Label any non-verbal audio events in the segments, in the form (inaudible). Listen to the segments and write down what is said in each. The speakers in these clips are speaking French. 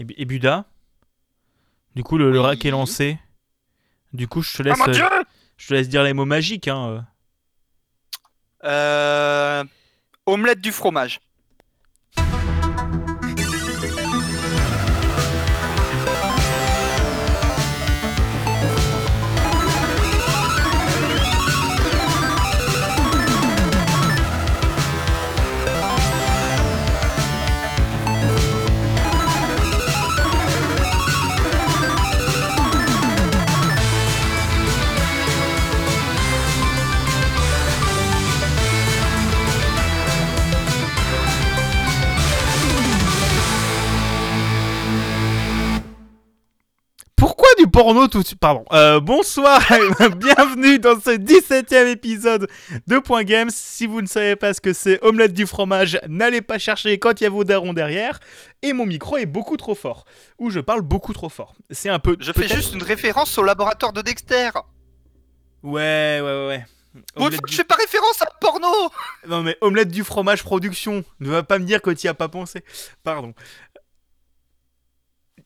Et, et Buda Du coup, le, le rack est lancé. Du coup, je te laisse, Oh dieu euh, je te laisse dire les mots magiques. Hein. euh. Euh, Omelette du fromage. Porno tout de suite Pardon. Euh, bonsoir et (laughs) bienvenue dans ce 17ème épisode de Point Games. Si vous ne savez pas ce que c'est omelette du fromage, n'allez pas chercher quand il y a vos darons derrière. Et mon micro est beaucoup trop fort. Ou je parle beaucoup trop fort. C'est un peu... Je fais juste une référence au laboratoire de Dexter. Ouais, ouais, ouais, ouais. Bon, je fais pas référence à porno Non mais omelette du fromage production. Ne va pas me dire que tu as pas pensé. Pardon.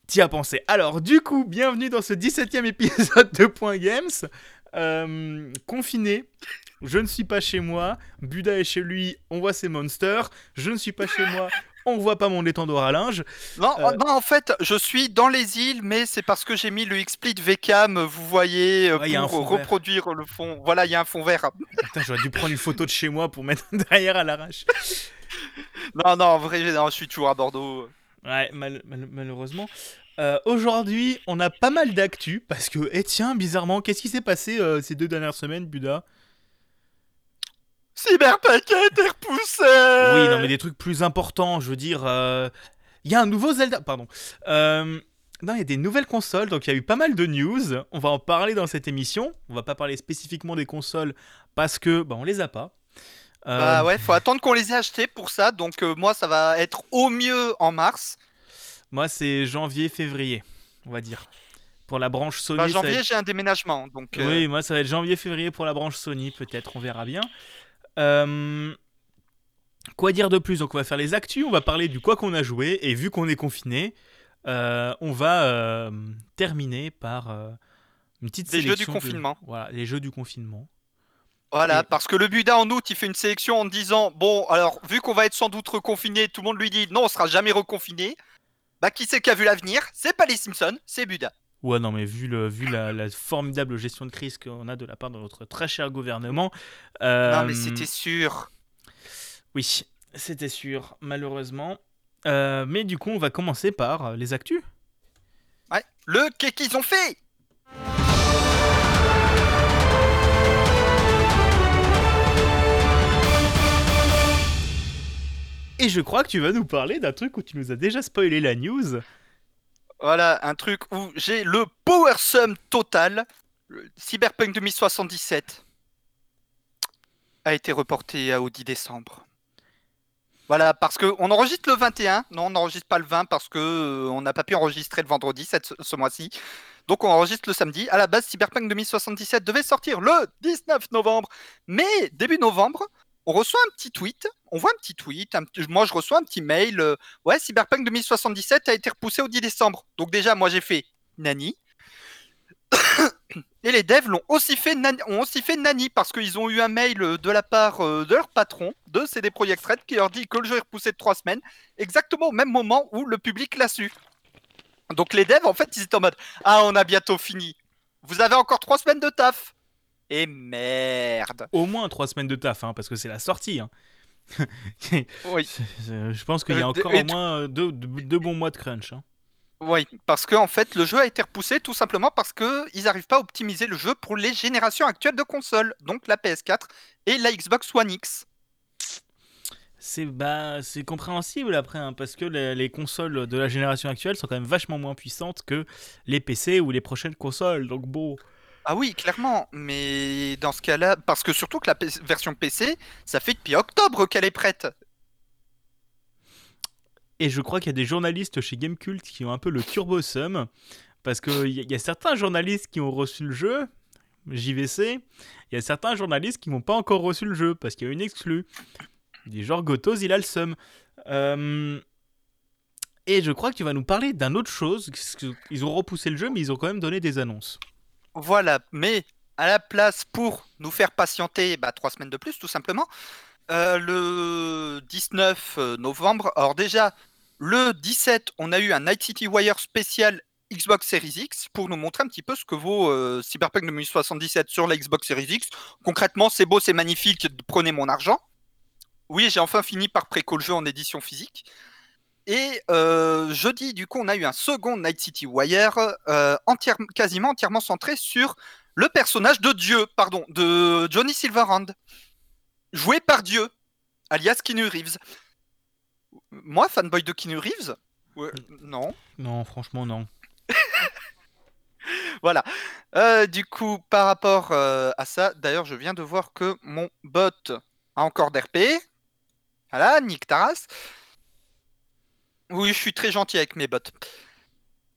T'y as pensé. Alors du coup, bienvenue dans ce 17ème épisode de Point Games. Euh, confiné. Je ne suis pas chez moi. Buda est chez lui. On voit ses monsters. Je ne suis pas chez moi. On voit pas mon étendard à linge. non, Euh. non, en fait, je suis dans les îles, mais c'est parce que j'ai mis le XSplit VCAM, vous voyez, euh, Ouais, pour vert. reproduire le fond. Voilà, il y a un fond vert. Putain, j'aurais dû prendre une photo de chez moi pour mettre (laughs) derrière à l'arrache. Non, non, en vrai, non, je suis toujours à Bordeaux. Ouais, mal- mal- malheureusement. Euh, Aujourd'hui, on a pas mal d'actu parce que, eh tiens, bizarrement, qu'est-ce qui s'est passé euh, ces deux dernières semaines, Buda? Cyberpunk a été repoussé Oui, non, mais des trucs plus importants, je veux dire. euh, Il y a un nouveau Zelda. Pardon. Non, il y a des nouvelles consoles, donc il y a eu pas mal de news. On va en parler dans cette émission. On va pas parler spécifiquement des consoles parce que, bah, on les a pas. Euh, Bah ouais, faut attendre qu'on les ait achetés pour ça, donc euh, moi, ça va être au mieux en mars. Moi, c'est janvier-février, on va dire. Pour la branche Sony. Bah, janvier, être- j'ai un déménagement, donc... euh, Oui, moi ça va être janvier-février pour la branche Sony, peut-être, on verra bien. Euh, Quoi dire de plus? Donc on va faire les actus, on va parler du quoi qu'on a joué, et vu qu'on est confiné, on va terminer par une petite Les jeux du sélection de- confinement. Voilà, les jeux du confinement. Voilà, parce que le Buda en août, il fait une sélection en disant bon, alors vu qu'on va être sans doute reconfiné, tout le monde lui dit non, on sera jamais reconfiné. Bah qui c'est qui a vu l'avenir? C'est pas les Simpsons, c'est Buda. Ouais, non, mais vu, le, vu la, la formidable gestion de crise qu'on a de la part de notre très cher gouvernement. euh, Non mais c'était sûr. Oui, c'était sûr, malheureusement. Euh, mais du coup, on va commencer par les actus. Ouais. Le qu'est-ce qu'ils ont fait Et je crois que tu vas nous parler d'un truc où tu nous as déjà spoilé la news. Voilà, un truc où j'ai le power sum total. Le Cyberpunk 2077 a été reporté au 10 décembre. Voilà, parce que on enregistre le 21. Non, on n'enregistre pas le 20 parce que euh, on n'a pas pu enregistrer le vendredi cette, ce mois-ci. Donc on enregistre le samedi. À la base, Cyberpunk 2077 devait sortir le 19 novembre, mais début novembre, on reçoit un petit tweet. On voit un petit tweet. moi, je reçois un petit mail. euh, Ouais, Cyberpunk 2077 a été repoussé au 10 décembre. Donc déjà, moi j'ai fait Nani. (coughs) Et les devs l'ont aussi fait Nani, ont aussi fait Nani parce qu'ils ont eu un mail euh, de la part euh, de leur patron de CD Projekt Red qui leur dit que le jeu est repoussé de trois semaines, exactement au même moment où le public l'a su. Donc les devs, en fait, ils étaient en mode Ah, on a bientôt fini. Vous avez encore trois semaines de taf. Et merde. Au moins trois semaines de taf, hein, parce que c'est la sortie. hein. (laughs) Oui. Je pense qu'il y a Euh, encore au moins deux, bons mois de crunch. hein. Oui, parce que en fait, le jeu a été repoussé tout simplement parce que ils n'arrivent pas à optimiser le jeu pour les générations actuelles de consoles, donc la PS4 et la Xbox One X. C'est bah, compréhensible après, hein, parce que les, les consoles de la génération actuelle sont quand même vachement moins puissantes que les PC ou les prochaines consoles. Donc bon. Ah oui, clairement, mais dans ce cas-là, parce que surtout que la version PC, ça fait depuis octobre qu'elle est prête. Et je crois qu'il y a des journalistes chez Gamecult qui ont un peu le turbo sum. Parce qu'il y, y a certains journalistes qui ont reçu le jeu, JVC. Il y a certains journalistes qui n'ont pas encore reçu le jeu parce qu'il y a une exclue. Des genre Gotos, il a le sum. Euh, Et je crois que tu vas nous parler d'un autre chose. Ils ont repoussé le jeu, mais ils ont quand même donné des annonces. Voilà, mais à la place pour nous faire patienter bah, trois semaines de plus, tout simplement, euh, le 19 novembre, alors déjà, le 17, on a eu un Night City Wire spécial Xbox Series X pour nous montrer un petit peu ce que vaut euh, Cyberpunk 2077 sur la Xbox Series X. Concrètement, c'est beau, c'est magnifique, prenez mon argent. Oui, j'ai enfin fini par préco le jeu en édition physique. Et euh, jeudi, du coup, on a eu un second Night City Wire euh, entière- quasiment entièrement centré sur le personnage de Dieu, pardon, de Johnny Silverhand, joué par Dieu, alias Keanu Reeves. Moi, fanboy de Keanu Reeves? Ouais, Non. Non, franchement, non. (laughs) Voilà. Euh, du coup, par rapport euh, à ça, d'ailleurs, je viens de voir que mon bot a encore d'RP. Voilà, Nick Taras. Oui, je suis très gentil avec mes bots.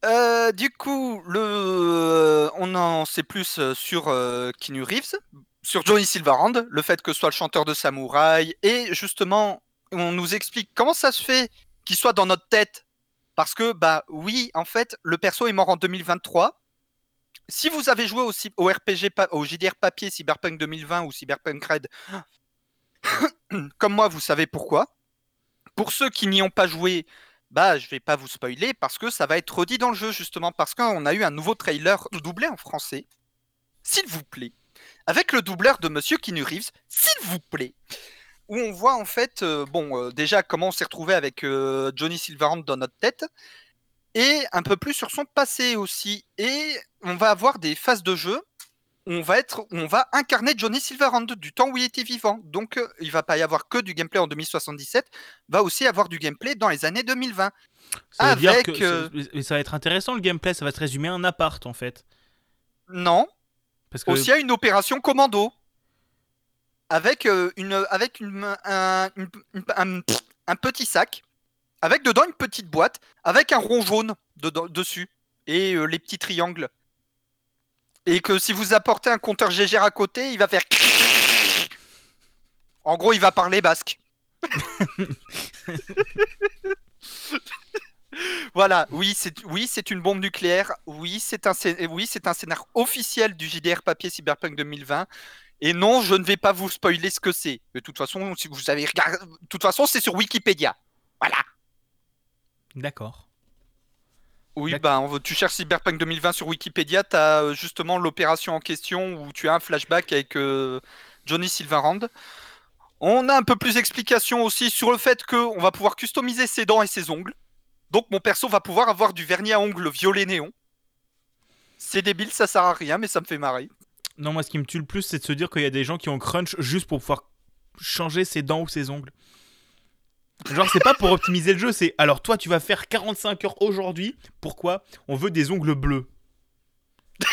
Euh, du coup, le... on en sait plus euh, sur euh, Keanu Reeves, sur Johnny Silverhand, le fait que ce soit le chanteur de Samouraï, et justement, on nous explique comment ça se fait qu'il soit dans notre tête. Parce que, bah oui, en fait, le perso est mort en 2023 si vous avez joué aussi au RPG, au JDR papier Cyberpunk 2020 ou Cyberpunk Red, (coughs) comme moi, vous savez pourquoi. Pour ceux qui n'y ont pas joué, bah, je vais pas vous spoiler parce que ça va être redit dans le jeu justement parce qu'on a eu un nouveau trailer doublé en français, s'il vous plaît, avec le doubleur de Monsieur Keanu Reeves, s'il vous plaît, où on voit en fait, euh, bon, euh, déjà comment on s'est retrouvé avec euh, Johnny Silverhand dans notre tête et un peu plus sur son passé aussi. Et on va avoir des phases de jeu. On va être, on va incarner Johnny Silverhand du temps où il était vivant. Donc, euh, il va pas y avoir que du gameplay en 2077, va aussi avoir du gameplay dans les années 2020. Ça veut dire Avec, que euh, ça- va être intéressant le gameplay, ça va se résumer à un appart en fait. Non, Parce que aussi à une opération commando avec euh, une, avec une, un, une- un- un petit sac, avec dedans une petite boîte, avec un rond jaune dessus et euh, les petits triangles. Et que si vous apportez un compteur GGR à côté, il va faire. En gros, il va parler basque. (laughs) Voilà, oui, c'est oui, c'est une bombe nucléaire. Oui, c'est un oui, c'est un scénar officiel du JDR papier Cyberpunk 2020. Et non, je ne vais pas vous spoiler ce que c'est. De toute façon, si vous avez regardé, de toute façon, c'est sur Wikipédia. Voilà. D'accord. Oui, on veut- tu cherches Cyberpunk 2020 sur Wikipédia, tu as justement l'opération en question où tu as un flashback avec euh, Johnny Silverhand. On a un peu plus d'explications aussi sur le fait qu'on va pouvoir customiser ses dents et ses ongles. Donc mon perso va pouvoir avoir du vernis à ongles violet néon. C'est débile, ça sert à rien, mais ça me fait marrer. Non, moi ce qui me tue le plus, c'est de se dire qu'il y a des gens qui ont crunch juste pour pouvoir changer ses dents ou ses ongles. Genre, c'est pas pour optimiser le jeu, c'est alors toi tu vas faire 45 heures aujourd'hui. Pourquoi? On veut des ongles bleus. (laughs)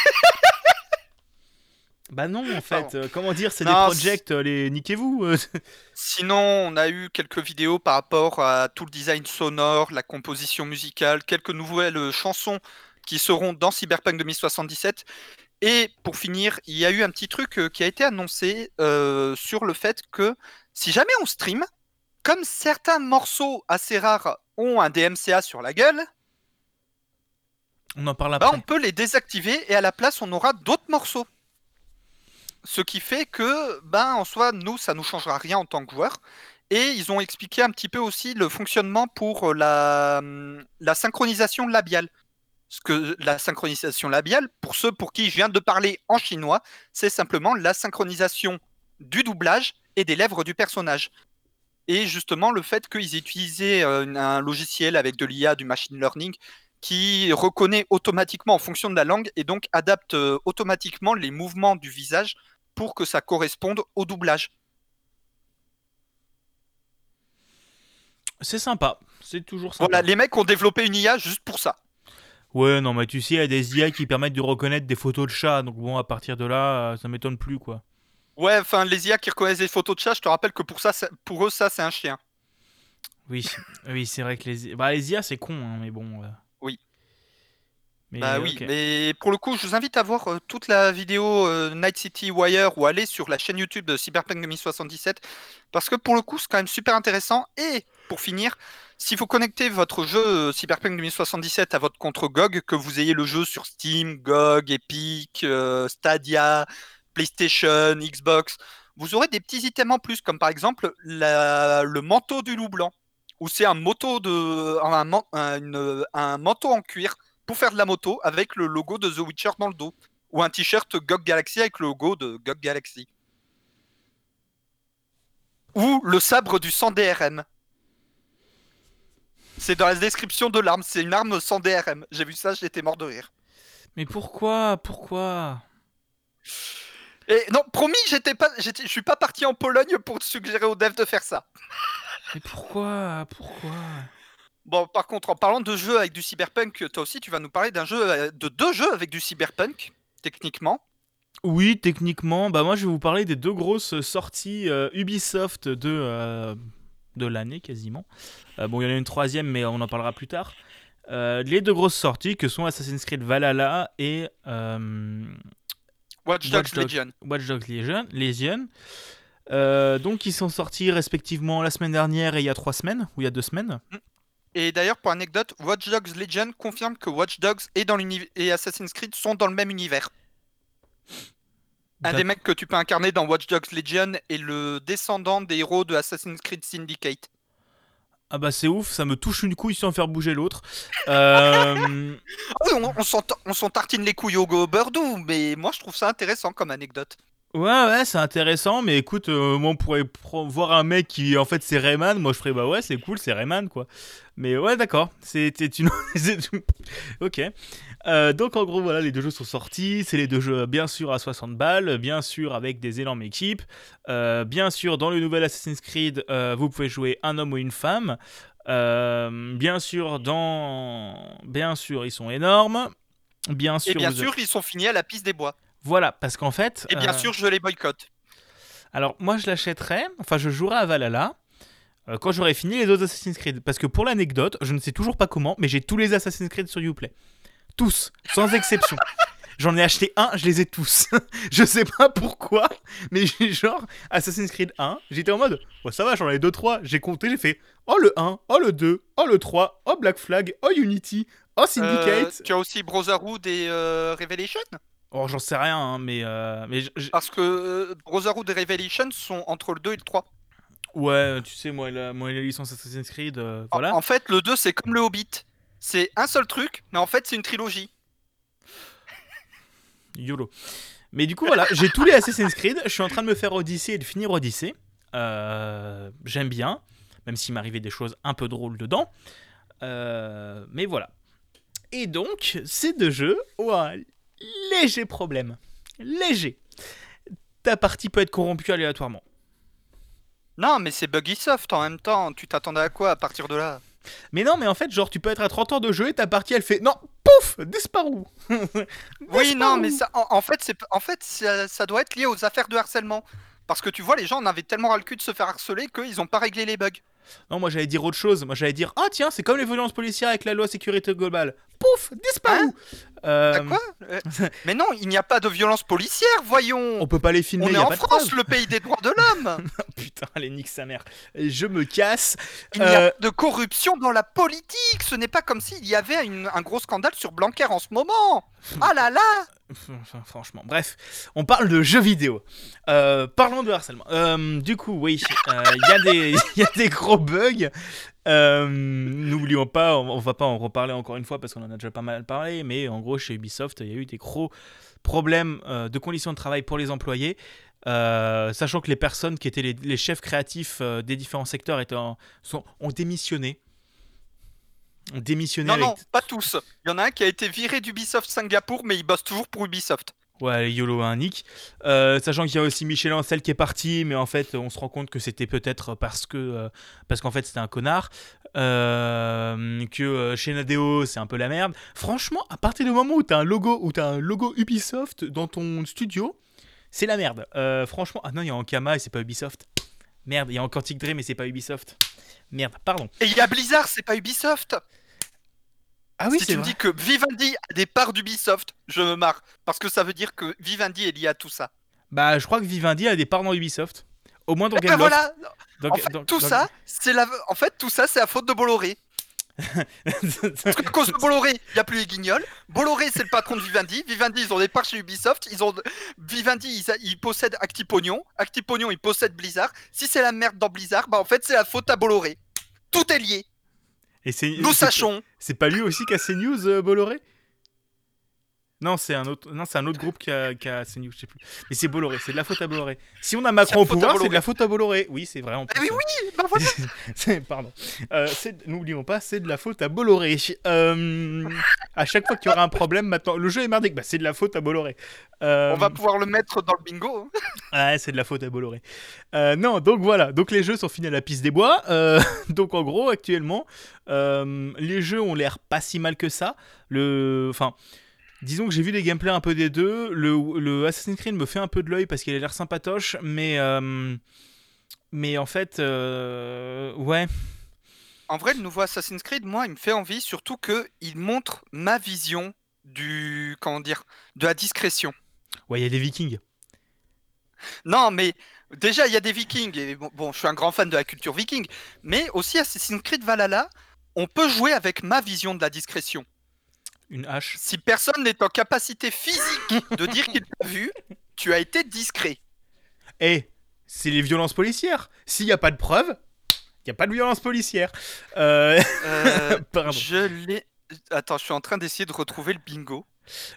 bah non, en fait, Pardon. euh, comment dire, c'est des Non, projects, euh, les niquez-vous. euh. (laughs) Sinon, on a eu quelques vidéos par rapport à tout le design sonore, la composition musicale, quelques nouvelles euh, chansons qui seront dans Cyberpunk 2077. Et pour finir, il y a eu un petit truc euh, qui a été annoncé euh, sur le fait que si jamais on stream, comme certains morceaux assez rares ont un DMCA sur la gueule, On en parle bah, on peut les désactiver et à la place on aura d'autres morceaux. Ce qui fait que, ben, en soi, nous, ça nous changera rien en tant que joueurs. Et ils ont expliqué un petit peu aussi le fonctionnement pour euh, la, la synchronisation labiale. Parce que la synchronisation labiale, pour ceux pour qui je viens de parler en chinois, c'est simplement la synchronisation du doublage et des lèvres du personnage. Et justement, le fait qu'ils aient utilisé euh, un logiciel avec de l'IA, du machine learning, qui reconnaît automatiquement en fonction de la langue et donc adapte euh, automatiquement les mouvements du visage pour que ça corresponde au doublage. C'est sympa, c'est toujours sympa. Voilà, les mecs ont développé une IA juste pour ça. Ouais, non, mais tu sais, il y a des IA qui permettent de reconnaître des photos de chats, donc bon, à partir de là, euh, ça m'étonne plus, quoi. Ouais, enfin, les IA qui reconnaissent des photos de chat, je te rappelle que pour, ça, pour eux, ça, c'est un chien. Oui, oui, c'est vrai que les, bah, les IA, c'est con, hein, mais bon. euh. Oui. Mais, Bah oui, mais pour le coup, je vous invite à voir euh, toute la vidéo euh, Night City Wire ou aller sur la chaîne YouTube de Cyberpunk 2077 parce que pour le coup, c'est quand même super intéressant. Et pour finir, si vous connectez votre jeu Cyberpunk 2077 à votre compte GOG, que vous ayez le jeu sur Steam, GOG, Epic, Stadia, PlayStation, Xbox, vous aurez des petits items en plus, comme par exemple le manteau du loup blanc, où c'est un, un, manteau en cuir pour faire de la moto avec le logo de The Witcher dans le dos. Ou un t-shirt GOG Galaxy avec le logo de GOG Galaxy. Ou le sabre du sang DRM. C'est dans la description de l'arme, c'est une arme sans DRM. J'ai vu ça, j'étais mort de rire. Mais pourquoi? Pourquoi? Et non, promis, j'étais pas, j'étais, je suis pas parti en Pologne pour suggérer aux devs de faire ça. Mais pourquoi Pourquoi? Bon, par contre, en parlant de jeux avec du cyberpunk, toi aussi, tu vas nous parler d'un jeu, euh, de deux jeux avec du cyberpunk, techniquement. Oui, techniquement, bah moi je vais vous parler des deux grosses sorties euh, Ubisoft de, euh, de l'année quasiment. Euh, bon, il y en a une troisième, mais on en parlera plus tard. Les deux grosses sorties que sont Assassin's Creed Valhalla et Watch Dogs Watch Dogs. Legion. Watch Dogs Legion. Legion. Euh, donc ils sont sortis respectivement la semaine dernière et il y a trois semaines, ou il y a deux semaines. Et d'ailleurs, pour anecdote, Watch Dogs Legion confirme que Watch Dogs et, dans et Assassin's Creed sont dans le même univers. Un des mecs que tu peux incarner dans Watch Dogs Legion est le descendant des héros de Assassin's Creed Syndicate. Ah bah c'est ouf, ça me touche une couille sans faire bouger l'autre. Euh, (laughs) Ah oui, on, on s'en tartine les couilles au go mais moi je trouve ça intéressant comme anecdote. Ouais, ouais, c'est intéressant, mais écoute, euh, moi on pourrait voir un mec qui en fait c'est Rayman, moi je ferais bah ouais, c'est cool, c'est Rayman quoi. Mais ouais, d'accord, c'était une. (laughs) ok. Euh, donc en gros, voilà, les deux jeux sont sortis. C'est les deux jeux bien sûr à 60 balles, bien sûr avec des énormes équipes. Euh, bien sûr, dans le nouvel Assassin's Creed, euh, vous pouvez jouer un homme ou une femme. Bien sûr, dans. Bien sûr, ils sont énormes. Bien sûr, Et bien sûr, ils sont finis à la piste des bois. Voilà, parce qu'en fait. Et bien sûr, je les boycotte. alors, moi, je l'achèterais, enfin, je jouerai à Valhalla euh, quand j'aurai fini les autres Assassin's Creed. Parce que pour l'anecdote, je ne sais toujours pas comment, mais j'ai tous les Assassin's Creed sur Uplay. Tous, sans exception. (laughs) J'en ai acheté un, je les ai tous. (laughs) je sais pas pourquoi, mais (laughs) j'ai genre Assassin's Creed 1, j'étais en mode, ouais, ça va, j'en ai 2-3. J'ai compté, j'ai fait, oh le 1, oh le 2, oh le 3, oh Black Flag, oh Unity, oh Syndicate. Euh, tu as aussi Brotherhood et euh, Revelation? Oh, j'en sais rien, hein, mais. euh, mais j- j- Parce que euh, Brotherhood et Revelation sont entre le 2 et le 3. Ouais, tu sais, moi, la, moi, la licence Assassin's Creed, euh, En- voilà. En, fait, le 2, c'est comme le Hobbit. C'est un seul truc, mais en fait, c'est une trilogie. (laughs) YOLO. Mais du coup, voilà, j'ai tous les Assassin's Creed. Je suis en train de me faire Odyssey et de finir Odyssey. Euh, J'aime bien, même s'il m'arrivait des choses un peu drôles dedans. Euh, mais voilà. Et donc, ces deux jeux ont un léger problème. Léger. Ta partie peut être corrompue aléatoirement. Non, mais c'est Buggysoft en même temps. Tu t'attendais à quoi à partir de là? Mais non, mais en fait, genre, tu peux être à 30 heures de jeu et ta partie, elle fait non, pouf, disparu. (laughs) Oui, non, mais ça, en, en fait, c'est, en fait ça, ça doit être lié aux affaires de harcèlement. Parce que tu vois, les gens en avaient tellement ras le cul de se faire harceler qu'ils n'ont pas réglé les bugs. Non, moi j'allais dire autre chose. Moi j'allais dire Ah, tiens, c'est comme les violences policières avec la loi sécurité globale. Pouf, disparu. Euh, T'as quoi Euh, (laughs) Mais non, il n'y a pas de violence policière, voyons on peut pas les filmer. On y est a en pas France, le pays des droits de l'homme (laughs) Putain, les nique sa mère. Et Je me casse. Il n'y Euh, a pas de corruption dans la politique Ce n'est pas comme s'il y avait une- un gros scandale sur Blanquer en ce moment Ah là là Enfin, franchement, bref, on parle de jeux vidéo. Euh, parlons de harcèlement. Euh, du coup, oui, euh, y, a (laughs) il y a des gros bugs. Euh, N'oublions pas, on, on va pas en reparler encore une fois parce qu'on en a déjà pas mal parlé, mais en gros, chez Ubisoft, il y a eu des gros problèmes euh, de conditions de travail pour les employés. euh, sachant que les personnes qui étaient les, les chefs créatifs des différents secteurs étaient en- sont, ont démissionné. Ont démissionné Non, avec non, pas tous Il y en a un qui a été viré d'Ubisoft Singapour, mais il bosse toujours pour Ubisoft. Ouais, YOLO a un nick. Euh, sachant qu'il y a aussi Michel Ancel qui est parti, mais en fait, on se rend compte que c'était peut-être parce que euh, parce qu'en fait, c'était un connard. Euh, que chez Nadeo, c'est un peu la merde. Franchement, à partir du moment où t'as un logo, un logo Ubisoft dans ton studio, c'est la merde. Franchement, ah non, il y a Ankama et c'est pas Ubisoft. Merde, il y a encore Quantic Dream et c'est pas Ubisoft. Merde, pardon. Et il y a Blizzard, c'est pas Ubisoft Ah oui, si tu me dis que Vivendi a des parts d'Ubisoft, je me marre. Parce que ça veut dire que Vivendi est lié à tout ça. Bah, je crois que Vivendi a des parts dans Ubisoft. Au moins dans Eh ben Gameloft. voilà, Dans- en fait, tout dans- ça, c'est la... en fait, tout ça, c'est la faute de Bolloré. (laughs) Parce que à cause de Bolloré, il n'y a plus les guignols. Bolloré, c'est le patron de Vivendi. Vivendi, ils ont des parts chez Ubisoft. Ils ont... Vivendi, ils, a- ils possèdent Actipognon. Actipognon, ils possèdent Blizzard. Si c'est la merde dans Blizzard, bah en fait, c'est la faute à Bolloré. Tout est lié. Et Nous sachons. C'est pas lui aussi qui a CNews, euh, Bolloré? Non, c'est un autre. Non, c'est un autre groupe qui a, qui a CNews, je sais plus. Mais c'est Bolloré, c'est de la faute à Bolloré. Si on a Macron au pouvoir, c'est de la faute à Bolloré. Oui, c'est vrai. En Eh plus, oui, euh, oui, bah voilà. (laughs) c'est- Pardon. Euh, N'oublions pas, c'est de la faute à Bolloré. Euh, à chaque fois qu'il y aura un problème, maintenant, le jeu est merdique. Bah, c'est de la faute à Bolloré. Euh, On va pouvoir le mettre dans le bingo. hein. (laughs) Ouais, c'est de la faute à Bolloré. Euh, non, donc voilà. Donc les jeux sont finis à la piste des bois. (laughs) Donc en gros, actuellement, les jeux ont l'air pas si mal que ça. Le, enfin, disons que j'ai vu des gameplays un peu des deux. Le, le Assassin's Creed me fait un peu de l'œil parce qu'il a l'air sympatoche, mais euh, mais en fait, euh, ouais. En vrai, le nouveau Assassin's Creed, moi, il me fait envie, surtout que il montre ma vision du, comment dire, de la discrétion. Ouais, il y a des Vikings. Non, mais déjà, il y a des Vikings. Et bon, bon, je suis un grand fan de la culture viking, mais aussi Assassin's Creed Valhalla, on peut jouer avec ma vision de la discrétion. Une hache. Si personne n'est en capacité physique de dire qu'il t'a vu, tu as été discret. Eh, c'est les violences policières. S'il n'y a pas de preuves, il n'y a pas de violence policière. Euh, Euh, (laughs) Pardon. je l'ai. Attends, je suis en train d'essayer de retrouver le bingo.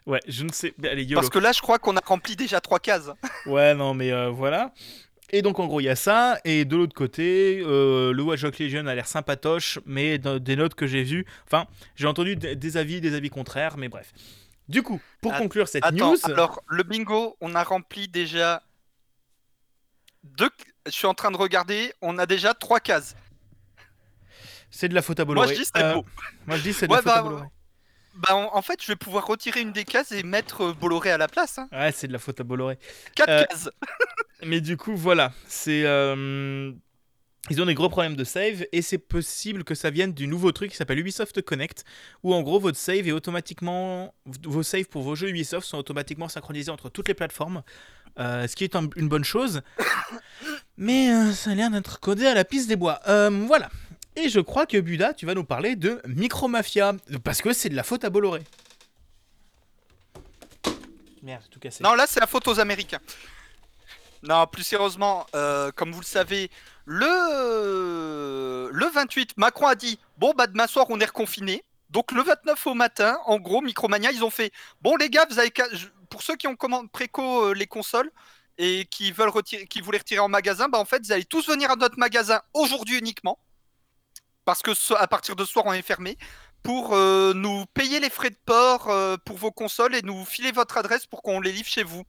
Ouais, je ne sais. mais Allez, YOLO. Parce que là, je crois qu'on a rempli déjà trois cases. Ouais, non, mais euh, voilà. Et donc, en gros, il y a ça. Et de l'autre côté, euh, le Watch Dogs Legion a l'air sympatoche, mais dans des notes que j'ai vues. Enfin, j'ai entendu des avis, des avis contraires, mais bref. Du coup, pour Att- conclure cette Attends, news. alors le bingo, on a rempli déjà deux. Je suis en train de regarder, on a déjà trois cases. C'est de la faute à Moi Bolloré. je dis c'est Euh, beau. moi, je dis c'est de Ouais, la faute bah, à Bolloré. Bah en, en fait, je vais pouvoir retirer une des cases et mettre euh, Bolloré à la place. Hein. Ouais, c'est de la faute à Bolloré. Quatre Euh, cases. (laughs) Mais du coup, voilà. C'est. euh, Ils ont des gros problèmes de save et c'est possible que ça vienne du nouveau truc qui s'appelle Ubisoft Connect où en gros votre save est automatiquement vos saves pour vos jeux Ubisoft sont automatiquement synchronisés entre toutes les plateformes euh, ce qui est un- une bonne chose (coughs) mais euh, ça a l'air d'être codé à la piste des bois Euh, voilà et je crois que Buda tu vas nous parler de Micromafia parce que c'est de la faute à Bolloré merde tout cassé Non, là c'est la faute aux Américains. Non, plus sérieusement, euh, comme vous le savez, le le 28, Macron a dit bon bah demain soir on est reconfiné. Donc le 29 au matin, en gros, Micromania, ils ont fait bon les gars, vous avez pour ceux qui ont commandé préco euh, les consoles et qui veulent retirer, qui voulaient retirer en magasin, bah en fait, vous allez tous venir à notre magasin aujourd'hui uniquement parce que à partir de ce soir on est fermé pour euh, nous payer les frais de port euh, pour vos consoles et nous filer votre adresse pour qu'on les livre chez vous.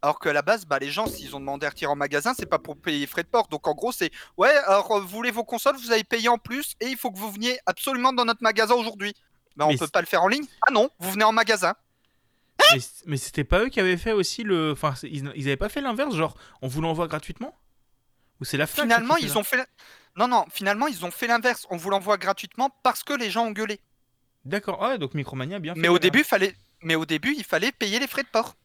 Alors qu'à la base, bah, les gens, s'ils ont demandé à retirer en magasin, c'est pas pour payer les frais de port. Donc en gros, c'est ouais, alors euh, vous voulez vos consoles, vous avez payé en plus et il faut que vous veniez absolument dans notre magasin aujourd'hui. Mais on Mais peut pas le faire en ligne Ah non, vous venez en magasin. Mais, mais c'était pas eux qui avaient fait aussi le. Enfin, ils, ils avaient pas fait l'inverse, genre on vous l'envoie gratuitement? Ou c'est la fin Finalement, ils ont fait. Non, non, finalement, ils ont fait l'inverse. On vous l'envoie gratuitement parce que les gens ont gueulé. D'accord, ah ouais, donc Micromania bien fait. Mais au début, fallait. Mais au début, il fallait payer les frais de port.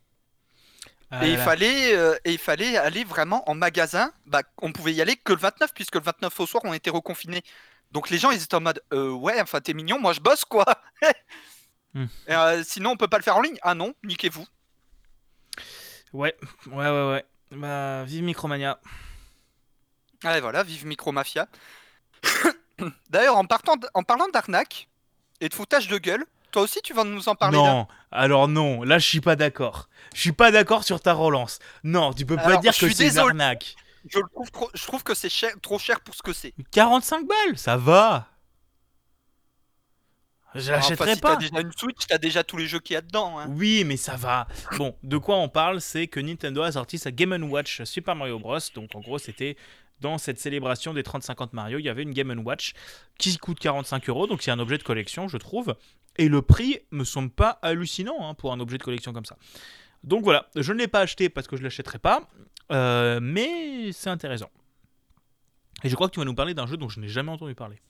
Ah et, il là là. fallait, euh, et il fallait aller vraiment en magasin. Bah, on pouvait y aller que le 29, puisque le 29 au soir, on était reconfinés. Donc les gens, ils étaient en mode euh, Ouais, enfin, t'es mignon, moi je bosse quoi. (laughs) Hmm. Euh, sinon, on peut pas le faire en ligne. Ah non, niquez-vous. Ouais, ouais, ouais, ouais. Bah, vive Micromania. Allez, voilà, vive Micromafia. (coughs) D'ailleurs, en, partant d- en parlant d'arnaque et de foutage de gueule, toi aussi, tu vas nous en parler non, alors non, là je suis pas d'accord. Je suis pas d'accord sur ta relance. Non, tu peux pas dire que c'est une arnaque. Je, trouve trop, je trouve que c'est cher, trop cher pour ce que c'est. 45 balles, ça va. Je Enfin, l'achèterai si pas. t'as déjà une Switch, t'as déjà tous les jeux qu'il y a dedans. hein. Oui, mais ça va. Bon, de quoi on parle C'est que Nintendo a sorti sa Game Watch Super Mario Bros. Donc en gros, c'était dans cette célébration des 30-50 Mario, il y avait une Game Watch qui coûte 45 euros. Donc c'est un objet de collection, je trouve. Et le prix me semble pas hallucinant hein, pour un objet de collection comme ça. Donc voilà, je ne l'ai pas acheté parce que je l'achèterai pas, euh, mais c'est intéressant. Et je crois que tu vas nous parler d'un jeu dont je n'ai jamais entendu parler.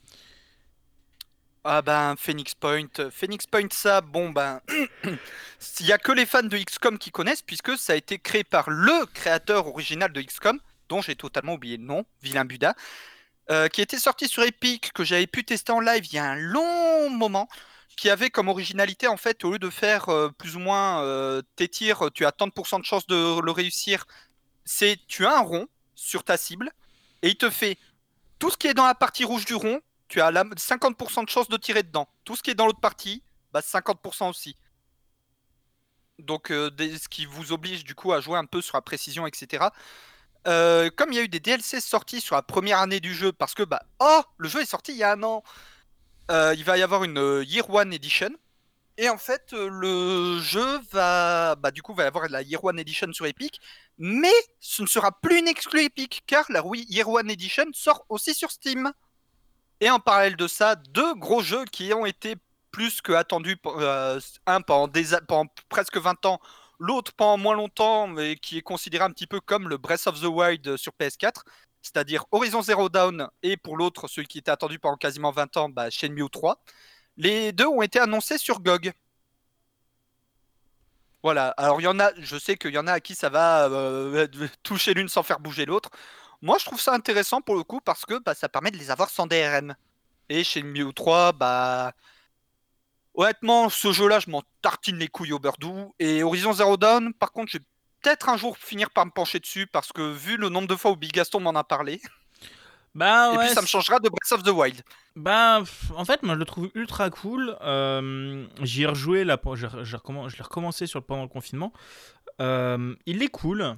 Ah ben Phoenix Point, Phoenix Point ça, bon ben, (clears throat) il y a que les fans de XCOM qui connaissent puisque ça a été créé par le créateur original de XCOM, j'ai totalement oublié le nom, Vilain Buddha, euh, qui était sorti sur Epic, que j'avais pu tester en live il y a un long moment, qui avait comme originalité en fait, au lieu de faire euh, plus ou moins euh, tes tirs, tu as tant de de chances de le réussir, c'est tu as un rond sur ta cible et il te fait tout ce qui est dans la partie rouge du rond, tu as 50% de chance de tirer dedans. Tout ce qui est dans l'autre partie, bah 50% aussi. Donc, euh, ce qui vous oblige du coup à jouer un peu sur la précision, etc. Euh, comme il y a eu des DLC sortis sur la première année du jeu, parce que bah oh, le jeu est sorti il y a un an, euh, il va y avoir une Year One Edition. Et en fait, le jeu va, bah, du coup, va y avoir la Year One Edition sur Epic, mais ce ne sera plus une exclu Epic, car la Year One Edition sort aussi sur Steam. Et en parallèle de ça, deux gros jeux qui ont été plus que attendus, euh, un pendant, presque 20 ans, l'autre pendant moins longtemps, mais qui est considéré un petit peu comme le Breath of the Wild sur PS4, c'est-à-dire Horizon Zero Dawn, et pour l'autre, celui qui était attendu pendant quasiment 20 ans, bah, Shenmue 3. Les deux ont été annoncés sur GOG. Voilà, alors il y en a, je sais qu'il y en a à qui ça va euh, (laughs) toucher l'une sans faire bouger l'autre. Moi, je trouve ça intéressant pour le coup parce que bah, ça permet de les avoir sans DRM. Et chez Mew 3, bah. Honnêtement, ce jeu-là, je m'en tartine les couilles au beurre doux. Et Horizon Zero Dawn, par contre, je vais peut-être un jour finir par me pencher dessus parce que vu le nombre de fois où Big Gaston m'en a parlé. Bah, et puis ça me changera de Breath of the Wild. Bah, en fait, moi je le trouve ultra cool. Euh, j'y ai rejoué, là, je l'ai recommencé sur, pendant le confinement. Euh, il est cool.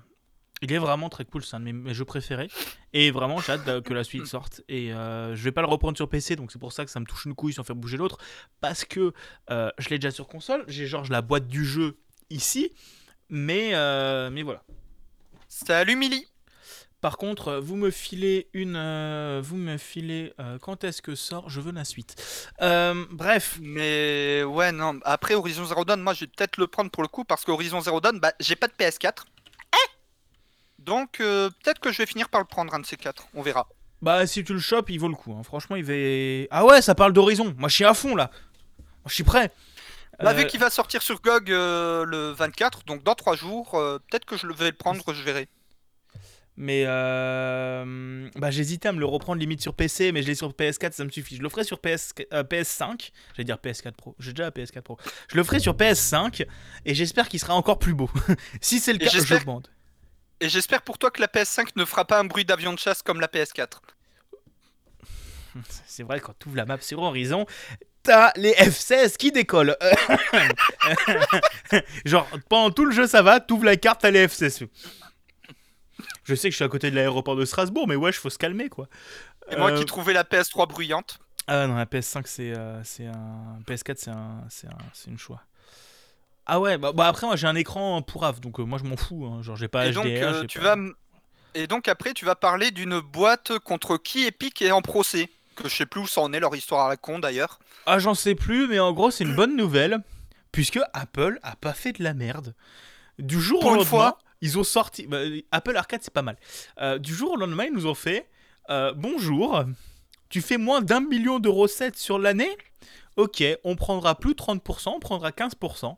Il est vraiment très cool, c'est un de mes, jeux préférés. Et vraiment, j'ai hâte que la suite sorte. Et euh, je vais pas le reprendre sur PC, donc c'est pour ça que ça me touche une couille sans faire bouger l'autre. Parce que euh, je l'ai déjà sur console. J'ai genre la boîte du jeu ici. Mais, euh, mais voilà. Salut Milly par contre, vous me filez une. Euh, vous me filez. quand est-ce que sort Je veux la suite. bref. Mais ouais, non. Après Horizon Zero Dawn, moi je vais peut-être le prendre pour le coup parce que Horizon Zero Dawn, bah, j'ai pas de PS4. Donc euh, peut-être que je vais finir par le prendre un de ces quatre, on verra. Bah si tu le chopes, il vaut le coup. Hein. Franchement, il va. Ah ouais, ça parle d'Horizon. Moi, je suis à fond là. Je suis prêt. Bah, vu euh, qu'il va sortir sur GOG euh, le 24, donc dans 3 jours, peut-être que je vais le prendre, je verrai. Mais bah, j'hésitais à me le reprendre limite sur PC, mais je l'ai sur PS4, ça me suffit. Je le ferai sur PS, PS5. J'allais dire PS4 Pro. J'ai déjà la PS4 Pro. Je le ferai sur PS5 et j'espère qu'il sera encore plus beau. (laughs) si c'est le cas, je demande. Et j'espère pour toi que la PS5 ne fera pas un bruit d'avion de chasse comme la PS4. (laughs) C'est vrai, quand tu ouvres la map sur Horizon, t'as les F-16 qui décollent. (laughs) Genre, pendant tout le jeu, ça va, t'ouvres la carte, t'as les F-16. Je sais que je suis à côté de l'aéroport de Strasbourg, mais wesh, faut se calmer, quoi. Et moi qui euh, trouvais la PS3 bruyante. Ah non, la PS5, c'est euh, un... PS4, c'est un... c'est une choix. Ah ouais, bah, bah, après moi j'ai un écran pour AV, donc euh, moi je m'en fous, hein. genre j'ai pas et Donc, euh, tu vas et donc après tu vas parler d'une boîte contre qui Epic est en procès, que je sais plus où ça en est leur histoire à la con d'ailleurs. Ah j'en sais plus, mais en gros c'est une bonne nouvelle, puisque Apple a pas fait de la merde. Du jour au lendemain, fois. ils ont sorti... Bah, Apple Arcade c'est pas mal. Euh, du jour au lendemain ils nous ont fait, bonjour, tu fais moins d'un million de recettes sur l'année? Ok, on prendra plus 30%, on prendra 15%.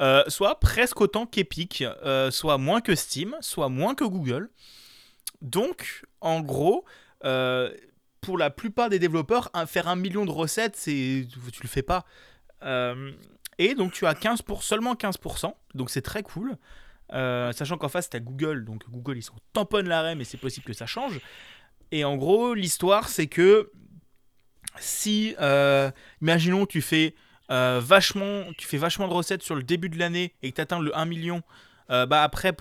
Euh, soit presque autant qu'Epic, euh, soit moins que Steam, soit moins que Google. Donc, en gros, euh, pour la plupart des développeurs, faire un million de recettes, c'est tu le fais pas. et donc, tu as 15 pour, seulement 15%, donc c'est très cool. sachant qu'en face, tu as Google, donc Google, ils sont tamponne l'arrêt, mais c'est possible que ça change. Et en gros, l'histoire, c'est que si, imaginons, tu fais euh, vachement, tu fais vachement de recettes sur le début de l'année et que tu atteins le 1 million, euh, bah après,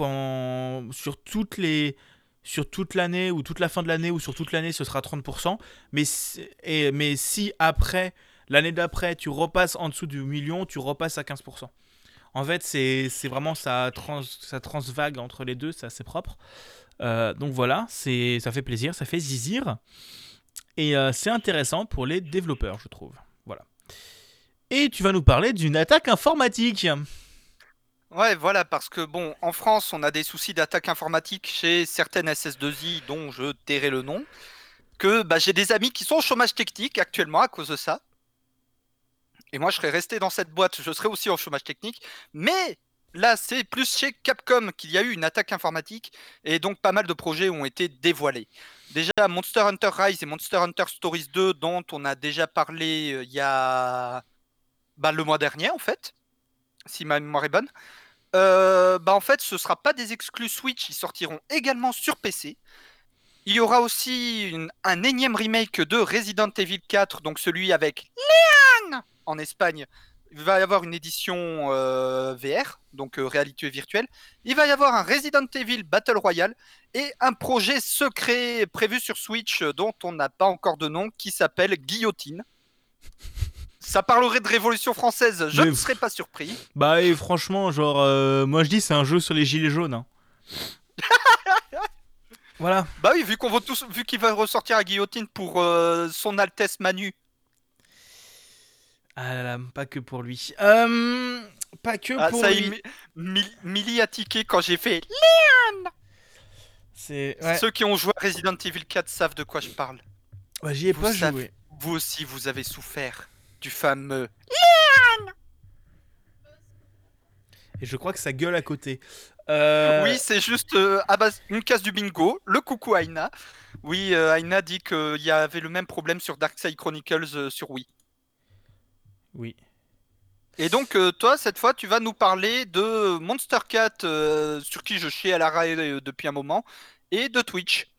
sur toute l'année ou toute la fin de l'année ou sur toute l'année, ce sera 30%. Mais, et, mais si après, l'année d'après, tu repasses en dessous du million, tu repasses à 15%. En fait, c'est vraiment ça, trans, ça transvague entre les deux, c'est assez propre. Euh, donc voilà, ça fait plaisir, ça fait zizir. Et c'est intéressant pour les développeurs, je trouve. Voilà. Et tu vas nous parler d'une attaque informatique. Ouais, voilà, parce que bon, en France, on a des soucis d'attaque informatique chez certaines SS2I dont je tairai le nom. Que bah, j'ai des amis qui sont au chômage technique actuellement à cause de ça. Et moi, je serais resté dans cette boîte, je serais aussi en chômage technique. Mais là, c'est plus chez Capcom qu'il y a eu une attaque informatique et donc pas mal de projets ont été dévoilés. Déjà, Monster Hunter Rise et Monster Hunter Stories 2, dont on a déjà parlé euh, il y a bah, le mois dernier, en fait, si ma mémoire est bonne. Euh, bah en fait, ce sera pas des exclus Switch, ils sortiront également sur PC. Il y aura aussi un énième remake de Resident Evil 4, donc celui avec Leon en Espagne. Il va y avoir une édition euh, VR, donc euh, réalité virtuelle. Il va y avoir un Resident Evil Battle Royale et un projet secret prévu sur Switch dont on n'a pas encore de nom qui s'appelle Guillotine. Ça parlerait de Révolution française, je Mais ne serais pas surpris. Bah, et franchement, genre, euh, moi je dis, c'est un jeu sur les gilets jaunes. hein. (laughs) voilà. Bah oui, vu qu'on va tous, vu qu'il va ressortir à Guillotine pour euh, son Altesse Manu. Ah là là, pas que pour lui. Euh, pas que Ah, pour ça, lui. Mi- Millie a tiqué quand j'ai fait. C'est. Ouais. Ceux qui ont joué à Resident Evil 4 savent de quoi je parle. Ouais, J'y ai Vous pas savez. joué. Vous aussi, vous avez souffert du fameux. Et je crois que ça gueule à côté. Euh, Oui, c'est juste euh, à base une case du bingo. Le coucou Aina. Oui, euh, Aina dit qu'il y avait le même problème sur Darkside Chronicles sur Wii. Oui. Et donc, toi, cette fois, tu vas nous parler de Monster Cat, sur qui je chie à l'arrêt depuis un moment, et de Twitch.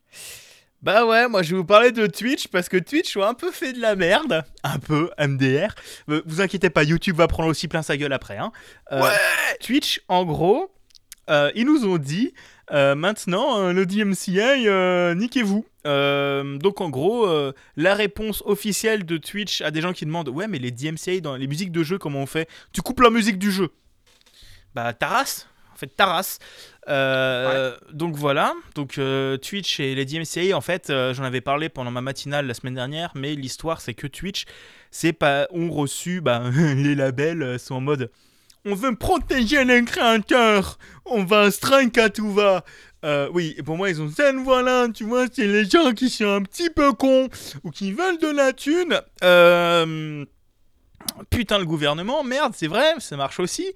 Bah ouais, moi je vais vous parler de Twitch parce que Twitch a un peu fait de la merde. Un peu, MDR. Vous inquiétez pas, YouTube va prendre aussi plein sa gueule après. Hein. Euh, Ouais Twitch, en gros, euh, ils nous ont dit euh, maintenant, le DMCA, niquez-vous. Donc en gros, la réponse officielle de Twitch à des gens qui demandent Ouais, mais les DMCA dans les musiques de jeu, comment on fait? Tu coupes la musique du jeu. Bah, ta race. En fait, ta race. Euh, Donc voilà. Donc euh, Twitch et les DMCA, en fait, euh, j'en avais parlé pendant ma matinale la semaine dernière, mais l'histoire, c'est que Twitch, c'est pas ont reçu bah, (laughs) les labels sont en mode on veut protéger les créateurs on va strike à tout va Euh, oui et pour moi ils ont dit voilà tu vois c'est les gens qui sont un petit peu cons ou qui veulent de la thune Euh, putain le gouvernement merde c'est vrai ça marche aussi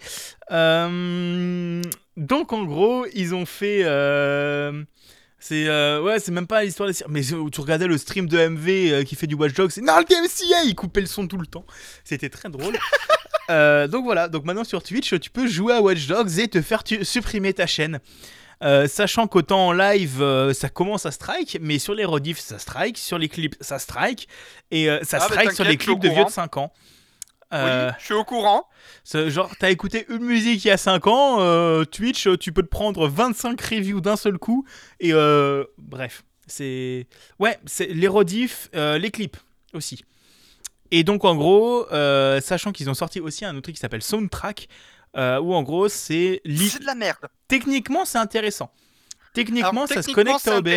Euh, donc en gros ils ont fait euh, c'est euh, ouais, c'est même pas l'histoire des mais tu regardais le stream de MV qui fait du Watch Dogs, c'est non le DMCA, il coupait le son tout le temps. C'était très drôle. (laughs) Donc voilà, donc maintenant sur Twitch, tu peux jouer à Watch Dogs et te faire supprimer ta chaîne. Euh, sachant qu'autant en live euh, ça commence à strike, mais sur les rediffs ça strike, sur les clips ça strike, et euh, ça Ah, mais strike sur les clips de vieux de courant. 5 ans. Oui, Euh, je suis au courant. genre, t'as écouté une musique il y a 5 ans, euh, Twitch, tu peux te prendre 25 reviews d'un seul coup, et euh, bref, c'est... Ouais, c'est les rediffs, les clips aussi. Et donc en gros, sachant qu'ils ont sorti aussi un autre truc qui s'appelle Soundtrack, où en gros c'est... li- C'est de la merde. Techniquement c'est intéressant. Techniquement Alors, ça se connecte à OBS.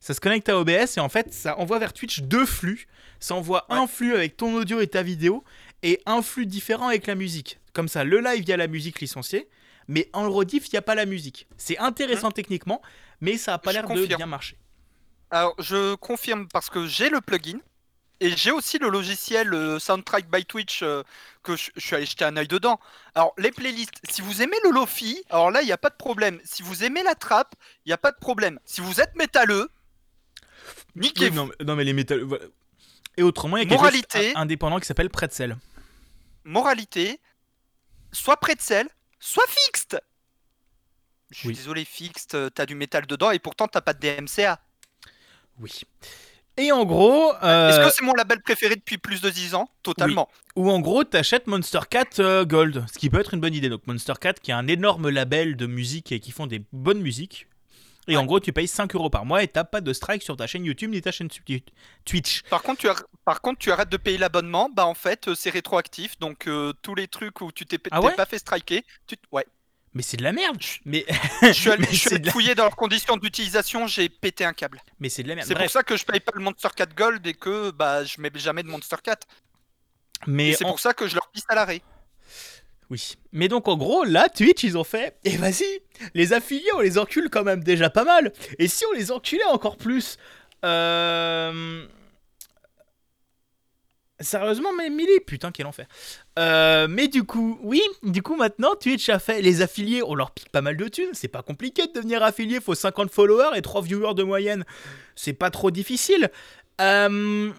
Ça se connecte à OBS et en fait, ça envoie vers Twitch deux flux. Ça envoie un flux avec ton audio et ta vidéo et un flux différent avec la musique. Comme ça, le live, il y a la musique licenciée, mais en rediff, il n'y a pas la musique. C'est intéressant techniquement, mais ça n'a pas Mmh. L'air de bien marcher. Alors, je confirme parce que j'ai le plugin et j'ai aussi le logiciel euh, Soundtrack by Twitch euh, que je, je suis allé jeter un œil dedans. Alors, les playlists, si vous aimez le lofi, alors là, il n'y a pas de problème. Si vous aimez la trappe, il n'y a pas de problème. Si vous êtes métalleux, Oui, niquez-vous. non, mais- non, mais les métal. voilà. Et autrement, il y a quelque Moralité. chose indépendant qui s'appelle Pretzel. Moralité, soit Pretzel, soit Fixed. Je suis Oui. désolé, Fixed, euh, t'as du métal dedans et pourtant t'as pas de DMCA. Oui. Et en gros, euh, Est-ce que c'est mon label préféré depuis plus de 10 ans? Totalement. ou en gros, t'achètes Monster Cat euh, Gold, ce qui peut être une bonne idée. Donc Monster Cat, qui est un énorme label de musique et qui font des bonnes musiques. Et en gros, tu payes 5 euros par mois et t'as pas de strike sur ta chaîne YouTube ni ta chaîne Twitch. Par contre, tu ar- Par contre, tu arrêtes de payer l'abonnement, bah en fait, euh, c'est rétroactif. Donc euh, tous les trucs où tu t'es Ah ouais pas fait striker, tu... ouais. Mais c'est de la merde. Mais, (laughs) Je suis allé, (laughs) mais je suis c'est allé de la... fouiller dans leurs conditions d'utilisation, j'ai pété un câble. mais c'est de la merde. C'est pour ça que je paye pas le Monster 4 Gold et que bah je mets jamais de Monster 4. Mais c'est en- pour ça que je leur pisse à l'arrêt. Oui. Mais donc en gros, là, Twitch, ils ont fait. Et vas-y, les affiliés, on les encule quand même déjà pas mal. Et si on les enculait encore plus euh... Sérieusement, mais Emily, putain, quel enfer. Euh, mais du coup, oui, du coup, maintenant, Twitch a fait les affiliés, on leur pique pas mal de thunes. C'est pas compliqué de devenir affilié, faut 50 followers et 3 viewers de moyenne. C'est pas trop difficile. Euh,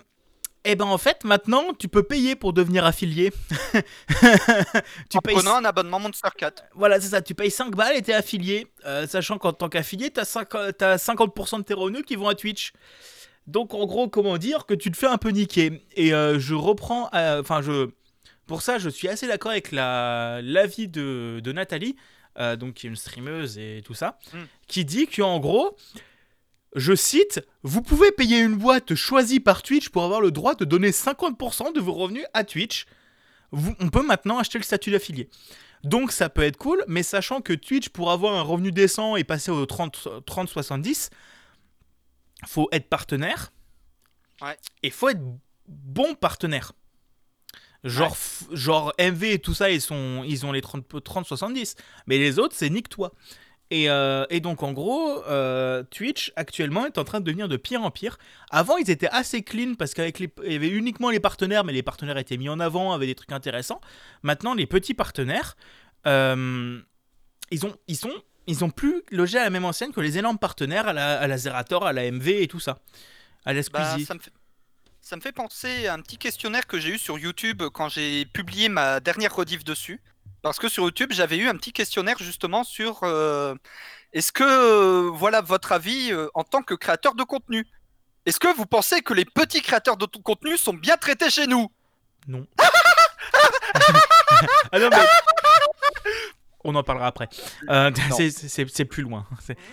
et ben en fait, maintenant, tu peux payer pour devenir affilié. (laughs) tu en payes... prenant un abonnement Monster 4. Voilà, c'est ça. Tu payes 5 balles et t'es affilié. Euh, sachant qu'en tant qu'affilié, t'as, 50% de tes revenus qui vont à Twitch. Donc en gros, comment dire que tu te fais un peu niquer. Et euh, je reprends, euh, enfin je, pour ça, je suis assez d'accord avec la l'avis de, de Nathalie, euh, donc qui est une streameuse et tout ça, hmm. qui dit qu'en gros, je cite, vous pouvez payer une boîte choisie par Twitch pour avoir le droit de donner 50% de vos revenus à Twitch. on peut maintenant acheter le statut d'affilié. Donc ça peut être cool, mais sachant que Twitch, pour avoir un revenu décent et passer au 30-70, faut être partenaire. Ouais. Et faut être bon partenaire. Genre, genre MV et tout ça, ils, sont, ils ont les 30-70. Mais les autres, c'est nique-toi. Et, euh, et, donc, en gros, euh, Twitch, actuellement, est en train de devenir de pire en pire. Avant, ils étaient assez clean parce qu'il y avait uniquement les partenaires, mais les partenaires étaient mis en avant, avaient des trucs intéressants. Maintenant, les petits partenaires, euh, ils, ont, ils sont ils ont plus logé à la même enseigne que les énormes partenaires à la, à la Zerator, à la MV et tout ça. À la bah, ça, me fait, ça me fait penser à un petit questionnaire que j'ai eu sur YouTube quand j'ai publié ma dernière rediff dessus. Parce que sur YouTube, j'avais eu un petit questionnaire justement sur euh, est-ce que, euh, voilà votre avis euh, en tant que créateur de contenu? Est-ce que vous pensez que les petits créateurs de contenu sont bien traités chez nous? Non. (laughs) ah non, mais on en parlera après. (laughs) C'est plus loin.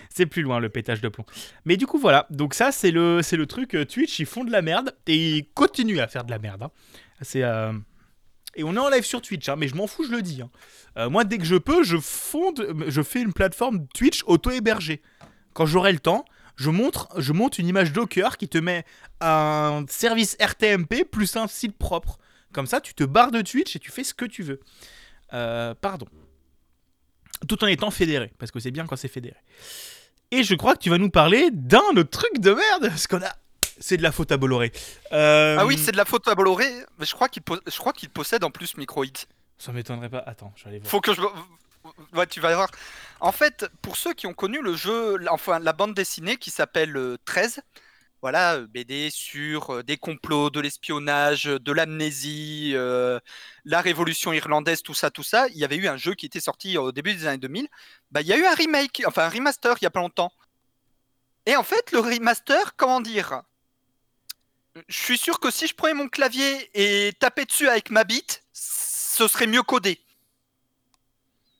C'est plus loin le pétage de plomb. Mais du coup, voilà. Donc, ça, c'est le, le truc. Twitch, ils font de la merde et ils continuent à faire de la merde. Hein. C'est. Euh, et on est en live sur Twitch, hein, mais je m'en fous, je le dis. Hein. moi, dès que je peux, je fonde, je fais une plateforme Twitch auto-hébergée. Quand j'aurai le temps, je, monte une image Docker qui te met un service RTMP plus un site propre. Comme ça, tu te barres de Twitch et tu fais ce que tu veux. pardon tout en étant fédéré, parce que c'est bien quand c'est fédéré. Et je crois que tu vas nous parler d'un autre truc de merde, parce qu'on a... C'est de la faute à Bolloré. Euh, ah oui, c'est de la faute à Bolloré, mais je crois qu'il je crois qu'il possède en plus Microïd. Ça m'étonnerait pas. Attends, je vais aller voir. Faut que je... Ouais, tu vas voir. En fait, pour ceux qui ont connu le jeu, enfin la bande dessinée qui s'appelle 13, euh, voilà, euh, BD sur euh, des complots, de l'espionnage, de l'amnésie, euh, la révolution irlandaise, tout ça, tout ça. Il y avait eu un jeu qui était sorti au début des années 2000. Bah, il y a eu un remake, enfin un remaster il y a pas longtemps. Et en fait, le remaster, comment dire? Je suis sûr que si je prenais mon clavier et tapais dessus avec ma bite, ce serait mieux codé.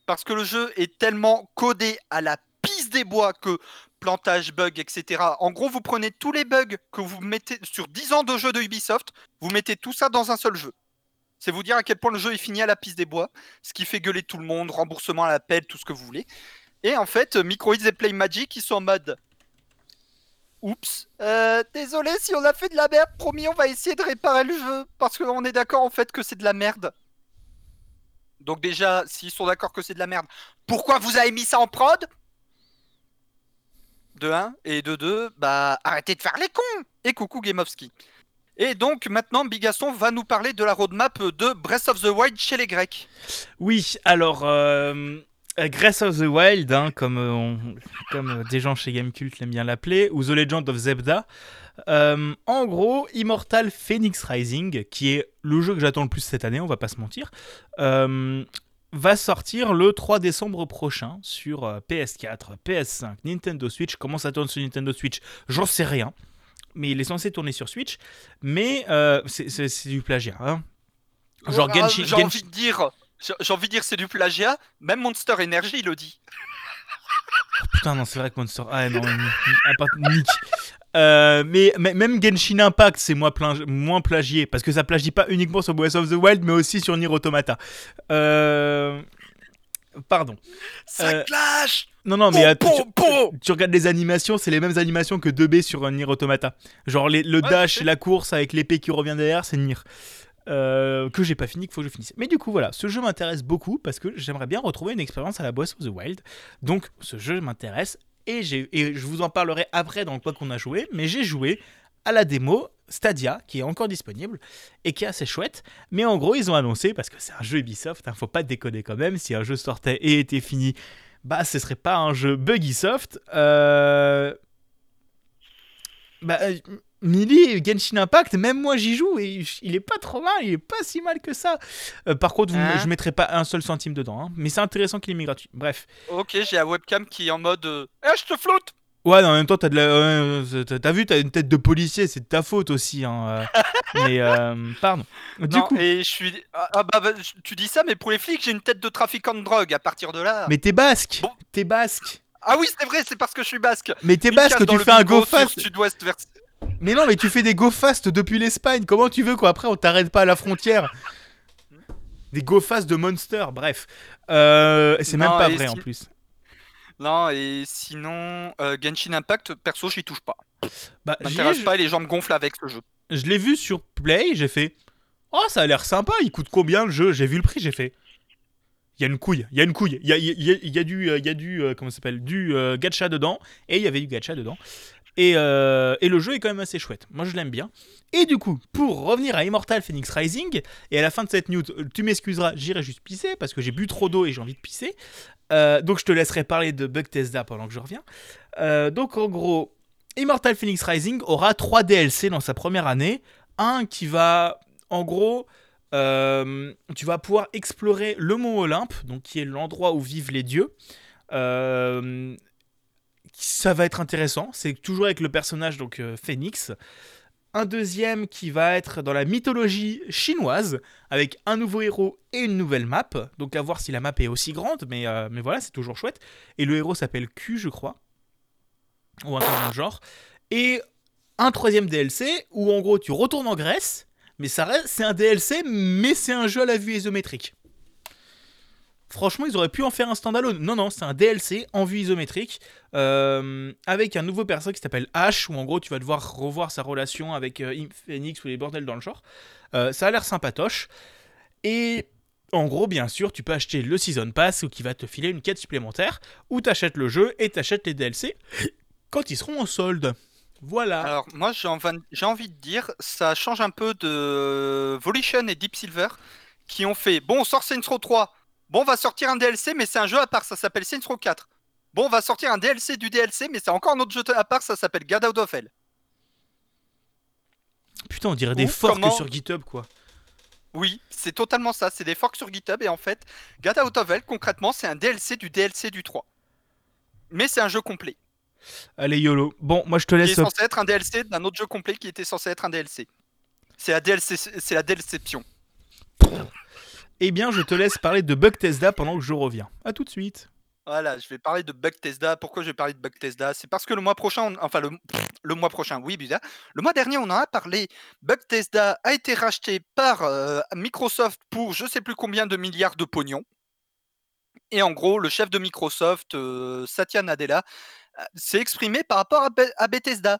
Parce que le jeu est tellement codé à la pisse des bois que plantage, bug, etc. En gros, vous prenez tous les bugs que vous mettez sur 10 ans de jeu de Ubisoft, vous mettez tout ça dans un seul jeu. C'est vous dire à quel point le jeu est fini à la piste des bois, ce qui fait gueuler tout le monde, remboursement à la l'appel, tout ce que vous voulez. Et en fait, Microids et Play Magic, ils sont en mode. Oups, euh, désolé si on a fait de la merde, promis, on va essayer de réparer le jeu, parce qu'on est d'accord en fait que c'est de la merde. Donc déjà, s'ils sont d'accord que c'est de la merde, pourquoi vous avez mis ça en prod? De 1 et de 2, bah arrêtez de faire les cons Et coucou Gameovski. Et donc maintenant, Bigaston va nous parler de la roadmap de Breath of the Wild chez les Grecs. Oui, alors euh, Breath of the Wild, hein, comme, euh, comme des gens chez Gamecult l'aiment bien l'appeler, ou The Legend of Zelda. Euh, en gros, Immortal Phoenix Rising, qui est le jeu que j'attends le plus cette année, on va pas se mentir, va sortir le 3 décembre prochain sur euh, PS4, PS5, Nintendo Switch. Comment ça tourne sur Nintendo Switch? J'en sais rien. Mais il est censé tourner sur Switch. Mais euh, c'est du plagiat. Hein. Genre Genshin. J'ai envie de dire. J'ai envie de dire c'est du plagiat. Même Monster Energy le dit. Oh, putain, non, c'est vrai que Monster. Ah non, Nick. Euh, mais, même Genshin Impact, c'est moins, moins, plagié, parce que ça plagie pas uniquement sur Breath of the Wild, mais aussi sur Nier Automata. Euh... Pardon. Ça euh... clash Non, non, mais tu, tu, regardes les animations, c'est les mêmes animations que 2B sur Nier Automata. Genre le dash et la course avec l'épée qui revient derrière, c'est Nier. Euh, que j'ai pas fini, qu'il faut que je finisse. Mais du coup, voilà, ce jeu m'intéresse beaucoup parce que j'aimerais bien retrouver une expérience à la Breath of the Wild. Donc, ce jeu m'intéresse et, je vous en parlerai après dans quoi qu'on a joué, mais j'ai joué à la démo Stadia, qui est encore disponible et qui est assez chouette. Mais en gros, ils ont annoncé, parce que c'est un jeu Ubisoft, hein, faut pas déconner quand même, si un jeu sortait et était fini, bah ce serait pas un jeu Buggysoft. Euh... Bah, euh, Melee Genshin Impact, même moi j'y joue et il est pas trop mal, il est pas si mal que ça. Euh, par contre, Hein je mettrai pas un seul centime dedans, hein. mais c'est intéressant qu'il est mis gratuit. Bref. Ok, j'ai la webcam qui est en mode euh, Eh, je te flotte Ouais, non, en même temps, t'as de la... euh, t'as- vu, t'as une tête de policier, c'est de ta faute aussi. Hein, euh. (laughs) mais, pardon. Du Non, coup, et je suis. Ah, ah, bah, bah, tu dis ça, mais pour les flics, j'ai une tête de trafiquant de drogue à partir de là. mais t'es basque. Bon. T'es basque. Ah oui, c'est vrai, c'est parce que je suis basque. Mais t'es basque, tu fais un go fast. Sud-ouest vers. Mais non, mais tu fais des go fast depuis l'Espagne. Comment tu veux qu'après on t'arrête pas à la frontière Des go fast de Monster, bref. Euh, c'est même pas vrai si- en plus. Non, et sinon, euh, Genshin Impact, perso, j'y touche pas. Bah, M'intéresse pas et les me gonflent avec ce jeu. je l'ai vu sur Play, j'ai fait Oh, ça a l'air sympa, il coûte combien le jeu? J'ai vu le prix, j'ai fait Il y a une couille, il y a une couille, il y a, y a- y a du, euh, y a du euh, comment s'appelle? Du euh, gacha dedans, et il y avait du gacha dedans. Et, euh, et le jeu est quand même assez chouette. Moi, je l'aime bien. Et du coup, pour revenir à Immortal Phoenix Rising, et à la fin de cette news, euh, tu m'excuseras, j'irai juste pisser parce que j'ai bu trop d'eau et j'ai envie de pisser. Euh, donc, je te laisserai parler de Bethesda pendant que je reviens. Donc, en gros, Immortal Phoenix Rising aura 3 DLC dans sa première année. Un qui va, en gros, tu vas pouvoir explorer le mont Olympe, donc qui est l'endroit où vivent les dieux. Euh, ça va être intéressant. C'est toujours avec le personnage donc euh, Phoenix. Un deuxième qui va être dans la mythologie chinoise, avec un nouveau héros et une nouvelle map. Donc à voir si la map est aussi grande, mais, euh, mais voilà, c'est toujours chouette. Et le héros s'appelle Q, je crois. Ou un truc dans le genre. Et un troisième DLC où en gros tu retournes en Grèce, mais ça c'est un DLC, mais c'est un jeu à la vue isométrique. Franchement, ils auraient pu en faire un standalone. Non, non, c'est un DLC en vue isométrique euh, avec un nouveau personnage qui s'appelle Ash, où en gros tu vas devoir revoir sa relation avec euh, Phoenix ou les bordels dans le genre. Euh, ça a l'air sympatoche. Et en gros, bien sûr, tu peux acheter le Season Pass ou qui va te filer une quête supplémentaire, ou t'achètes le jeu et t'achètes les DLC quand ils seront en solde. Voilà. Alors, moi, j'ai envie, de dire, ça change un peu de Volition et Deep Silver, qui ont fait Bon, on sort Saints Row 3. Bon, on va sortir un DLC, mais c'est un jeu à part, ça s'appelle Saints Row 4. Bon, on va sortir un DLC du DLC, mais c'est encore un autre jeu à part, ça s'appelle God Out of Hell. Putain, on dirait des Ou forks comment- sur GitHub, quoi. Oui, c'est totalement ça. C'est des forks sur GitHub, et en fait, God Out of Hell, concrètement, c'est un DLC du DLC du 3. Mais c'est un jeu complet. Allez, YOLO. Bon, moi je te Qui est laisse. censé être un DLC d'un autre jeu complet qui était censé être un DLC. C'est la DLC, c'est la déception. Eh bien, je te laisse parler de Bethesda pendant que je reviens. À tout de suite. Voilà, je vais parler de Bethesda. Pourquoi je vais parler de Bethesda C'est parce que le mois prochain, enfin le, (sniffs) le mois prochain, oui, bizarre. Le mois dernier, on en a parlé. Bethesda a été racheté par euh, Microsoft pour je sais plus combien de milliards de pognon. Et en gros, le chef de Microsoft, euh, Satya Nadella, euh, s'est exprimé par rapport à, à Bethesda.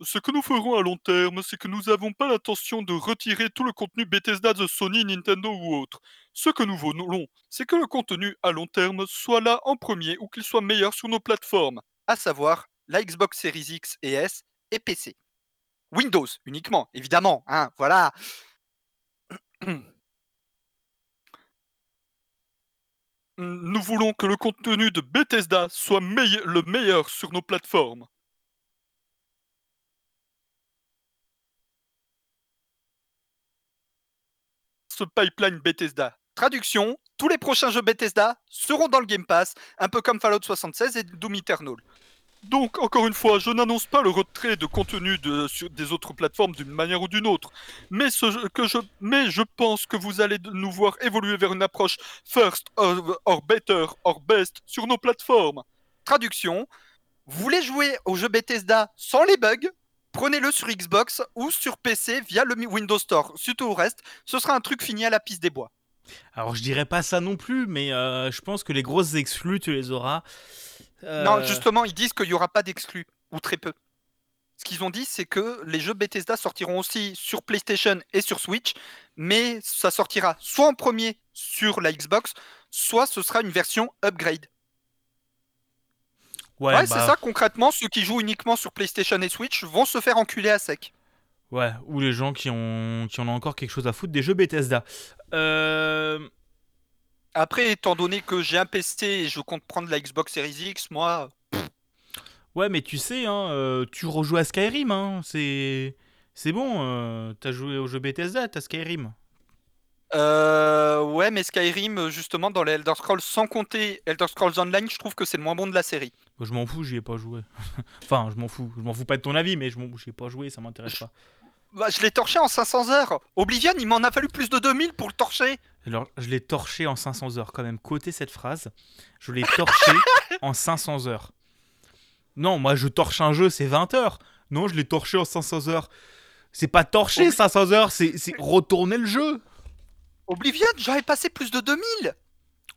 Ce que nous ferons à long terme, c'est que nous n'avons pas l'intention de retirer tout le contenu Bethesda de Sony, Nintendo ou autre. Ce que nous voulons, c'est que le contenu à long terme soit là en premier ou qu'il soit meilleur sur nos plateformes, à savoir la Xbox Series X et S et PC. Windows uniquement, évidemment, hein, voilà. Nous voulons que le contenu de Bethesda soit le meilleur sur nos plateformes. Pipeline Bethesda. Traduction, tous les prochains jeux Bethesda seront dans le Game Pass, un peu comme Fallout 76 et Doom Eternal. Donc, encore une fois, je n'annonce pas le retrait de contenu sur des autres plateformes d'une manière ou d'une autre, mais, que je, mais je pense que vous allez nous voir évoluer vers une approche first or, or better or best sur nos plateformes. Traduction, vous voulez jouer au jeu Bethesda sans les bugs? Prenez-le sur Xbox ou sur PC via le Windows Store. Surtout au reste, ce sera un truc fini à la piste des bois. Alors, je dirais pas ça non plus, mais euh, je pense que les grosses exclus, tu les auras. Euh, Non, justement, ils disent qu'il n'y aura pas d'exclus, ou très peu. Ce qu'ils ont dit, c'est que les jeux Bethesda sortiront aussi sur PlayStation et sur Switch, mais ça sortira soit en premier sur la Xbox, soit ce sera une version upgrade. Ouais, Ouais, bah, c'est ça concrètement, ceux qui jouent uniquement sur PlayStation et Switch vont se faire enculer à sec. Ouais, ou les gens qui, ont, qui en ont encore quelque chose à foutre des jeux Bethesda. Euh... Après, étant donné que j'ai un PC et je compte prendre la Xbox Series X, moi. Ouais, mais tu sais, hein, euh, tu rejoues à Skyrim, hein, c'est. C'est bon, euh, t'as joué au jeu Bethesda, t'as Skyrim. Euh, ouais, mais Skyrim, justement, dans les Elder Scrolls, sans compter Elder Scrolls Online, je trouve que c'est le moins bon de la série. Je m'en fous, j'y ai pas joué. (laughs) enfin, je m'en fous. Je m'en fous pas de ton avis, mais je m'en j'y ai pas joué, ça m'intéresse pas. Bah, je l'ai torché en 500 heures. Oblivion, il m'en a fallu plus de 2000 pour le torcher. Alors, je l'ai torché en 500 heures, quand même. Côté cette phrase, je l'ai torché (laughs) en 500 heures. Non, moi, je torche un jeu, c'est 20 heures. Non, je l'ai torché en 500 heures. C'est pas torcher Obli- 500 heures, c'est retourner le jeu. Oblivion, j'avais passé plus de 2000.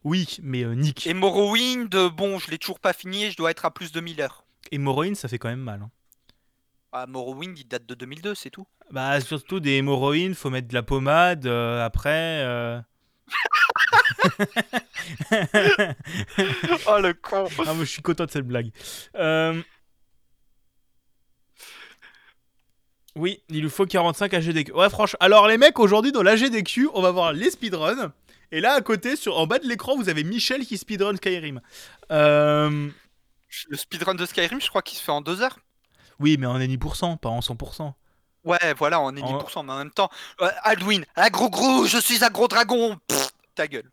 Oui, mais euh, Nick. Et Morrowind, euh, bon, je l'ai toujours pas fini et je dois être à plus de 1000 heures. Et Morrowind, ça fait quand même mal. hein. Ah, Morrowind, il date de 2002, c'est tout. Bah, surtout des hémorroïdes, faut mettre de la pommade. euh, après. euh, (laughs) oh le con. Ah, moi, je suis content de cette blague. Euh, Oui, il nous faut 45 AGDQ. Ouais, franchement. Alors, les mecs, aujourd'hui, dans l'AGDQ, on va voir les speedruns. Et là, à côté, sur... en bas de l'écran, vous avez Michel qui speedrun Skyrim. Euh, Le speedrun de Skyrim, je crois qu'il se fait en 2 heures. Oui, mais en est 10%, pas en 100%. Ouais, voilà, on est En- 10%, mais en même temps, euh, Alduin, agro gros, je suis agro dragon. Pff, ta gueule.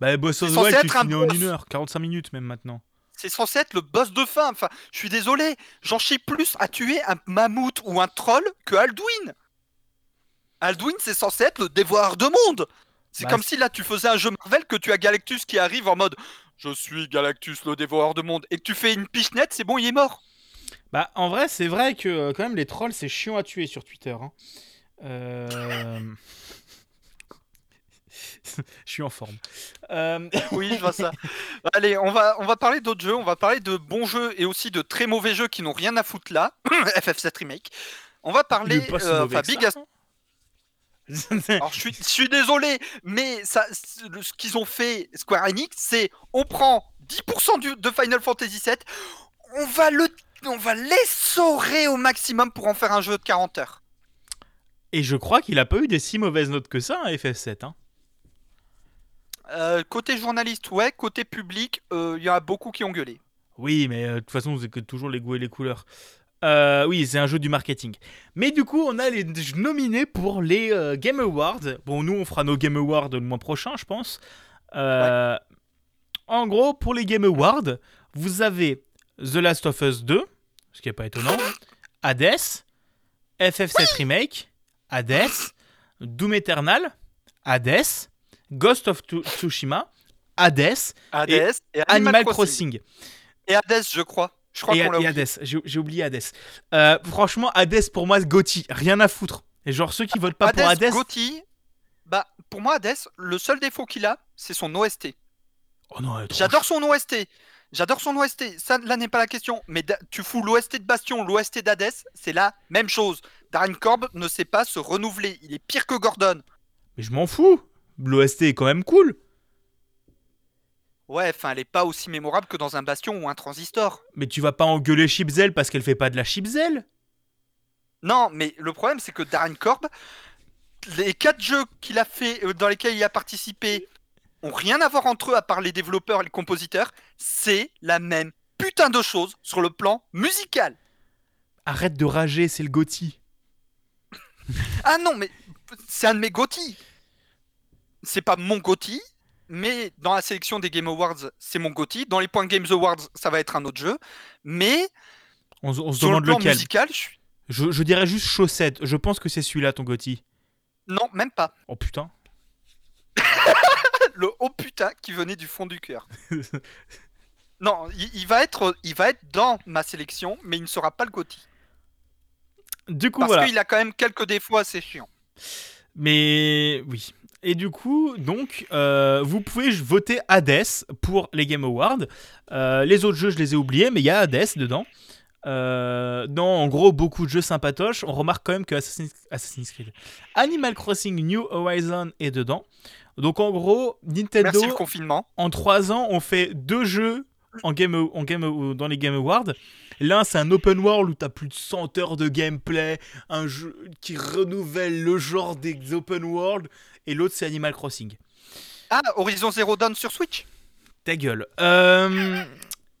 Bah, Boss of tu finis en boss. 1 heure, 45 minutes même maintenant. C'est censé être le boss de fin. Enfin, je suis désolé, j'en chie plus à tuer un mammouth ou un troll que Alduin. Alduin, c'est censé être le dévoreur de monde. C'est Bah, comme si là, tu faisais un jeu Marvel que tu as Galactus qui arrive en mode Je suis Galactus, le dévoreur de monde, et que tu fais une pichenette, c'est bon, il est mort. Bah, en vrai, c'est vrai que euh, quand même, les trolls, c'est chiant à tuer sur Twitter. hein. Euh... (laughs) (laughs) Je suis en forme. Euh, (laughs) Oui, je vois ça. Allez, on va, on va parler d'autres jeux, on va parler de bons jeux et aussi de très mauvais jeux qui n'ont rien à foutre là. (clears throat) FF7 Remake. On va parler. euh, enfin, Big hein. (laughs) Alors, je suis, je suis désolé, mais ça, c'est- le- ce qu'ils ont fait, Square Enix, c'est on prend 10% du, de Final Fantasy VII, on va le, on va l'essorer au maximum pour en faire un jeu de 40 heures. Et je crois qu'il a pas eu des si mauvaises notes que ça, un FF7. Hein. Euh, côté journaliste, ouais. Côté public, euh, il y en a beaucoup qui ont gueulé. Oui, mais euh, de toute façon, c'est que toujours les goûts et les couleurs. Euh, oui, c'est un jeu du marketing. Mais du coup, on a les nominés pour les euh, Game Awards. Bon, nous, on fera nos Game Awards le mois prochain, je pense. Euh, En gros, pour les Game Awards, vous avez The Last of Us 2, ce qui n'est pas étonnant, Hades, FF7 Remake, Hades, Doom Eternal, Hades, Ghost of Tsushima, Hades, Hades et, Animal Crossing. Et Hades, je crois. Je crois Et, qu'on l'a et oublié. Hades, j'ai j'ai oublié Hades. Euh, franchement, Hades pour moi, c'est Gotti, rien à foutre. Et genre ceux qui votent pas pour Hades, Gotti, bah, pour moi, Hades, le seul défaut qu'il a, c'est son OST. oh non, J'adore son OST. J'adore son OST. Ça, là, n'est pas la question. Mais da- tu fous l'OST de Bastion, l'OST d'Hades, c'est la même chose. Darren Korb ne sait pas se renouveler. Il est pire que Gordon. Mais je m'en fous. L'OST est quand même cool. Ouais, enfin, elle est pas aussi mémorable que dans un Bastion ou un Transistor. Mais tu vas pas engueuler Chipzel parce qu'elle fait pas de la Chipzel? Non, mais le problème, c'est que Darren Korb, les quatre jeux qu'il a fait, euh, dans lesquels il a participé, ont rien à voir entre eux à part les développeurs et les compositeurs. C'est la même putain de chose sur le plan musical. Arrête de rager, c'est le Gotti. Ah non, mais c'est un de mes GOTY. C'est pas mon GOTY, mais dans la sélection des Game Awards, c'est mon GOTY. Dans les points Games Awards, ça va être un autre jeu. Mais On, se- on se sur le demande plan lequel. musical, je suis... Je, je dirais juste chaussette. Je pense que c'est celui-là ton Gotti. non, même pas. Oh putain. (laughs) Le oh putain qui venait du fond du cœur. (laughs) non, il, il va être, il va être dans ma sélection, mais il ne sera pas le GOTY. Du coup, Parce voilà. qu'il a quand même quelques défauts assez chiants. Mais oui. Et du coup, donc, euh, vous pouvez voter Hades pour les Game Awards. Euh, les autres jeux, je les ai oubliés, mais il y a Hades dedans. Euh, non, en gros, beaucoup de jeux sympatoches. On remarque quand même que Assassin's, Assassin's Creed, Animal Crossing New Horizon est dedans. Donc, en gros, Nintendo, Merci le confinement. en 3 ans, on fait deux jeux en game, en game, dans les Game Awards. L'un, c'est un open world où tu as plus de 100 heures de gameplay, un jeu qui renouvelle le genre des open world, et l'autre, c'est Animal Crossing. Ah, Horizon Zero Dawn sur Switch Ta gueule. Euh,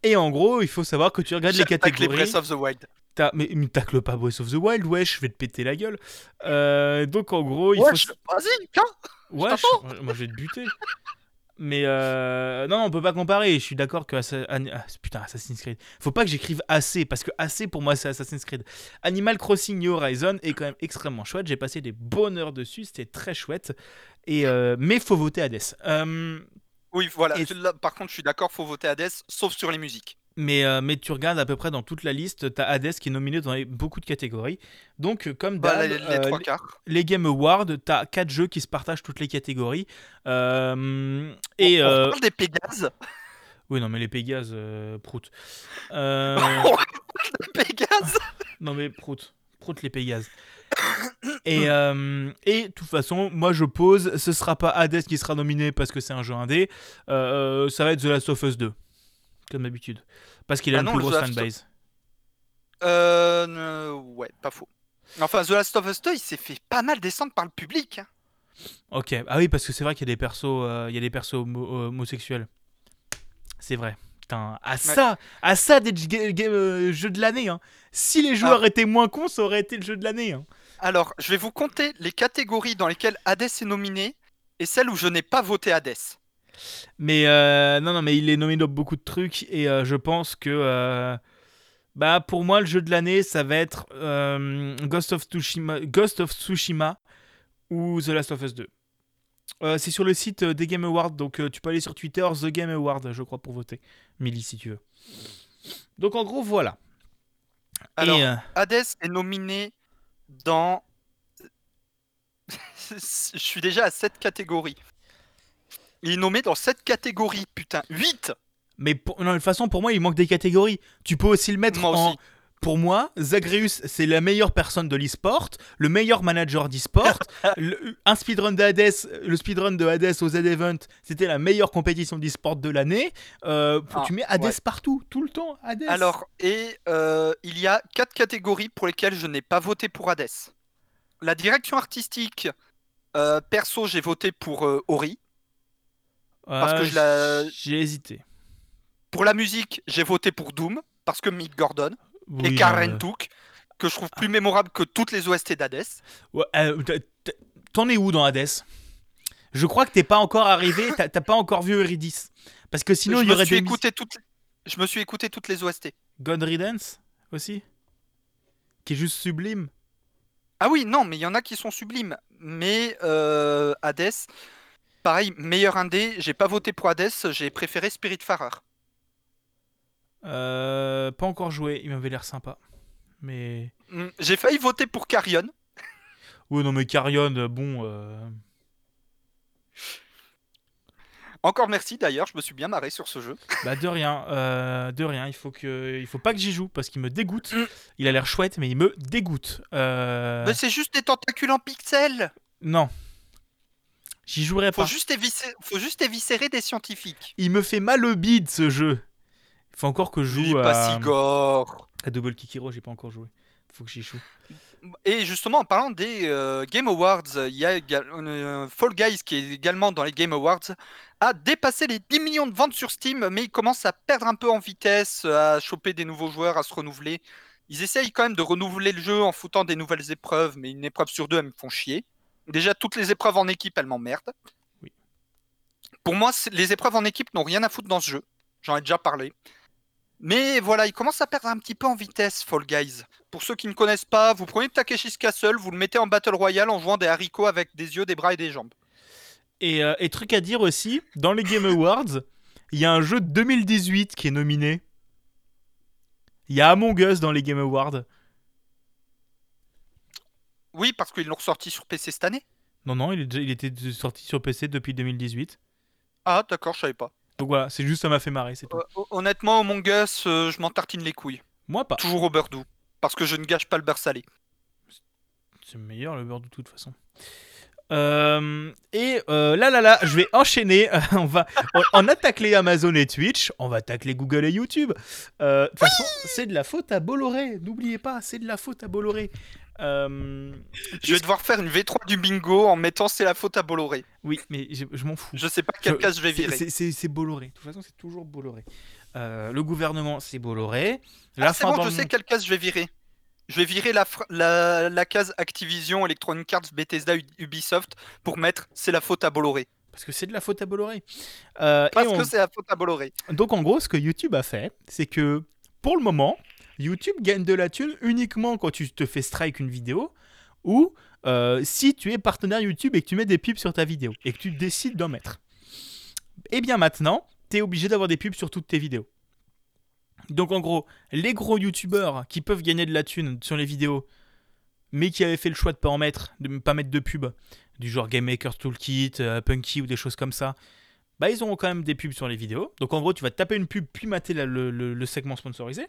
et en gros, il faut savoir que tu regardes les catégories. les Breath of the Wild. Mais, mais tacle pas Breath of the Wild, wesh, je vais te péter la gueule. Euh, donc en gros, il wesh, faut. Vas-y, viens Wesh, moi je vais te buter. Mais euh, non, on peut pas comparer. Je suis d'accord que ah, putain Assassin's Creed. Faut pas que j'écrive assez parce que assez pour moi c'est Assassin's Creed. Animal Crossing New Horizon est quand même extrêmement chouette. J'ai passé des bonnes heures dessus, c'était très chouette. Et euh, mais faut voter Hades. Euh, oui, voilà. par contre, je suis d'accord, faut voter Hades, sauf sur les musiques. Mais, euh, mais tu regardes à peu près dans toute la liste, tu as Hades qui est nominé dans beaucoup de catégories. Donc, euh, comme bah, les, quarts. les Game Awards, tu as 4 jeux qui se partagent toutes les catégories. Euh, et, on, on parle des Pégases Oui, non, mais les Pégases, prout. (laughs) Pégases Non, mais prout. Prout les Pégases. Et, et de toute façon, moi je pose, ce sera pas Hades qui sera nominé parce que c'est un jeu indé, ça va être The Last of Us 2 comme d'habitude. Parce qu'il a ah une plus grosse fanbase. Euh, ouais, pas faux. Enfin, The Last of Us 2, il s'est fait pas mal descendre par le public. Hein. Ok, ah oui, parce que c'est vrai qu'il y a des persos, euh, il y a des persos euh, homosexuels. C'est vrai. Putain, à ça, à ça d'être euh, jeu de l'année. Hein. Si les joueurs étaient moins cons, ça aurait été le jeu de l'année. Hein. Alors, je vais vous compter les catégories dans lesquelles Hades est nominé et celles où je n'ai pas voté Hades. Mais euh, non, non, mais il est nommé dans beaucoup de trucs et euh, je pense que euh, bah pour moi le jeu de l'année ça va être Ghost of Tsushima, Ghost of Tsushima ou The Last of Us 2. c'est sur le site des Game Awards, donc tu peux aller sur Twitter The Game Awards, je crois, pour voter. Millie, si tu veux. Donc en gros, voilà. Alors, Hades est nominé dans. (laughs) je suis déjà à cette catégorie. Il est nommé dans cette catégorie, putain. 8 Mais pour, de toute façon, pour moi, il manque des catégories. Tu peux aussi le mettre en. Pour moi, Zagreus, c'est la meilleure personne de l'e-sport, le meilleur manager d'e-sport. (laughs) un speedrun de Hades, le speedrun de Hades au Z-Event, c'était la meilleure compétition d'e-sport de l'année. Euh, ah, tu mets Hades partout, tout le temps, Hades. Alors, et euh, il y a quatre catégories pour lesquelles je n'ai pas voté pour Hades. La direction artistique, euh, perso, j'ai voté pour Ori. Parce que je J'ai hésité. Pour la musique, j'ai voté pour Doom, parce que Mick Gordon et Karen Took, que je trouve plus mémorable que toutes les OST d'Hades. Ouais, euh, T'en es où dans Hades? Je crois que t'es pas encore arrivé, t'as pas encore vu Eurydice. Parce que sinon, il y aurait des. Écouté toutes... Je me suis écouté toutes les OST. God Riddance aussi? Qui est juste sublime. Ah oui, non, mais il y en a qui sont sublimes. Mais euh, Hades, Pareil, meilleur indé, j'ai pas voté pour Hades, j'ai préféré Spiritfarer. Euh, pas encore joué, il m'avait l'air sympa. Mais. Hmm, j'ai failli voter pour Carrion. (laughs) oui, non, mais Carrion, euh, bon. Euh. Encore merci d'ailleurs, je me suis bien marré sur ce jeu. Bah de rien, euh, de rien. Il faut que, il faut pas que j'y joue parce qu'il me dégoûte. Hmm. Il a l'air chouette, mais il me dégoûte. Mais c'est juste des tentacules en pixels. Non, J'y jouerai pas. Faut juste, éviscérer, faut juste éviscérer des scientifiques. Il me fait mal au bide ce jeu. Il faut encore que je joue à... si gore. À Double Kikiro, j'ai pas encore joué. Faut que j'y joue. Et justement, en parlant des euh, Game Awards, il y a euh, Fall Guys qui est également dans les Game Awards, a dépassé les 10 millions de ventes sur Steam, mais il commence à perdre un peu en vitesse, à choper des nouveaux joueurs, à se renouveler. Ils essayent quand même de renouveler le jeu en foutant des nouvelles épreuves, mais une épreuve sur deux, elles me font chier. Déjà, toutes les épreuves en équipe, elles m'emmerdent. Oui. Pour moi, les épreuves en équipe n'ont rien à foutre dans ce jeu. J'en ai déjà parlé. Mais voilà, il commence à perdre un petit peu en vitesse, Fall Guys. Pour ceux qui ne connaissent pas, vous prenez Takeshi's Castle, vous le mettez en Battle Royale en jouant des haricots avec des yeux, des bras et des jambes. Et, euh, et truc à dire aussi, dans les Game Awards, il y a un jeu de 2018 qui est nominé. Il y a Among Us dans les Game Awards. Oui, parce qu'ils l'ont ressorti sur PC cette année. Non, non, il, il, était sorti sur PC depuis 2018. Ah, d'accord, je savais pas. Donc voilà, c'est juste ça m'a fait marrer, c'est tout. Euh, honnêtement, Among Us, euh, je m'en tartine les couilles. Moi pas. Toujours au beurre doux. Parce que je ne gâche pas le beurre salé. C'est meilleur le beurre doux de toute façon. Euh, et euh, là, là, là, je vais enchaîner. (laughs) on va, on, les Amazon et Twitch. On va attaquer Google et YouTube. Euh, De toute façon, c'est de la faute à Bolloré. N'oubliez pas, c'est de la faute à Bolloré. Je vais devoir faire une V3 du bingo en mettant c'est la faute à Bolloré. oui, mais je, je m'en fous. Je sais pas quelle Je- case je vais virer. c'est- Bolloré. De toute façon, c'est toujours Bolloré. Le gouvernement, c'est Bolloré. Ah, La fin bon, je sais quelle case je vais virer. Je vais virer la, fr- la, la case Activision, Electronic Arts, Bethesda, Ubisoft pour mettre c'est la faute à Bolloré. Parce que c'est de la faute à Bolloré. Euh, et Parce on- que c'est la faute à Bolloré. Donc en gros, ce que YouTube a fait, c'est que pour le moment, YouTube gagne de la thune uniquement quand tu te fais strike une vidéo ou euh, si tu es partenaire YouTube et que tu mets des pubs sur ta vidéo et que tu décides d'en mettre. Et bien maintenant, tu es obligé d'avoir des pubs sur toutes tes vidéos. Donc en gros, les gros YouTubeurs qui peuvent gagner de la thune sur les vidéos, mais qui avaient fait le choix de pas en mettre, de ne pas mettre de pub, du genre Game Maker Toolkit, euh, Punky ou des choses comme ça, bah ils auront quand même des pubs sur les vidéos. Donc en gros, tu vas taper une pub puis mater le, segment sponsorisé.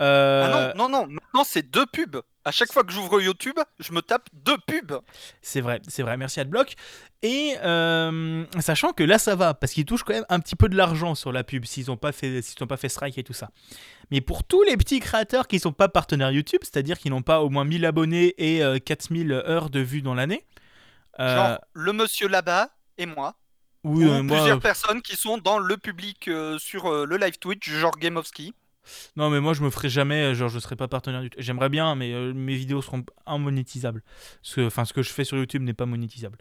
Euh, Ah non, non, non, maintenant c'est deux pubs. À chaque fois que j'ouvre YouTube, je me tape deux pubs. C'est vrai, c'est vrai, merci Adblock. Et euh, sachant que là ça va, parce qu'ils touchent quand même un petit peu de l'argent sur la pub s'ils n'ont pas, fait, s'ils pas fait strike et tout ça. Mais pour tous les petits créateurs qui ne sont pas partenaires YouTube, c'est-à-dire qui n'ont pas au moins 1000 abonnés et euh, 4000 heures de vues dans l'année, euh, Genre le monsieur là-bas et moi. oui, ou euh, moi, plusieurs personnes qui sont dans le public sur le live Twitch, genre Game of Ski. Non, mais moi je me ferai jamais, genre je serai pas partenaire YouTube. J'aimerais bien, mais euh, mes vidéos seront immonétisables. Enfin, ce que je fais sur YouTube n'est pas monétisable.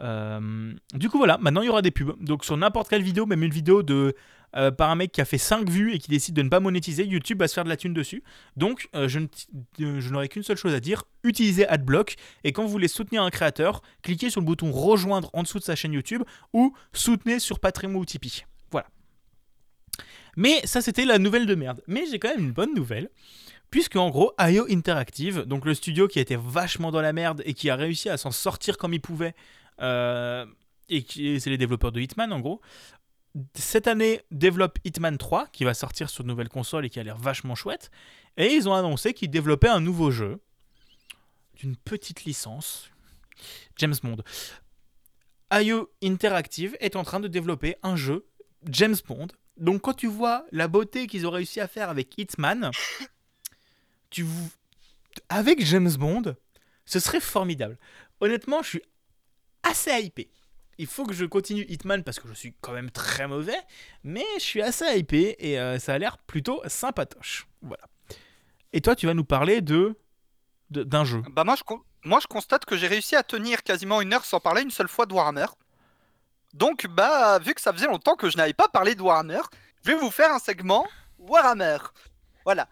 Euh, du coup, voilà, maintenant il y aura des pubs. Donc sur n'importe quelle vidéo, même une vidéo de euh, par un mec qui a fait 5 vues et qui décide de ne pas monétiser, YouTube va se faire de la thune dessus. Donc euh, euh, je n'aurai qu'une seule chose à dire utilisez Adblock. Et quand vous voulez soutenir un créateur, cliquez sur le bouton rejoindre en dessous de sa chaîne YouTube ou soutenez sur Patreon ou Tipeee. Mais ça, c'était la nouvelle de merde. Mais j'ai quand même une bonne nouvelle. Puisque en gros, IO Interactive, donc le studio qui était vachement dans la merde et qui a réussi à s'en sortir comme il pouvait, euh, et qui c'est les développeurs de Hitman en gros, cette année développe Hitman 3 qui va sortir sur de nouvelles consoles et qui a l'air vachement chouette. Et ils ont annoncé qu'ils développaient un nouveau jeu d'une petite licence, James Bond. IO Interactive est en train de développer un jeu James Bond. Donc quand tu vois la beauté qu'ils ont réussi à faire avec Hitman, tu avec James Bond, ce serait formidable. Honnêtement, je suis assez hypé. Il faut que je continue Hitman parce que je suis quand même très mauvais, mais je suis assez hypé et euh, ça a l'air plutôt sympatoche. Voilà. Et toi, tu vas nous parler de d'un jeu. Bah moi je, moi je constate que j'ai réussi à tenir quasiment une heure sans parler une seule fois de Warhammer. Donc bah vu que ça faisait longtemps que je n'avais pas parlé de Warhammer, je vais vous faire un segment Warhammer. Voilà.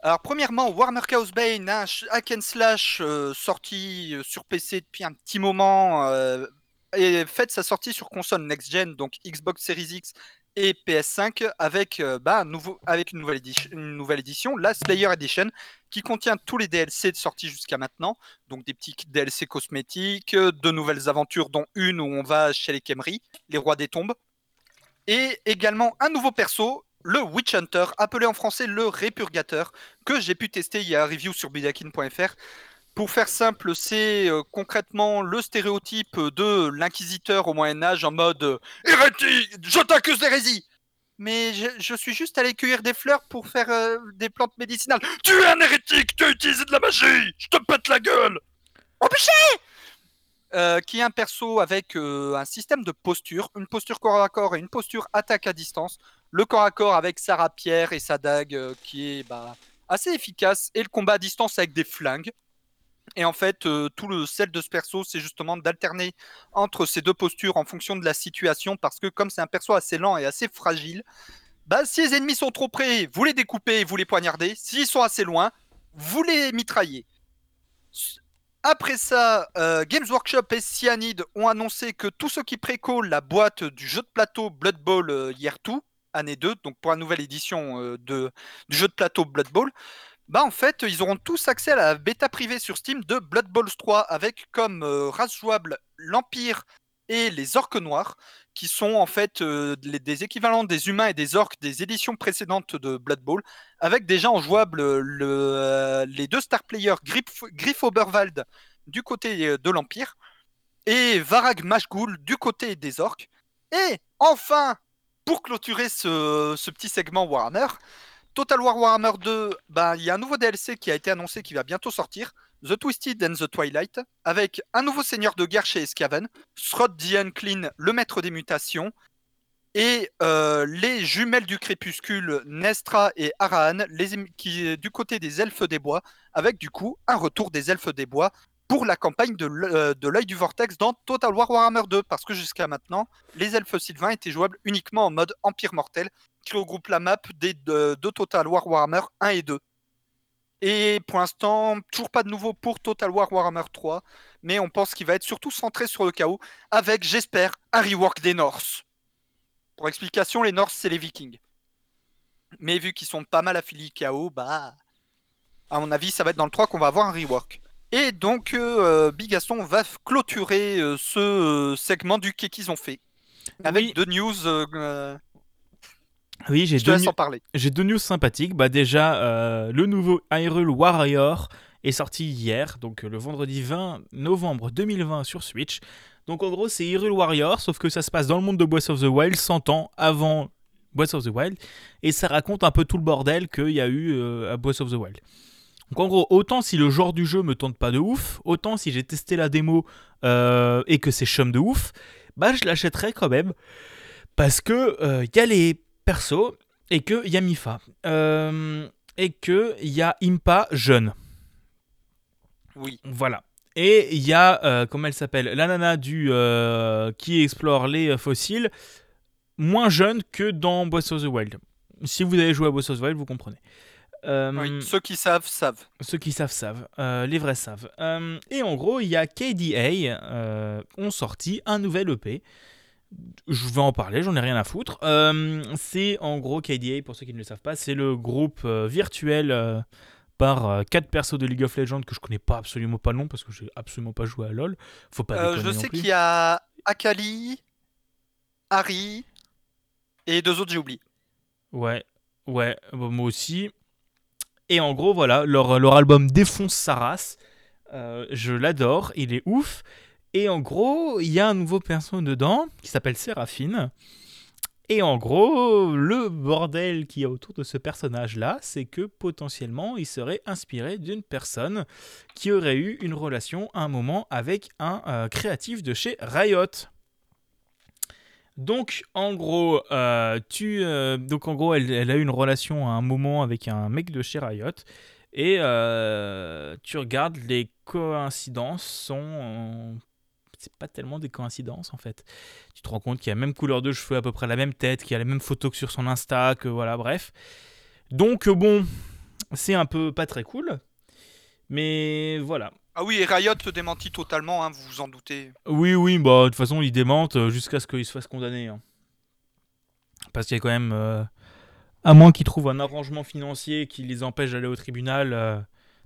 Alors premièrement Warhammer Chaos Bane, un hack and slash euh, sorti euh, sur PC depuis un petit moment euh, et fait sa sortie sur console next gen donc Xbox Series X et PS5 avec euh, bah, avec une nouvelle édition, une nouvelle édition, la Slayer Edition qui contient tous les DLC de sortie jusqu'à maintenant, donc des petits DLC cosmétiques, euh, de nouvelles aventures, dont une où on va chez les Kemri, les rois des tombes, et également un nouveau perso, le Witch Hunter, appelé en français le Répurgateur, que j'ai pu tester, il y a un review sur budakin.fr. Pour faire simple, c'est euh, concrètement le stéréotype de l'inquisiteur au Moyen Âge en mode hérétique, je t'accuse d'hérésie. Mais je, je suis juste allé cueillir des fleurs pour faire euh, des plantes médicinales. Tu es un hérétique, tu as utilisé de la magie, je te pète la gueule. Empêché Euh, Qui est un perso avec euh, un système de posture, une posture corps à corps et une posture attaque à distance. Le corps à corps avec sa rapière et sa dague euh, qui est bah, assez efficace, et le combat à distance avec des flingues. Et en fait, euh, tout le sel de ce perso, c'est justement d'alterner entre ces deux postures en fonction de la situation, parce que comme c'est un perso assez lent et assez fragile, bah, si les ennemis sont trop près, vous les découpez et vous les poignardez. S'ils sont assez loin, vous les mitraillez. Après ça, euh, Games Workshop et Cyanide ont annoncé que tous ceux qui précolent la boîte du jeu de plateau Blood Bowl euh, Year 2, année 2, donc pour la nouvelle édition de, du jeu de plateau Blood Bowl, bah en fait, ils auront tous accès à la bêta privée sur Steam de Blood Bowls 3 avec comme euh, race jouable l'Empire et les Orques Noirs, qui sont en fait euh, des équivalents des humains et des orques des éditions précédentes de Blood Bowl, avec déjà en jouable euh, le, les deux star players Griff, Oberwald du côté de l'Empire et Varag Mashgul du côté des orques. Et enfin, pour clôturer ce, ce petit segment Warhammer, Total War Warhammer 2, bah, il y a un nouveau DLC qui a été annoncé qui va bientôt sortir, The Twisted and the Twilight, avec un nouveau seigneur de guerre chez Escaven, Srod the Unclean, le maître des mutations, et euh, les jumelles du crépuscule, Nestra et Araan, les, qui du côté des elfes des bois, avec du coup un retour des elfes des bois pour la campagne de l'œil du vortex dans Total War Warhammer 2, parce que jusqu'à maintenant, les elfes sylvains étaient jouables uniquement en mode Empire Mortel, qui regroupe la map des de, Total War Warhammer 1 et 2. Et pour l'instant, toujours pas de nouveau pour Total War Warhammer 3, mais on pense qu'il va être surtout centré sur le chaos, avec, j'espère, un rework des Norse. Pour explication, les Norse, c'est les Vikings. Mais vu qu'ils sont pas mal affiliés chaos, bah, à mon avis, ça va être dans le 3 qu'on va avoir un rework. Et donc, euh, Bigaston va clôturer euh, ce euh, segment du quai qu'ils ont fait. Avec deux news. Oui, j'ai deux, j'ai deux news sympathiques. Bah, déjà, le nouveau Hyrule Warrior est sorti hier, donc le vendredi 20 novembre 2020 sur Switch. Donc en gros, c'est Hyrule Warrior, sauf que ça se passe dans le monde de Breath of the Wild 100 ans avant Breath of the Wild, et ça raconte un peu tout le bordel qu'il y a eu à Breath of the Wild. Donc en gros, autant si le genre du jeu me tente pas de ouf, autant si j'ai testé la démo euh, et que c'est chum de ouf, bah je l'achèterai quand même. Parce que il euh, y a les persos et qu'il y a Mifa. Euh, et qu'il y a Impa jeune. Oui. Voilà. Et il y a, comment elle s'appelle? La nana du, qui explore les fossiles, moins jeune que dans Breath of the Wild. Si vous avez joué à Breath of the Wild, vous comprenez. Euh, ceux qui savent, savent. Ceux qui savent, savent. Euh, les vrais savent. Euh, et en gros, il y a KDA ont sorti un nouvel EP. Je vais en parler, j'en ai rien à foutre. c'est en gros KDA, pour ceux qui ne le savent pas, c'est le groupe virtuel par quatre persos de League of Legends que je connais pas absolument pas le nom parce que j'ai absolument pas joué à LoL. Faut pas Je sais qu'il y a Akali, Harry et deux autres, j'ai oublié. Ouais, ouais, moi aussi. Et en gros, voilà, leur, leur album défonce sa race. Euh, je l'adore, il est ouf. Et en gros, il y a un nouveau personnage dedans qui s'appelle Séraphine. Et en gros, le bordel qu'il y a autour de ce personnage-là, c'est que potentiellement, il serait inspiré d'une personne qui aurait eu une relation à un moment avec un euh, créatif de chez Riot. Donc en gros, euh, tu, euh, donc en gros, elle, a eu une relation à un moment avec un mec de chez Riot et tu regardes les coïncidences sont c'est pas tellement des coïncidences en fait. Tu te rends compte qu'il a la même couleur de cheveux, à peu près la même tête, qu'il a la même photo que sur son Insta, que voilà, bref. Donc bon, c'est un peu pas très cool. Mais voilà, ah oui, et Riot te démentit totalement, hein, vous vous en doutez. Oui, oui, bah de toute façon, ils démentent euh, jusqu'à ce qu'ils se fassent condamner. Hein. Parce qu'il y a quand même. Euh, à moins qu'ils trouvent un arrangement financier qui les empêche d'aller au tribunal, euh,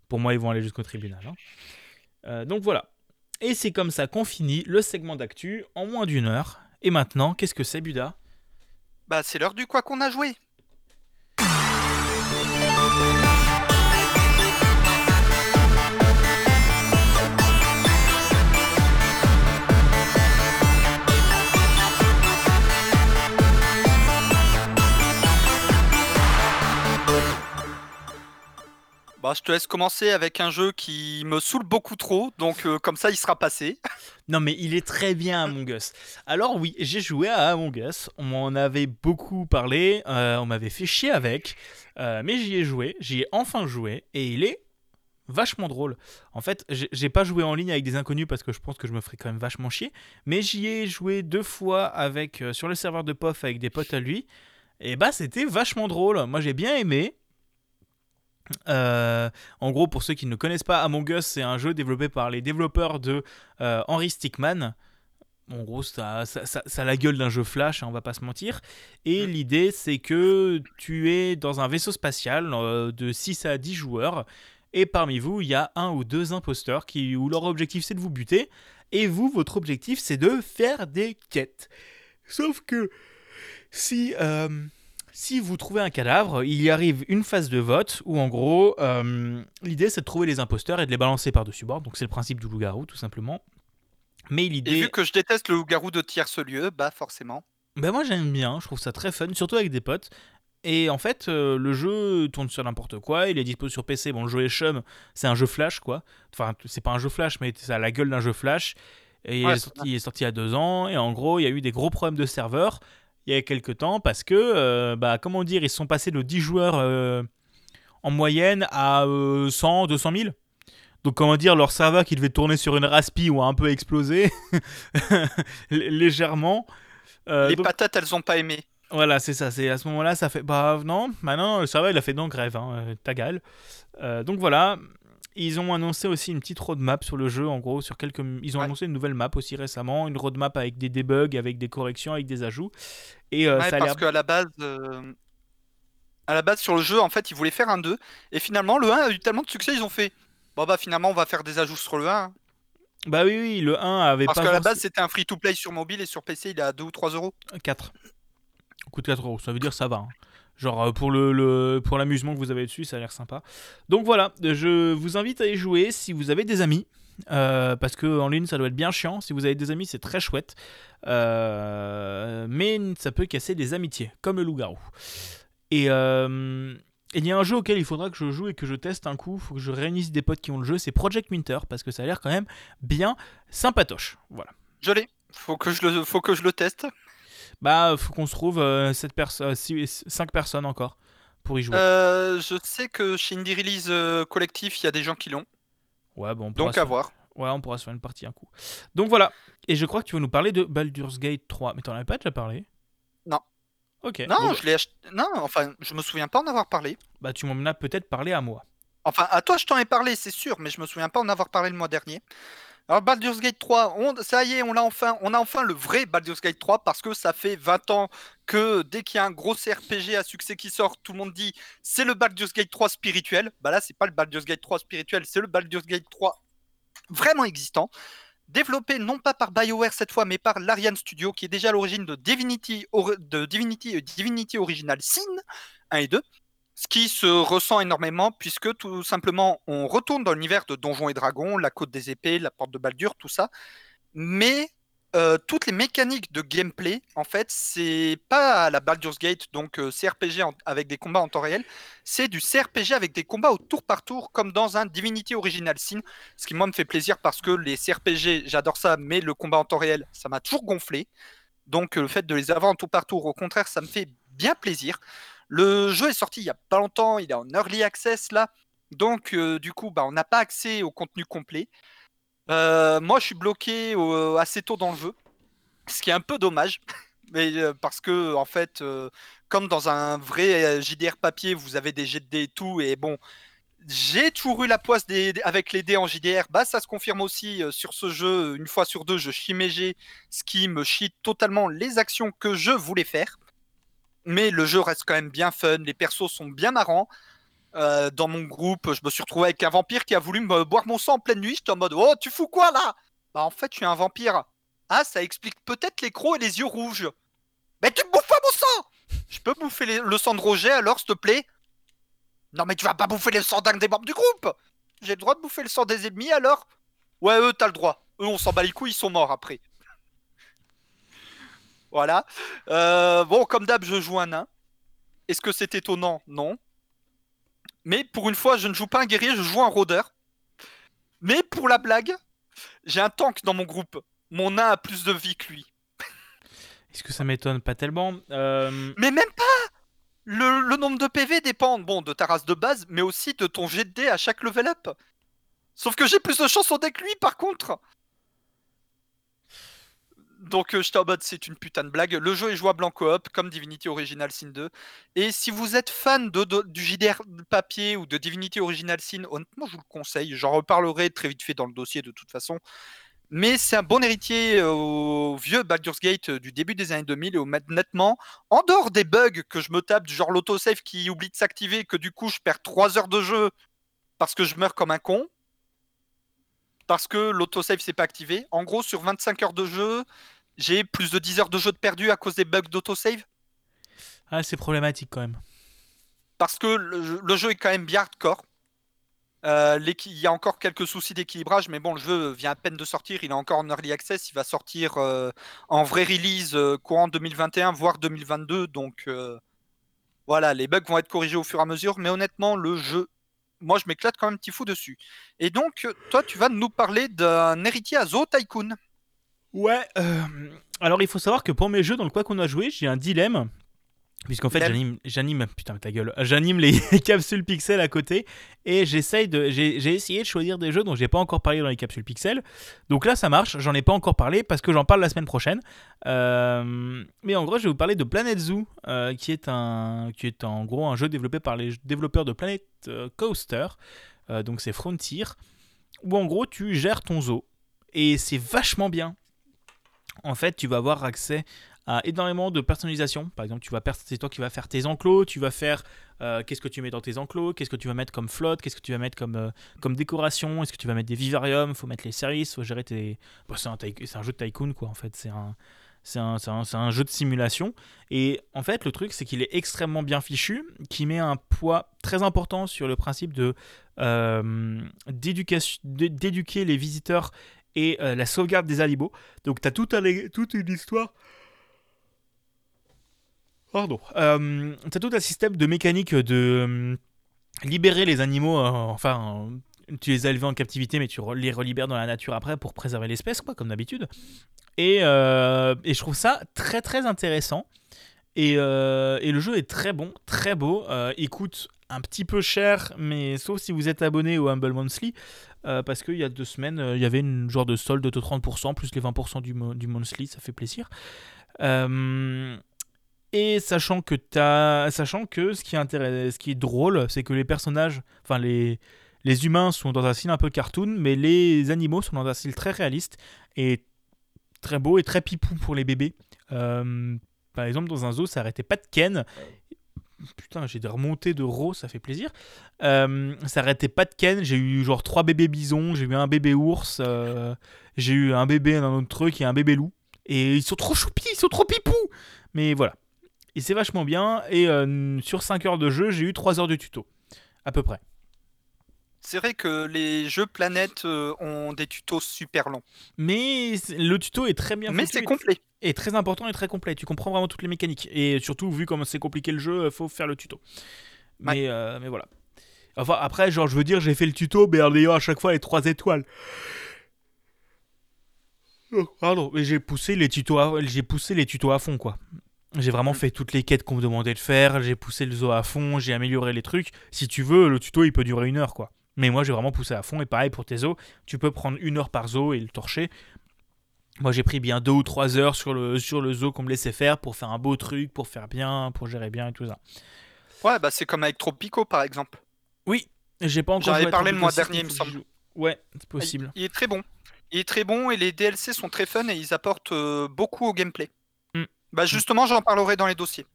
pour moi, ils vont aller jusqu'au tribunal. Hein. donc voilà. Et c'est comme ça qu'on finit le segment d'actu en moins d'une heure. Et maintenant, qu'est-ce que c'est, Buda? Bah, c'est l'heure du quoi qu'on a joué. Bah, je te laisse commencer avec un jeu qui me saoule beaucoup trop, donc euh, comme ça il sera passé. (laughs) Non mais il est très bien Among Us. Alors oui, j'ai joué à Among Us, on m'en avait beaucoup parlé, euh, on m'avait fait chier avec, euh, mais j'y ai joué, j'y ai enfin joué, et il est vachement drôle. En fait, j'ai pas joué en ligne avec des inconnus parce que je pense que je me ferais quand même vachement chier, mais j'y ai joué deux fois avec, sur le serveur de POF avec des potes à lui, et bah c'était vachement drôle, moi j'ai bien aimé. Euh, en gros, pour ceux qui ne connaissent pas, Among Us, c'est un jeu développé par les développeurs de euh, Henry Stickman. En gros, ça, ça, a la gueule d'un jeu flash, hein, on va pas se mentir. Et l'idée, c'est que tu es dans un vaisseau spatial euh, de 6 à 10 joueurs. Et parmi vous, il y a un ou deux imposteurs qui, où leur objectif, c'est de vous buter. Et vous, votre objectif, c'est de faire des quêtes. Sauf que si si vous trouvez un cadavre, il y arrive une phase de vote où en gros, euh, l'idée c'est de trouver les imposteurs et de les balancer par-dessus bord. Donc c'est le principe du loup-garou tout simplement. Mais Et l'idée. vu que je déteste le loup-garou de tierce lieu, bah forcément. Ben moi j'aime bien, je trouve ça très fun, surtout avec des potes. Et en fait, euh, le jeu tourne sur n'importe quoi, il est dispo sur PC. Bon, le jeu est chum, c'est un jeu flash quoi. Enfin, c'est pas un jeu flash, mais ça a la gueule d'un jeu flash. Et il, est sorti, il est sorti il y a deux ans, et en gros, il y a eu des gros problèmes de serveur il y a quelques temps parce que, euh, bah, comment dire, ils sont passés de 10 joueurs euh, en moyenne à euh, 100, 200 000. Donc, comment dire, leur serveur qui devait tourner sur une Raspi ou a un peu explosé (laughs) légèrement. Euh, Les donc- patates, elles ont pas aimé. voilà, c'est ça. C'est à ce moment-là, ça fait. Bah non, maintenant, le serveur, il a fait donc grève, hein, ta gueule. Donc voilà. Ils ont annoncé aussi une petite roadmap sur le jeu, en gros, sur quelques. Ils ont Ouais. annoncé une nouvelle map aussi récemment, une roadmap avec des debugs, avec des corrections, avec des ajouts. Et euh, Ouais, ça a l'air. parce qu'à la base, euh, à la base sur le jeu, en fait, ils voulaient faire un 2 et finalement le 1 a eu tellement de succès, ils ont fait. Bon bah finalement, on va faire des ajouts sur le 1. hein. Bah oui, oui, le 1 avait Parce pas. qu'à la base, c'était un free-to-play sur mobile et sur PC, il est à 2 ou 3 euros. 4. Coûte 4 euros, ça veut dire ça va. hein. Genre euh, pour le, pour l'amusement que vous avez dessus, ça a l'air sympa. Donc voilà, je vous invite à y jouer si vous avez des amis. euh, parce que en ligne ça doit être bien chiant. Si vous avez des amis, c'est très chouette. Euh, mais ça peut casser des amitiés, comme le loup-garou. Et il y a un jeu auquel il faudra que je joue et que je teste un coup. Il faut que je réunisse des potes qui ont le jeu. C'est Project Winter parce que ça a l'air quand même bien sympatoche. Voilà. Je l'ai. Faut que je le, faut que je le teste. Bah, faut qu'on se trouve 5 personnes encore pour y jouer. Euh, je sais que chez Indie Release euh, Collectif, il y a des gens qui l'ont. ouais, bon, on pourra Donc se- à voir. Ouais, on pourra se faire une partie un coup. Donc voilà. Et je crois que tu vas nous parler de Baldur's Gate 3. Mais t'en avais pas déjà parlé? Non. Ok. Non, Bon, je l'ai acheté. Non, enfin, je me souviens pas en avoir parlé. Bah, tu m'en as peut-être parlé à moi. Enfin, à toi, je t'en ai parlé, c'est sûr, mais je me souviens pas en avoir parlé le mois dernier. Alors, Baldur's Gate 3, on- ça y est, on a enfin, on a enfin le vrai Baldur's Gate 3 parce que ça fait 20 ans que dès qu'il y a un gros RPG à succès qui sort, tout le monde dit c'est le Baldur's Gate 3 spirituel. Bah là, c'est pas le Baldur's Gate 3 spirituel, c'est le Baldur's Gate 3 vraiment existant. Développé non pas par BioWare cette fois, mais par l'Ariane Studio, qui est déjà à l'origine de Divinity, de Divinity, et Divinity Original Sin 1 et 2 ce qui se ressent énormément puisque tout simplement on retourne dans l'univers de Donjons et Dragons, la côte des épées, la porte de Baldur, tout ça. Mais euh, toutes les mécaniques de gameplay, en fait, c'est pas la Baldur's Gate, donc euh, CRPG avec des combats en temps réel, c'est du CRPG avec des combats au tour par tour, comme dans un Divinity Original Sin. Ce qui, moi, me fait plaisir parce que les CRPG, j'adore ça, mais le combat en temps réel, ça m'a toujours gonflé. Donc euh, le fait de les avoir en tour par tour, au contraire, ça me fait bien plaisir. Le jeu est sorti il y a pas longtemps, il est en early access là, donc euh, du coup, bah, on n'a pas accès au contenu complet. Euh, moi, je suis bloqué au- assez tôt dans le jeu, ce qui est un peu dommage, (laughs) mais euh, parce que en fait, euh, comme dans un vrai euh, JDR papier, vous avez des jets de dés et tout, et bon, j'ai toujours eu la poisse avec les dés en JDR. Bah, ça se confirme aussi euh, sur ce jeu. Une fois sur deux, je chie mes jets, ce qui me chie totalement les actions que je voulais faire. Mais le jeu reste quand même bien fun. Les persos sont bien marrants. Euh, dans mon groupe, je me suis retrouvé avec un vampire qui a voulu me boire mon sang en pleine nuit. J'étais en mode Oh, tu fous quoi là? Bah, en fait, je suis un vampire. Ah, ça explique peut-être les crocs et les yeux rouges. Mais tu me bouffes pas mon sang Je peux bouffer le sang de Roger alors, s'il te plaît? Non mais tu vas pas bouffer le sang d'un des membres du groupe J'ai le droit de bouffer le sang des ennemis alors? Ouais, eux, t'as le droit. Eux, on s'en bat les couilles, ils sont morts après. Voilà. Euh, bon, comme d'hab, je joue un nain. Est-ce que c'est étonnant? Non. Mais pour une fois, je ne joue pas un guerrier, je joue un rôdeur. Mais pour la blague, j'ai un tank dans mon groupe. Mon nain a plus de vie que lui. Est-ce que ça m'étonne? Pas tellement Euh, Mais même pas le, le nombre de PV dépend bon, de ta race de base, mais aussi de ton jet de dés à chaque level up. Sauf que j'ai plus de chance au deck que lui, par contre. Donc euh, c'est une putain de blague. Le jeu est jouable en coop, comme Divinity Original Sin 2. Et si vous êtes fan de, de- du JDR papier ou de Divinity Original Sin, honnêtement je vous le conseille. J'en reparlerai très vite fait dans le dossier de toute façon. Mais c'est un bon héritier euh, au vieux Baldur's Gate euh, du début des années 2000 et au nettement, en dehors des bugs que je me tape, du genre l'autosave qui oublie de s'activer, que du coup je perds 3 heures de jeu parce que je meurs comme un con, parce que l'autosave s'est pas activé. En gros, sur 25 heures de jeu, j'ai plus de 10 heures de jeu de perdu à cause des bugs d'autosave. Ah, c'est problématique quand même. Parce que le, jeu- le jeu est quand même bien hardcore. Euh, il y a encore quelques soucis d'équilibrage, mais bon, le jeu vient à peine de sortir. Il est encore en early access. Il va sortir euh, en vrai release euh, courant 2021, voire 2022. Donc voilà, les bugs vont être corrigés au fur et à mesure. Mais honnêtement, le jeu, moi, je m'éclate quand même petit fou dessus. Et donc, toi, tu vas nous parler d'un héritier à Zo Tycoon. Ouais, euh, alors il faut savoir que pour mes jeux dans le quoi qu'on a joué, j'ai un dilemme. Puisqu'en fait, j'anime, j'anime, putain, ta gueule, j'anime les (laughs) capsules pixels à côté et j'essaye de, j'ai, essayé de choisir des jeux dont j'ai pas encore parlé dans les capsules pixels. Donc là, ça marche, j'en ai pas encore parlé parce que j'en parle la semaine prochaine. Euh, mais en gros, je vais vous parler de Planet Zoo, euh, qui est un, qui est en gros un jeu développé par les développeurs de Planet Coaster. Donc c'est Frontier, où en gros tu gères ton zoo et c'est vachement bien. En fait, tu vas avoir accès à énormément de personnalisation. Par exemple, tu vas c'est toi qui vas faire tes enclos, tu vas faire euh, qu'est-ce que tu mets dans tes enclos, qu'est-ce que tu vas mettre comme flotte, qu'est-ce que tu vas mettre comme, euh, comme décoration, est-ce que tu vas mettre des vivariums, faut mettre les services, faut gérer tes. C'est, un jeu de tycoon quoi en fait, c'est un. C'est un, un- jeu de simulation. Et en fait, le truc, c'est qu'il est extrêmement bien fichu, qui met un poids très important sur le principe de euh, d'éduquer les visiteurs et euh, la sauvegarde des alibos. Donc, tu as tout un- toute une histoire Pardon. Euh, t'as tout un système de mécanique de euh, libérer les animaux. euh, enfin, tu les as élevés en captivité, mais tu les relibères dans la nature après pour préserver l'espèce, quoi, comme d'habitude. Et, je trouve ça très très intéressant. Et, et le jeu est très bon, très beau. Euh, il coûte un petit peu cher, mais sauf si vous êtes abonné au Humble Monthly, euh, parce qu'il y a deux semaines, euh, il y avait une genre de solde de 30%, plus les 20% du, du Monthly, ça fait plaisir. Euh, et sachant que t'as, sachant que ce qui est ce qui est drôle, c'est que les personnages, enfin les les humains sont dans un style un peu cartoon, mais les animaux sont dans un style très réaliste et très beau et très pipou pour les bébés. Euh, par exemple, dans un zoo, ça arrêtait pas de ken. Putain, j'ai des remontées de ro, ça fait plaisir. Euh, ça arrêtait pas de ken. J'ai eu genre trois bébés bisons, j'ai eu un bébé ours, euh, j'ai eu un bébé d'un autre truc et un bébé loup. Et ils sont trop choupis, ils sont trop pipous. Mais voilà. Et c'est vachement bien. Et euh, sur 5 heures de jeu, j'ai eu 3 heures de tuto. À peu près. C'est vrai que les jeux planètes euh, ont des tutos super longs. Mais le tuto est très bien Mais c'est et- complet. Et très important et très complet. Tu comprends vraiment toutes les mécaniques. Et surtout, vu comment c'est compliqué le jeu, faut faire le tuto. Mais, euh, mais voilà. Enfin, après, genre, je veux dire, j'ai fait le tuto, mais en ayant à chaque fois les 3 étoiles. Oh, pardon, mais j'ai poussé les tutos à, j'ai poussé les tutos à fond, quoi. J'ai vraiment Mm. fait toutes les quêtes qu'on me demandait de faire, j'ai poussé le zoo à fond, j'ai amélioré les trucs. Si tu veux, le tuto il peut durer une heure quoi. Mais moi j'ai vraiment poussé à fond et pareil pour tes zoos, tu peux prendre une heure par zoo et le torcher. Moi j'ai pris bien deux ou trois heures sur le, sur le zoo qu'on me laissait faire pour faire un beau truc, pour faire bien, pour gérer bien et tout ça. Ouais, bah c'est comme avec Tropico par exemple. Oui, j'ai pas encore J'en avais parlé le mois 6, dernier, il me semble. Ouais, c'est possible. Il est très bon. Il est très bon et les DLC sont très fun et ils apportent euh, beaucoup au gameplay. Mm. Bah justement, j'en parlerai dans les dossiers.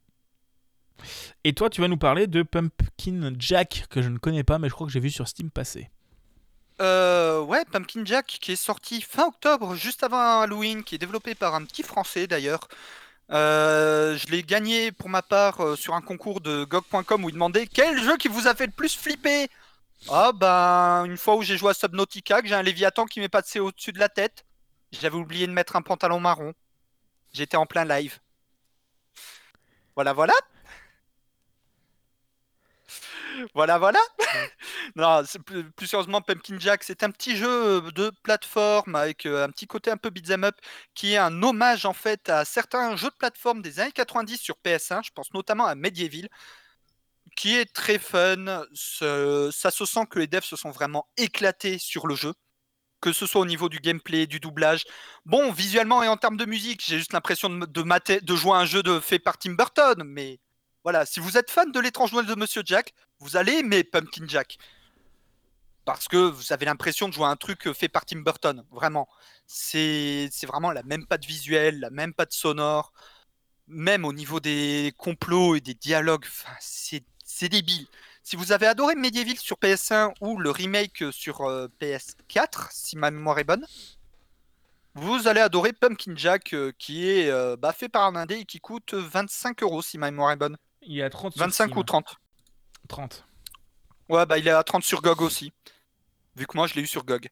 Et toi tu vas nous parler de Pumpkin Jack que je ne connais pas mais je crois que j'ai vu sur Steam passer. Euh, ouais, Pumpkin Jack qui est sorti fin octobre, juste avant Halloween, qui est développé par un petit français d'ailleurs. Euh, je l'ai gagné pour ma part euh, sur un concours de GOG.com où il demandait quel jeu qui vous a fait le plus flipper? Ah ben, une fois où j'ai joué à Subnautica, que j'ai un Léviathan qui m'est passé au-dessus de la tête. J'avais oublié de mettre un pantalon marron. J'étais en plein live. Voilà, voilà. Voilà, voilà. (laughs) plus, sérieusement, Pumpkin Jack, c'est un petit jeu de plateforme avec euh, un petit côté un peu beat'em up qui est un hommage en fait à certains jeux de plateforme des années 90 sur PS1. Je pense notamment à Medieval, qui est très fun. Ça se sent que les devs se sont vraiment éclatés sur le jeu, que ce soit au niveau du gameplay, du doublage. Bon, visuellement et en termes de musique, j'ai juste l'impression de, jouer un jeu fait par Tim Burton, mais voilà, si vous êtes fan de l'étrange Noël de Monsieur Jack, vous allez aimer Pumpkin Jack. Parce que vous avez l'impression de jouer à un truc euh, fait par Tim Burton, vraiment. C'est vraiment la même patte visuelle, la même patte sonore, même au niveau des complots et des dialogues, c'est débile. Si vous avez adoré Medieval sur PS1 ou le remake sur euh, PS4, si ma mémoire est bonne, vous allez adorer Pumpkin Jack, euh, qui est euh, bah, fait par un indé et qui coûte 25 euros, si ma mémoire est bonne. Il y a 30 sur 25 Steam. ou 30. 30. Ouais, bah il est à 30 sur GOG aussi. vu que moi je l'ai eu sur GOG.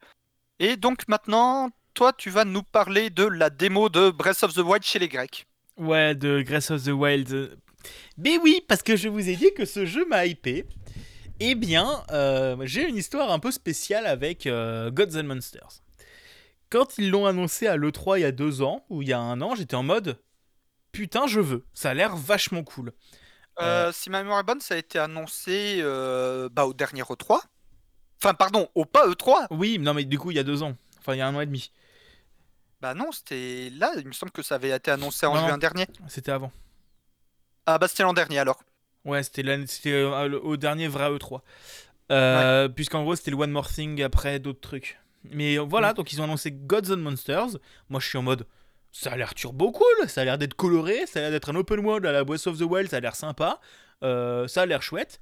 Et donc maintenant, toi, tu vas nous parler de la démo de Breath of the Wild chez les Grecs. Ouais, de Breath of the Wild. Mais oui, parce que je vous ai dit que ce jeu m'a hypé. Eh bien, euh, j'ai une histoire un peu spéciale avec euh, Gods and Monsters. Quand ils l'ont annoncé à l'E3 il y a deux ans, ou il y a un an, j'étais en mode Putain, je veux. Ça a l'air vachement cool. Euh, si ma mémoire est bonne, ça a été annoncé bah, au dernier E3. Enfin, pardon, au pas E3. Oui, non, mais du coup, il y a deux ans. Enfin, il y a un an et demi. Bah non, c'était là, il me semble que ça avait été annoncé en juin dernier. C'était avant. Ah bah c'était l'an dernier alors. Ouais, c'était euh, au dernier vrai E3. Euh, Puisqu'en gros, c'était le One More Thing après d'autres trucs. Mais voilà, mm. donc ils ont annoncé Gods and Monsters. Moi, je suis en mode. Ça a l'air turbo cool, ça a l'air d'être coloré, ça a l'air d'être un open world à la Breath of the Wild, ça a l'air sympa, euh, ça a l'air chouette.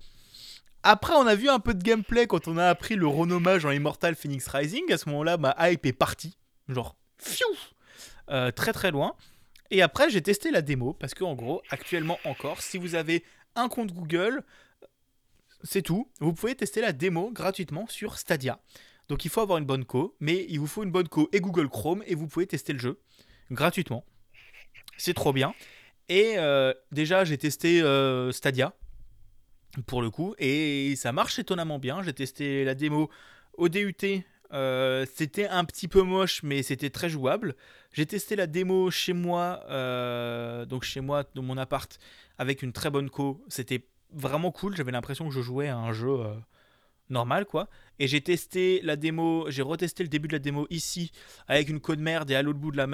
Après, on a vu un peu de gameplay quand on a appris le renommage en Immortal Phoenix Rising. À ce moment-là, ma hype est partie. Genre, fiou euh, Très très loin. Et après, j'ai testé la démo parce qu'en gros, actuellement encore, si vous avez un compte Google, c'est tout. Vous pouvez tester la démo gratuitement sur Stadia. Donc il faut avoir une bonne co, mais il vous faut une bonne co et Google Chrome et vous pouvez tester le jeu gratuitement. C'est trop bien. Et euh, déjà, j'ai testé euh, Stadia pour le coup et ça marche étonnamment bien. J'ai testé la démo au DUT euh, c'était un petit peu moche, mais c'était très jouable. J'ai testé la démo chez moi, donc chez moi, dans mon appart, avec une très bonne co. C'était vraiment cool. J'avais l'impression que je jouais à un jeu normal, quoi. Et j'ai testé la démo, j'ai retesté le début de la démo ici, avec une code merde et à l'autre bout, de la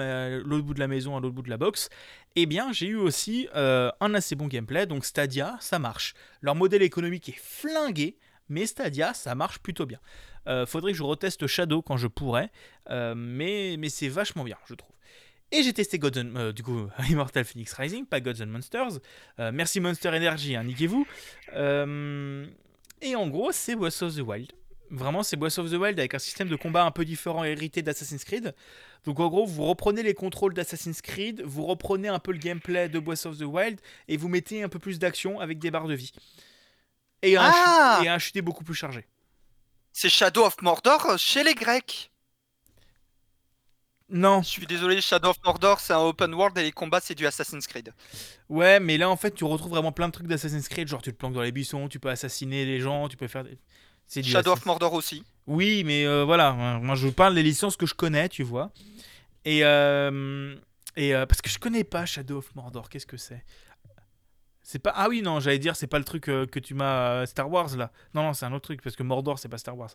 bout de la maison, à l'autre bout de la box. Eh bien, j'ai eu aussi un assez bon gameplay. Donc Stadia, ça marche. Leur modèle économique est flingué, mais Stadia, ça marche plutôt bien. Euh, faudrait que je reteste Shadow quand je pourrais, euh, mais, mais c'est vachement bien, je trouve. Et j'ai testé Gods euh, du coup, (laughs) Immortal Phoenix Rising, pas Gods and Monsters. merci Monster Energy, hein, niquez-vous. Et en gros, c'est Breath of the Wild. Vraiment, c'est Breath of the Wild avec un système de combat un peu différent hérité d'Assassin's Creed. Donc en gros, vous reprenez les contrôles d'Assassin's Creed, vous reprenez un peu le gameplay de Breath of the Wild et vous mettez un peu plus d'action avec des barres de vie. Et un, ah et un chuté beaucoup plus chargé. C'est Shadow of Mordor chez les Grecs. Non. Je suis désolé, Shadow of Mordor, c'est un open world et les combats, c'est du Assassin's Creed. Ouais, mais là, en fait, tu retrouves vraiment plein de trucs d'Assassin's Creed. Genre, tu te planques dans les buissons, tu peux assassiner les gens, tu peux faire. C'est Shadow of Mordor aussi. Oui, mais euh, voilà. Moi, je parle des licences que je connais, tu vois. Et. Euh, et euh, parce que je connais pas Shadow of Mordor, qu'est-ce que c'est? C'est pas ah oui non j'allais dire c'est pas le truc que tu m'as Star Wars là non non c'est un autre truc parce que Mordor c'est pas Star Wars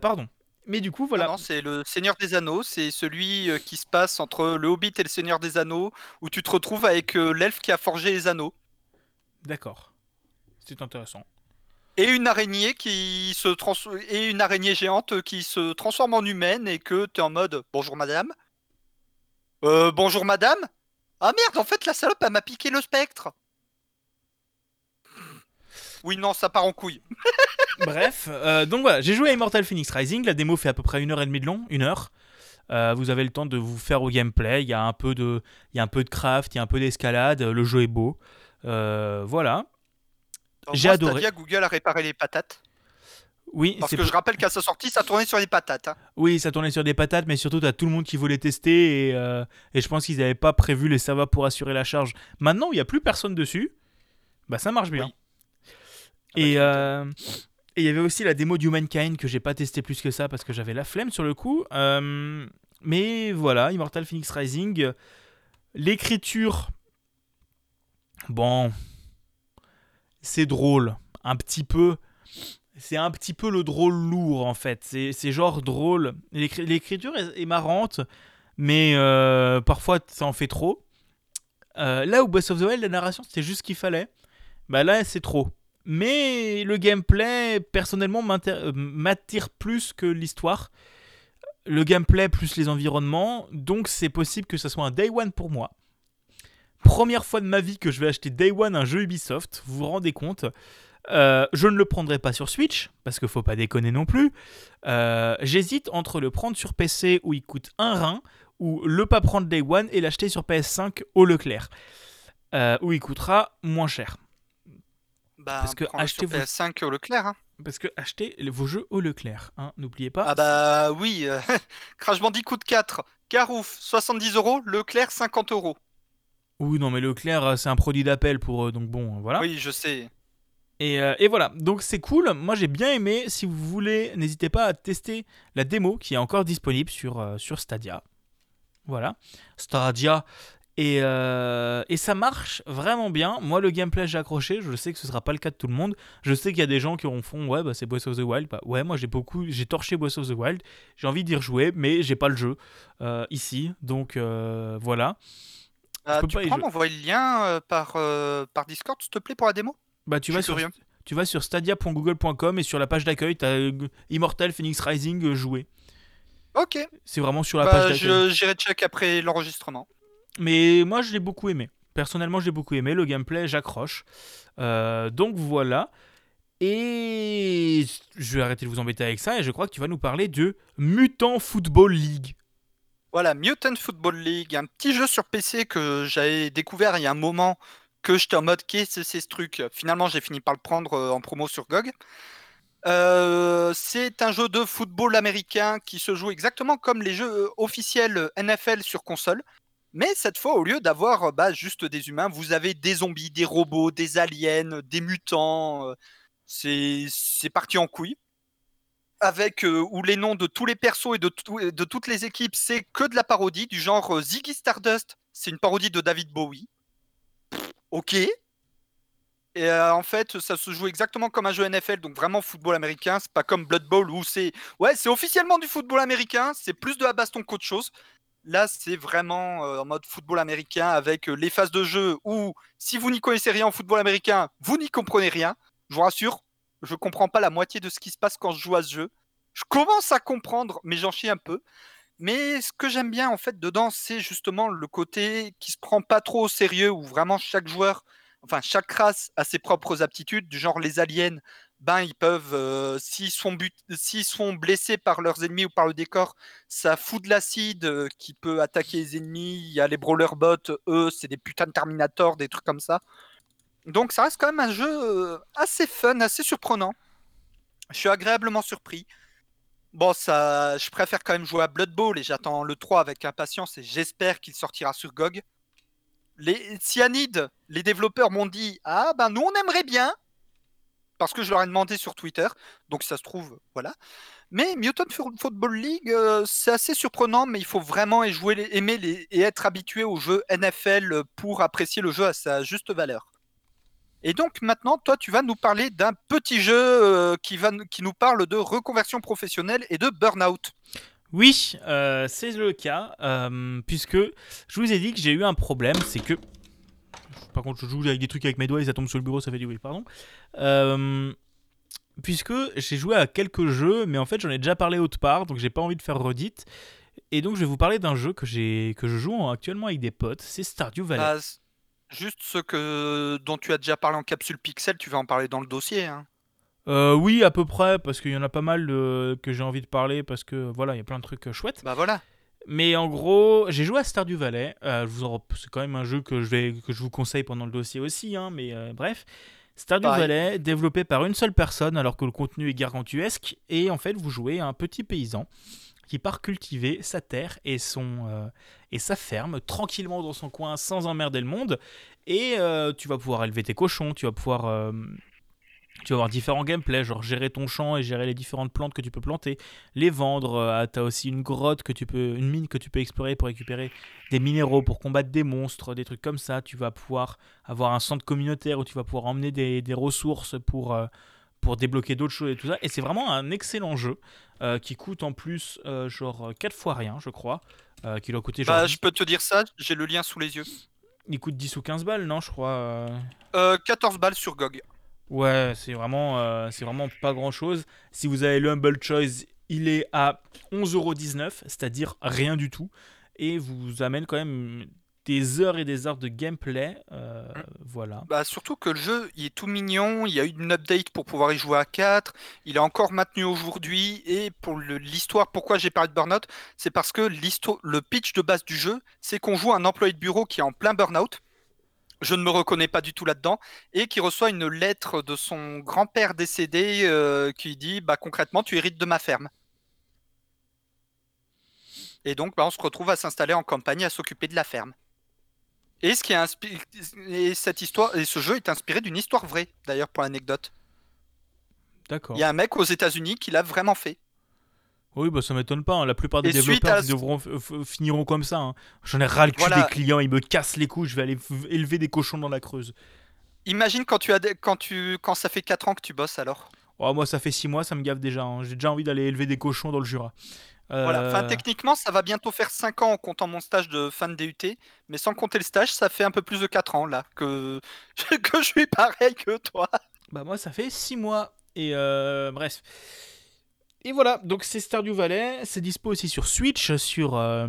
pardon mais du coup voilà. non, c'est le Seigneur des Anneaux c'est celui qui se passe entre le Hobbit et le Seigneur des Anneaux où tu te retrouves avec l'elfe qui a forgé les anneaux. D'accord. C'est intéressant. Et une araignée qui se trans... et une araignée géante qui se transforme en humaine et que tu es en mode bonjour madame. Bonjour madame. Ah merde en fait la salope elle m'a piqué le spectre oui, non, ça part en couille. (laughs) Bref, euh, donc voilà, j'ai joué à Immortal Phoenix Rising. La démo fait à peu près une heure et demie de long, une heure. Euh, vous avez le temps de vous faire au gameplay. Il y a un peu de, il y a un peu de craft, il y a un peu d'escalade. Le jeu est beau. Euh, voilà. J'ai adoré. Dit Google a réparé les patates. Oui, parce que je rappelle qu'à sa sortie, ça tournait sur des patates. Hein. Oui, ça tournait sur des patates, mais surtout, tu as tout le monde qui voulait tester et, et je pense qu'ils n'avaient pas prévu les serveurs pour assurer la charge. Maintenant, il n'y a plus personne dessus. Bah, ça marche bien. Euh, et il y avait aussi la démo d'Humankind que j'ai pas testé plus que ça parce que j'avais la flemme sur le coup. Euh, mais voilà, Immortal Phoenix Rising. L'écriture. Bon. C'est drôle. Un petit peu. C'est un petit peu le drôle lourd en fait. C'est genre drôle. L'écriture est, marrante, mais euh, parfois ça en fait trop. là où Boss of the Wild, la narration c'était juste ce qu'il fallait. Bah là c'est trop. Mais le gameplay, personnellement, euh, m'attire plus que l'histoire. Le gameplay plus les environnements. Donc c'est possible que ce soit un Day One pour moi. Première fois de ma vie que je vais acheter Day One un jeu Ubisoft, vous vous rendez compte? Euh, je ne le prendrai pas sur Switch, parce qu'il faut pas déconner non plus. Euh, j'hésite entre le prendre sur PC où il coûte un rein, ou le pas prendre Day One et l'acheter sur PS5 au Leclerc, où il coûtera moins cher. Bah, Parce que acheter PS5 au Leclerc. Hein. Parce que achetez vos jeux au Leclerc, hein, n'oubliez pas. Ah bah oui, euh, (laughs) Crash Bandicoot 4, Carouf 70 euros, Leclerc 50 euros. Oui, non, mais Leclerc, euh, c'est un produit d'appel pour eux, donc bon, voilà. Oui, je sais. Et, euh, et voilà, donc c'est cool. Moi j'ai bien aimé. Si vous voulez, n'hésitez pas à tester la démo qui est encore disponible sur, euh, sur Stadia. Voilà, Stadia. Et, euh, et ça marche vraiment bien. Moi, le gameplay, j'ai accroché. Je sais que ce sera pas le cas de tout le monde. Je sais qu'il y a des gens qui auront fond, ouais, bah, c'est Breath of the Wild. Bah, ouais, moi, j'ai beaucoup, j'ai torché Breath of the Wild. J'ai envie d'y rejouer, mais j'ai pas le jeu euh, ici. Donc euh, voilà. Ah, peux tu pas m'envoyer le lien par, par Discord, s'il te plaît, pour la démo? Bah, tu Je vas, sur, tu vas sur stadia.google.com et sur la page d'accueil, tu as Immortal Phoenix Rising joué. Ok, C'est vraiment sur la bah, page d'accueil. je- j'irai check après l'enregistrement. Mais moi, je l'ai beaucoup aimé. Personnellement, j'ai beaucoup aimé. Le gameplay, j'accroche. Euh, donc voilà. Et je vais arrêter de vous embêter avec ça. Et je crois que tu vas nous parler de Mutant Football League. Voilà, Mutant Football League, un petit jeu sur PC que j'avais découvert il y a un moment que j'étais en mode qu'est-ce que c'est ce truc? Finalement, j'ai fini par le prendre euh, en promo sur GOG. Euh, c'est un jeu de football américain qui se joue exactement comme les jeux officiels NFL sur console. Mais cette fois, au lieu d'avoir euh, bah, juste des humains, vous avez des zombies, des robots, des aliens, des mutants. euh, c'est parti en couille. Avec euh, où les noms de tous les persos et de, de toutes les équipes, c'est que de la parodie, du genre euh, Ziggy Stardust, c'est une parodie de David Bowie. Ok. Et euh, en fait, ça se joue exactement comme un jeu NFL, donc vraiment football américain. C'est pas comme Blood Bowl où c'est. Ouais, c'est officiellement du football américain, c'est plus de la baston qu'autre chose. Là, c'est vraiment euh, en mode football américain avec euh, les phases de jeu où, si vous n'y connaissez rien en football américain, vous n'y comprenez rien. Je vous rassure, je comprends pas la moitié de ce qui se passe quand je joue à ce jeu. Je commence à comprendre, mais j'en chie un peu. Mais ce que j'aime bien en fait dedans, c'est justement le côté qui se prend pas trop au sérieux, où vraiment chaque joueur, enfin chaque race a ses propres aptitudes, du genre les aliens, ben ils peuvent, euh, s'ils sont, sont blessés par leurs ennemis ou par le décor, ça fout de l'acide euh, qui peut attaquer les ennemis. Il y a les brawler bots, eux, c'est des putains de Terminator, des trucs comme ça. Donc ça reste quand même un jeu euh, assez fun, assez surprenant. Je suis agréablement surpris. Bon, ça, je préfère quand même jouer à Blood Bowl et j'attends le 3 avec impatience et j'espère qu'il sortira sur GOG. Les Cyanide, les développeurs m'ont dit Ah ben nous on aimerait bien parce que je leur ai demandé sur Twitter, donc ça se trouve, voilà. Mais Mutant Fo- Football League, euh, c'est assez surprenant, mais il faut vraiment jouer, aimer et être habitué au jeu NFL pour apprécier le jeu à sa juste valeur. Et donc maintenant, toi, tu vas nous parler d'un petit jeu euh, qui, va, qui nous parle de reconversion professionnelle et de burn-out. Oui, euh, c'est le cas, puisque je vous ai dit que j'ai eu un problème, c'est que... Par contre, je joue avec des trucs avec mes doigts et ça tombe sur le bureau, ça fait du bruit, pardon. Euh, puisque j'ai joué à quelques jeux, mais en fait j'en ai déjà parlé autre part, donc j'ai pas envie de faire redite. Et donc je vais vous parler d'un jeu que, j'ai, que je joue en- actuellement avec des potes, c'est Stardew Valley. Bah, juste ce que, dont tu as déjà parlé en capsule pixel, tu vas en parler dans le dossier. hein. Euh, oui, à peu près, parce qu'il y en a pas mal de- que j'ai envie de parler, parce que voilà, il y a plein de trucs euh, chouettes. Bah voilà. Mais en gros, j'ai joué à Stardew Valley. Euh, je vous en- c'est quand même un jeu que je, vais, que je vous conseille pendant le dossier aussi, hein, mais euh, bref. Stardew Pareil. Valley, développé par une seule personne alors que le contenu est gargantuesque. Et en fait, vous jouez un petit paysan qui part cultiver sa terre et, son, euh, et sa ferme tranquillement dans son coin sans emmerder le monde. Et euh, tu vas pouvoir élever tes cochons, tu vas pouvoir... euh, tu vas avoir différents gameplays, genre gérer ton champ et gérer les différentes plantes que tu peux planter, les vendre. tu as aussi une grotte que tu peux, une mine que tu peux explorer pour récupérer des minéraux pour combattre des monstres, des trucs comme ça. Tu vas pouvoir avoir un centre communautaire où tu vas pouvoir emmener des, des ressources pour, euh, pour débloquer d'autres choses et tout ça. Et c'est vraiment un excellent jeu euh, qui coûte en plus euh, genre 4 fois rien, je crois. euh, qui doit coûter genre. Bah, je peux te dire ça, j'ai le lien sous les yeux. Il coûte 10 ou 15 balles, non, je crois. euh. Euh, 14 balles sur GOG. Ouais, c'est vraiment, euh, c'est vraiment pas grand chose. Si vous avez le Humble Choice, il est à 11,19€, c'est-à-dire rien du tout. Et vous amène quand même des heures et des heures de gameplay. euh, voilà. Bah, surtout que le jeu, il est tout mignon, il y a eu une update pour pouvoir y jouer à 4, il est encore maintenu aujourd'hui, et pour l'histoire, pourquoi j'ai parlé de Burnout, c'est parce que le pitch de base du jeu, c'est qu'on joue un employé de bureau qui est en plein burnout, je ne me reconnais pas du tout là-dedans, et qui reçoit une lettre de son grand-père décédé euh, qui dit bah, concrètement, tu hérites de ma ferme. Et donc, bah, on se retrouve à s'installer en campagne, à s'occuper de la ferme. Et, ce qui est inspi- et cette histoire, et ce jeu est inspiré d'une histoire vraie, d'ailleurs, pour l'anecdote. D'accord. Il y a un mec aux États-Unis qui l'a vraiment fait. Oui, bah ça m'étonne pas. hein. La plupart des Et développeurs à devront, finiront comme ça. hein. J'en ai ras le cul Voilà. des clients, ils me cassent les couilles, je vais aller élever des cochons dans la Creuse. Imagine quand tu as des- quand tu quand ça fait 4 ans que tu bosses alors. Oh, moi, ça fait 6 mois, ça me gave déjà. hein. J'ai déjà envie d'aller élever des cochons dans le Jura. Voilà. Enfin, Euh, techniquement, ça va bientôt faire 5 ans en comptant mon stage de fin de DUT, mais sans compter le stage, ça fait un peu plus de 4 ans là que (laughs) que je suis pareil que toi. Bah moi ça fait 6 mois et euh, bref. Et voilà, donc c'est Stardew Valley, c'est dispo aussi sur Switch, sur euh,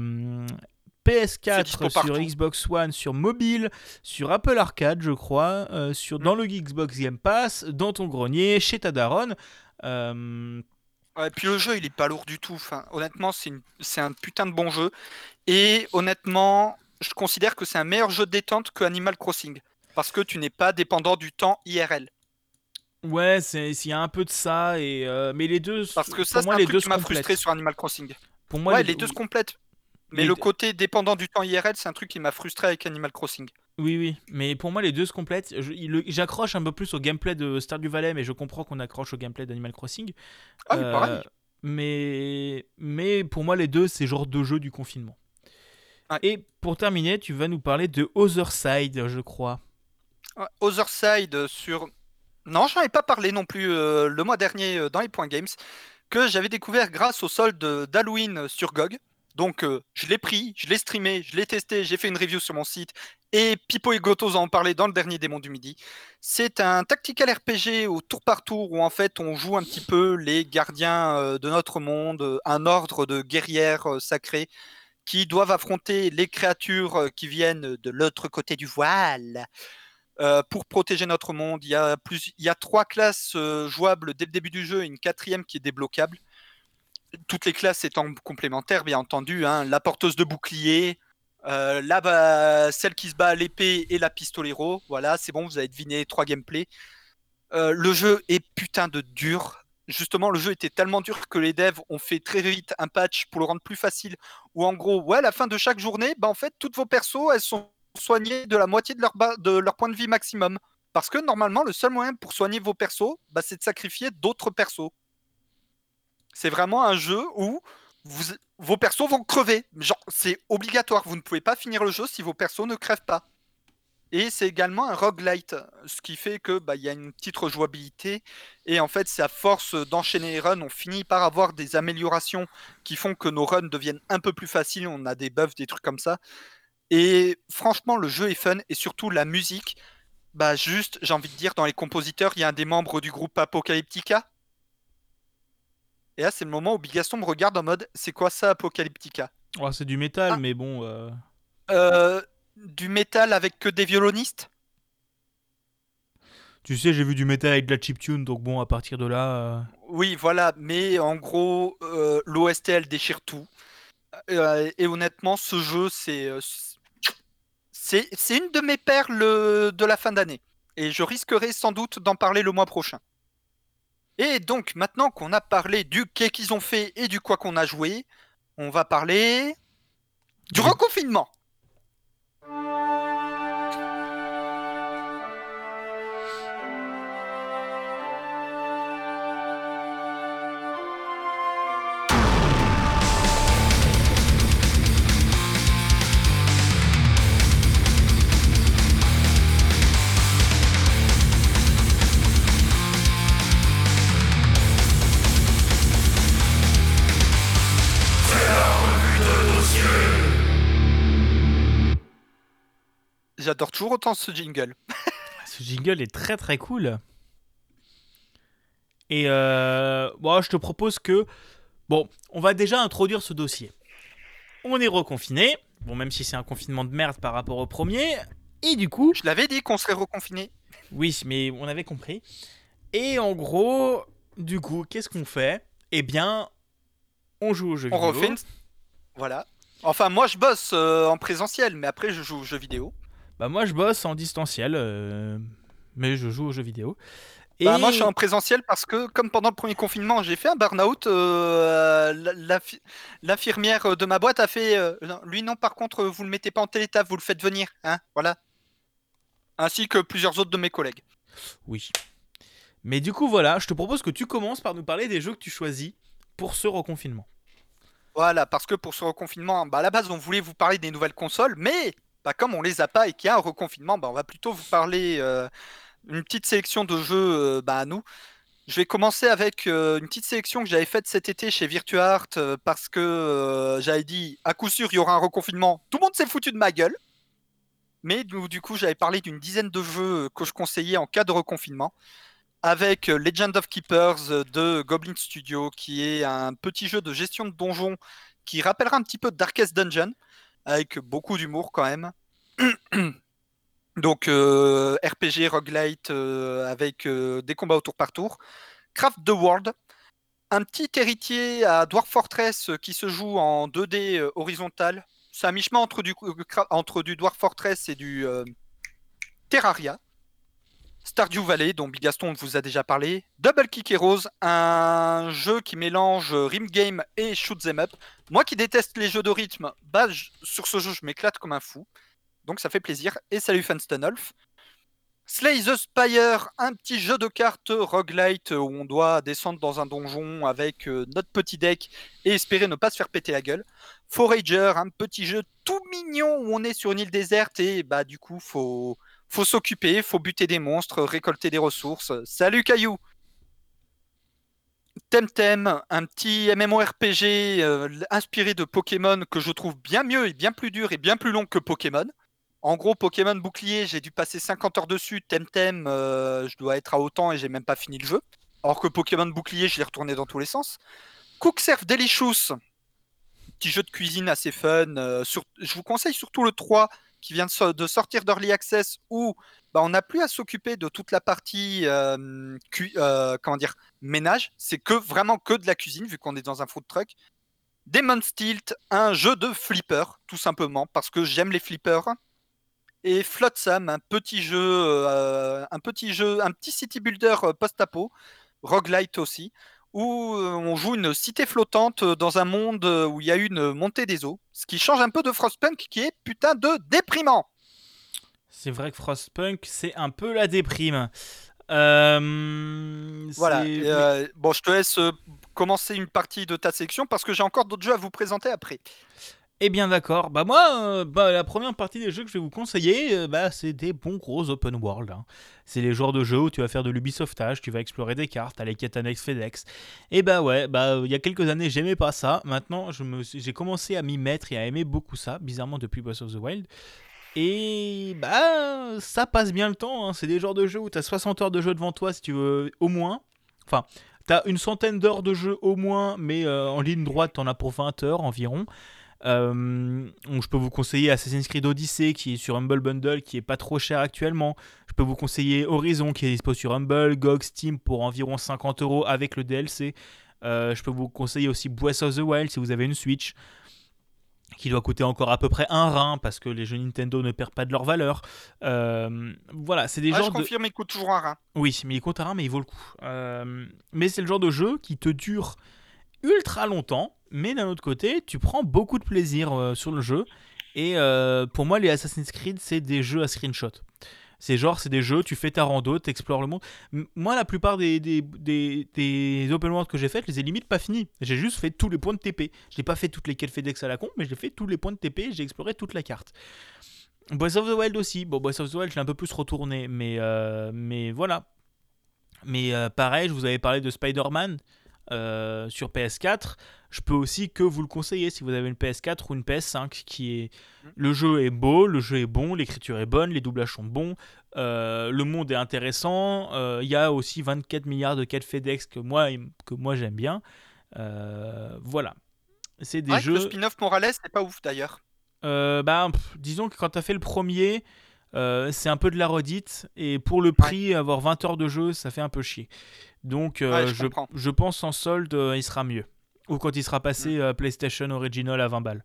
C'est PS4, dispo sur. Xbox One, sur mobile, sur Apple Arcade je crois, euh, sur, dans le Xbox Game Pass, dans ton grenier, chez ta daronne. Euh, Ouais, puis le jeu, il est pas lourd du tout. Enfin, honnêtement, c'est une- c'est un putain de bon jeu. Et honnêtement, je considère que c'est un meilleur jeu de détente que Animal Crossing. Parce que tu n'es pas dépendant du temps IRL. Ouais, c'est- il y a un peu de ça, et, euh, mais les deux, Parce que ça, c'est un les truc qui m'a frustré sur Animal Crossing. Pour moi, ouais, les deux se complètent. Mais les le côté dépendant du temps IRL, c'est un truc qui m'a frustré avec Animal Crossing. Oui, oui, mais pour moi les deux se complètent. J'accroche un peu plus au gameplay de Stardew Valley, mais je comprends qu'on accroche au gameplay d'Animal Crossing. Ah Euh, pareil. mais, mais pour moi les deux c'est genre deux jeux du confinement. Et pour terminer, tu vas nous parler de Other Side, je crois. Ouais, Other Side euh, sur. Non, j'en ai pas parlé non plus euh, le mois dernier euh, dans les points games, que j'avais découvert grâce au solde d'Halloween sur GOG. Donc euh, je l'ai pris, je l'ai streamé, je l'ai testé, j'ai fait une review sur mon site, et Pipo et Gotos en ont parlé dans le dernier démon du midi. C'est un tactical RPG au tour par tour où en fait on joue un petit peu les gardiens de notre monde, un ordre de guerrières sacrées qui doivent affronter les créatures qui viennent de l'autre côté du voile. Euh, pour protéger notre monde. Il y a, trois classes euh, jouables dès le début du jeu et une quatrième qui est débloquable. Toutes les classes étant complémentaires, bien entendu. hein. La porteuse de bouclier, euh, celle qui se bat à l'épée et la pistolero. Voilà, c'est bon, vous avez deviné trois gameplays. Le jeu est putain de dur. Justement, le jeu était tellement dur que les devs ont fait très vite un patch pour le rendre plus facile. Où en gros, ouais, à la fin de chaque journée, bah, en fait, toutes vos persos, elles sont soigner de la moitié de leur, point de vie maximum. Parce que normalement, le seul moyen pour soigner vos persos, bah, c'est de sacrifier d'autres persos. C'est vraiment un jeu où vos persos vont crever. Genre, c'est obligatoire. Vous ne pouvez pas finir le jeu si vos persos ne crèvent pas. Et c'est également un roguelite, ce qui fait que bah, il y a une petite rejouabilité. Et en fait, c'est à force d'enchaîner les runs, on finit par avoir des améliorations qui font que nos runs deviennent un peu plus faciles. On a des buffs, des trucs comme ça. Et franchement, le jeu est fun et surtout la musique. Bah juste, j'ai envie de dire, dans les compositeurs, il y a un des membres du groupe Apocalyptica. Et là, c'est le moment où Bigaston me regarde en mode, c'est quoi ça Apocalyptica? Oh, c'est du métal, Ah. mais bon. euh, Euh, Du métal avec que des violonistes? Tu sais, j'ai vu du métal avec de la chiptune, donc bon, à partir de là. euh, Oui, voilà, mais en gros, l'OST, elle déchire tout. Et honnêtement, ce jeu, c'est c'est une de mes perles euh, de la fin d'année. Et je risquerai sans doute d'en parler le mois prochain. Et donc, maintenant qu'on a parlé du qu'est qu'ils ont fait et du quoi qu'on a joué, on va parler du Du- reconfinement. J'adore toujours autant ce jingle. (laughs) Ce jingle est très très cool. Et euh, bon, je te propose que. Bon, on va déjà introduire ce dossier. On est reconfiné. Bon, même si c'est un confinement de merde par rapport au premier. Et du coup. Je l'avais dit qu'on serait reconfiné. Oui, mais on avait compris. Et en gros, du coup, qu'est-ce qu'on fait? Eh bien, on joue aux jeux On vidéo. refait une... Voilà. Enfin, moi, je bosse euh, en présentiel, mais après, je joue aux jeux vidéo. Bah moi je bosse en distanciel, euh, mais je joue aux jeux vidéo. Et... Bah, moi je suis en présentiel parce que comme pendant le premier confinement j'ai fait un burn-out, euh, l'infirmière de ma boîte a fait euh, lui non par contre vous le mettez pas en télétaf, vous le faites venir, hein, voilà. Ainsi que plusieurs autres de mes collègues. Oui. Mais du coup voilà, je te propose que tu commences par nous parler des jeux que tu choisis pour ce reconfinement. Voilà, parce que pour ce reconfinement, bah à la base on voulait vous parler des nouvelles consoles, mais bah, comme on les a pas et qu'il y a un reconfinement, bah, on va plutôt vous parler euh, une petite sélection de jeux euh, bah, à nous. Je vais commencer avec euh, une petite sélection que j'avais faite cet été chez VirtuArt parce que j'avais dit à coup sûr il y aura un reconfinement. Tout le monde s'est foutu de ma gueule. Mais du, coup, j'avais parlé d'une dizaine de jeux que je conseillais en cas de reconfinement. Avec Legend of Keepers de Goblin Studio, qui est un petit jeu de gestion de donjons qui rappellera un petit peu Darkest Dungeon avec beaucoup d'humour quand même. (clears throat) Donc euh, RPG roguelite euh, avec euh, des combats au tour par tour. Craft the World, un petit héritier à Dwarf Fortress qui se joue en 2D horizontal. C'est un mi-chemin entre du, entre du Dwarf Fortress et du Terraria. Stardew Valley, dont Bigaston vous a déjà parlé. Double Kick Heroes, un jeu qui mélange Rim Game et Shoot Them Up. Moi qui déteste les jeux de rythme, bah, sur ce jeu, je m'éclate comme un fou. Donc ça fait plaisir. Et salut Fanstonolf. Slay the Spire, un petit jeu de cartes roguelite où on doit descendre dans un donjon avec euh, notre petit deck et espérer ne pas se faire péter la gueule. Forager, un petit jeu tout mignon où on est sur une île déserte et bah du coup faut faut s'occuper, faut buter des monstres, récolter des ressources. Salut Caillou Temtem, un petit MMORPG euh, inspiré de Pokémon que je trouve bien mieux et bien plus dur et bien plus long que Pokémon. En gros, Pokémon bouclier, j'ai dû passer 50 heures dessus. Temtem, euh, je dois être à autant et j'ai même pas fini le jeu. Alors que Pokémon bouclier, je l'ai retourné dans tous les sens. Cook Serve Delicious, petit jeu de cuisine assez fun. Euh, je vous conseille surtout le 3 qui vient de, sortir d'Early Access où bah, on n'a plus à s'occuper de toute la partie euh, euh, dire ménage. C'est que vraiment que de la cuisine vu qu'on est dans un food truck. Demon Stilt, un jeu de flipper tout simplement parce que j'aime les flippers. Et Flotsam, un petit jeu, euh, un petit jeu, un petit city builder post-apo, roguelite aussi où euh, on joue une cité flottante euh, dans un monde euh, où il y a une montée des eaux, ce qui change un peu de Frostpunk qui est putain de déprimant. C'est vrai que Frostpunk, c'est un peu la déprime. voilà. bon, je te laisse commencer une partie de ta sélection parce que j'ai encore d'autres jeux à vous présenter après. Eh bien d'accord, bah moi, euh, bah, la première partie des jeux que je vais vous conseiller, euh, bah, c'est des bons gros open world. Hein. C'est les genres de jeux où tu vas faire de l'Ubisoftage, tu vas explorer des cartes, aller quête annexe FedEx. Et bah ouais, bah il y a quelques années j'aimais pas ça, maintenant j'ai commencé à m'y mettre et à aimer beaucoup ça, bizarrement depuis Breath of the Wild. Et bah ça passe bien le temps, hein. c'est des genres de jeux où tu as 60 heures de jeu devant toi si tu veux au moins. Enfin, tu as une centaine d'heures de jeu au moins, mais euh, en ligne droite t'en as pour 20 heures environ. Euh, je peux vous conseiller Assassin's Creed Odyssey qui est sur Humble Bundle, qui est pas trop cher actuellement. Je peux vous conseiller Horizon qui est dispo sur Humble, GOG, Steam pour environ 50 euros avec le DLC. Euh, je peux vous conseiller aussi Breath of the Wild si vous avez une Switch qui doit coûter encore à peu près un rein parce que les jeux Nintendo ne perdent pas de leur valeur. Euh, voilà, c'est des genres. Je confirme, il coûte toujours un rein. Oui, mais il coûte un rein, mais il vaut le coup. mais c'est le genre de jeu qui te dure ultra longtemps mais d'un autre côté, tu prends beaucoup de plaisir euh, sur le jeu. Et euh, pour moi, les Assassin's Creed, c'est des jeux à screenshot. C'est genre, c'est des jeux, tu fais ta rando, tu explores le monde. moi, la plupart des, des, des, open world que j'ai fait, je les ai limite pas finis. J'ai juste fait tous les points de TP. Je n'ai pas fait toutes les quêtes FedEx à la con, mais j'ai fait tous les points de TP, j'ai exploré toute la carte. Breath of the Wild aussi. Bon, Breath of the Wild, je l'ai un peu plus retourné, mais, euh, mais voilà. Mais pareil, je vous avais parlé de Spider-Man. Sur PS4, je peux aussi que vous le conseiller si vous avez une PS4 ou une PS5 qui est mmh. le jeu est beau, le jeu est bon, l'écriture est bonne, les doublages sont bons, euh, le monde est intéressant, euh, il y a aussi 24 milliards de quêtes FedEx que moi que moi j'aime bien. voilà. C'est des jeux. Le spin-off Morales, c'est pas ouf d'ailleurs. bah, disons que quand tu as fait le premier, c'est un peu de la redite et pour le prix, avoir 20 heures de jeu, ça fait un peu chier. Donc euh, je, je, pense en solde, euh, il sera mieux. Ou quand il sera passé mm. euh, PlayStation Original à 20 balles.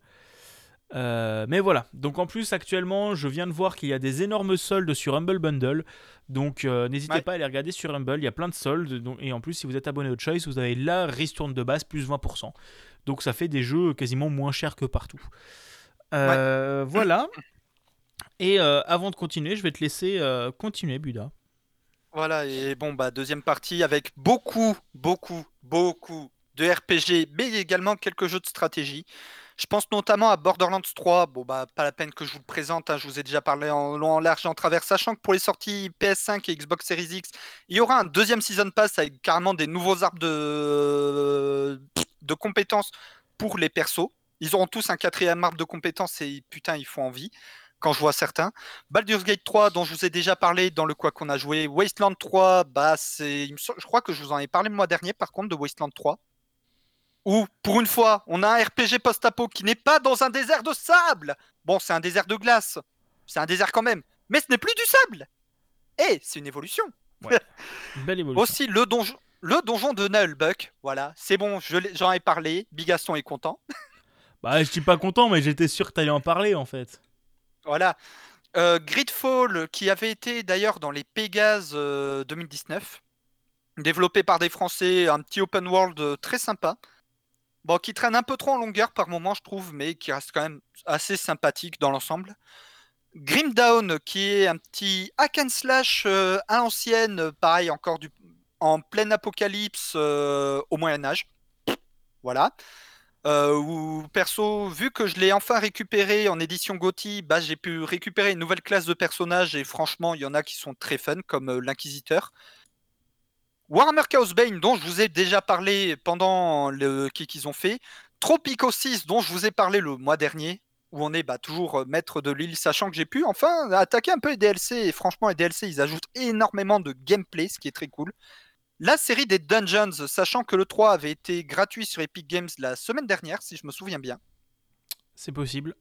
Euh, mais voilà, donc en plus actuellement je viens de voir qu'il y a des énormes soldes sur Humble Bundle, donc euh, n'hésitez pas à aller regarder sur Humble, il y a plein de soldes, donc, et en plus si vous êtes abonné au Choice, vous avez la ristourne de base plus 20%, donc ça fait des jeux quasiment moins chers que partout. (laughs) Voilà, et avant de continuer, je vais te laisser continuer Buda. Voilà, et bon, bah deuxième partie avec beaucoup, beaucoup, beaucoup de RPG, mais également quelques jeux de stratégie. Je pense notamment à Borderlands 3. Bon, bah, pas la peine que je vous le présente. Hein, je vous ai déjà parlé en long, en large en travers. Sachant que pour les sorties PS5 et Xbox Series X, il y aura un deuxième Season Pass avec carrément des nouveaux arbres de, de compétences pour les persos. Ils auront tous un quatrième arbre de compétences et putain, ils font envie quand je vois certains. Baldur's Gate 3, dont je vous ai déjà parlé dans le quoi qu'on a joué. Wasteland 3, bah, c'est, je crois que je vous en ai parlé le mois dernier, par contre, de Wasteland 3 où, pour une fois, on a un RPG post-apo qui n'est pas dans un désert de sable. Bon, c'est un désert de glace. C'est un désert quand même. Mais ce n'est plus du sable. Et c'est une évolution. (laughs) Belle évolution. Aussi, le donjon, le donjon de Nullbuck. Voilà, c'est bon, j'en ai parlé. Bigaston est content. (laughs) bah, je suis pas content, mais j'étais sûr que tu allais en parler en fait. Voilà. Euh, Gridfall, qui avait été d'ailleurs dans les Pégase 2019, développé par des Français, un petit open world euh, très sympa. Bon, qui traîne un peu trop en longueur par moment, je trouve, mais qui reste quand même assez sympathique dans l'ensemble. Grim Down, qui est un petit hack and slash euh, à l'ancienne, pareil, encore du, en pleine apocalypse euh, au Moyen-Âge. Voilà. Euh, perso, vu que je l'ai enfin récupéré en édition GOTY, bah, j'ai pu récupérer une nouvelle classe de personnages et franchement, il y en a qui sont très fun, comme l'Inquisiteur. Warhammer Chaos Bane, dont je vous ai déjà parlé pendant le qui qu'ils ont fait. Tropico 6, dont je vous ai parlé le mois dernier, où on est bah, toujours euh, maître de l'île, sachant que j'ai pu enfin attaquer un peu les DLC. Et franchement, les DLC, ils ajoutent énormément de gameplay, ce qui est très cool. La série des Dungeons, sachant que le 3 avait été gratuit sur Epic Games la semaine dernière, si je me souviens bien. C'est possible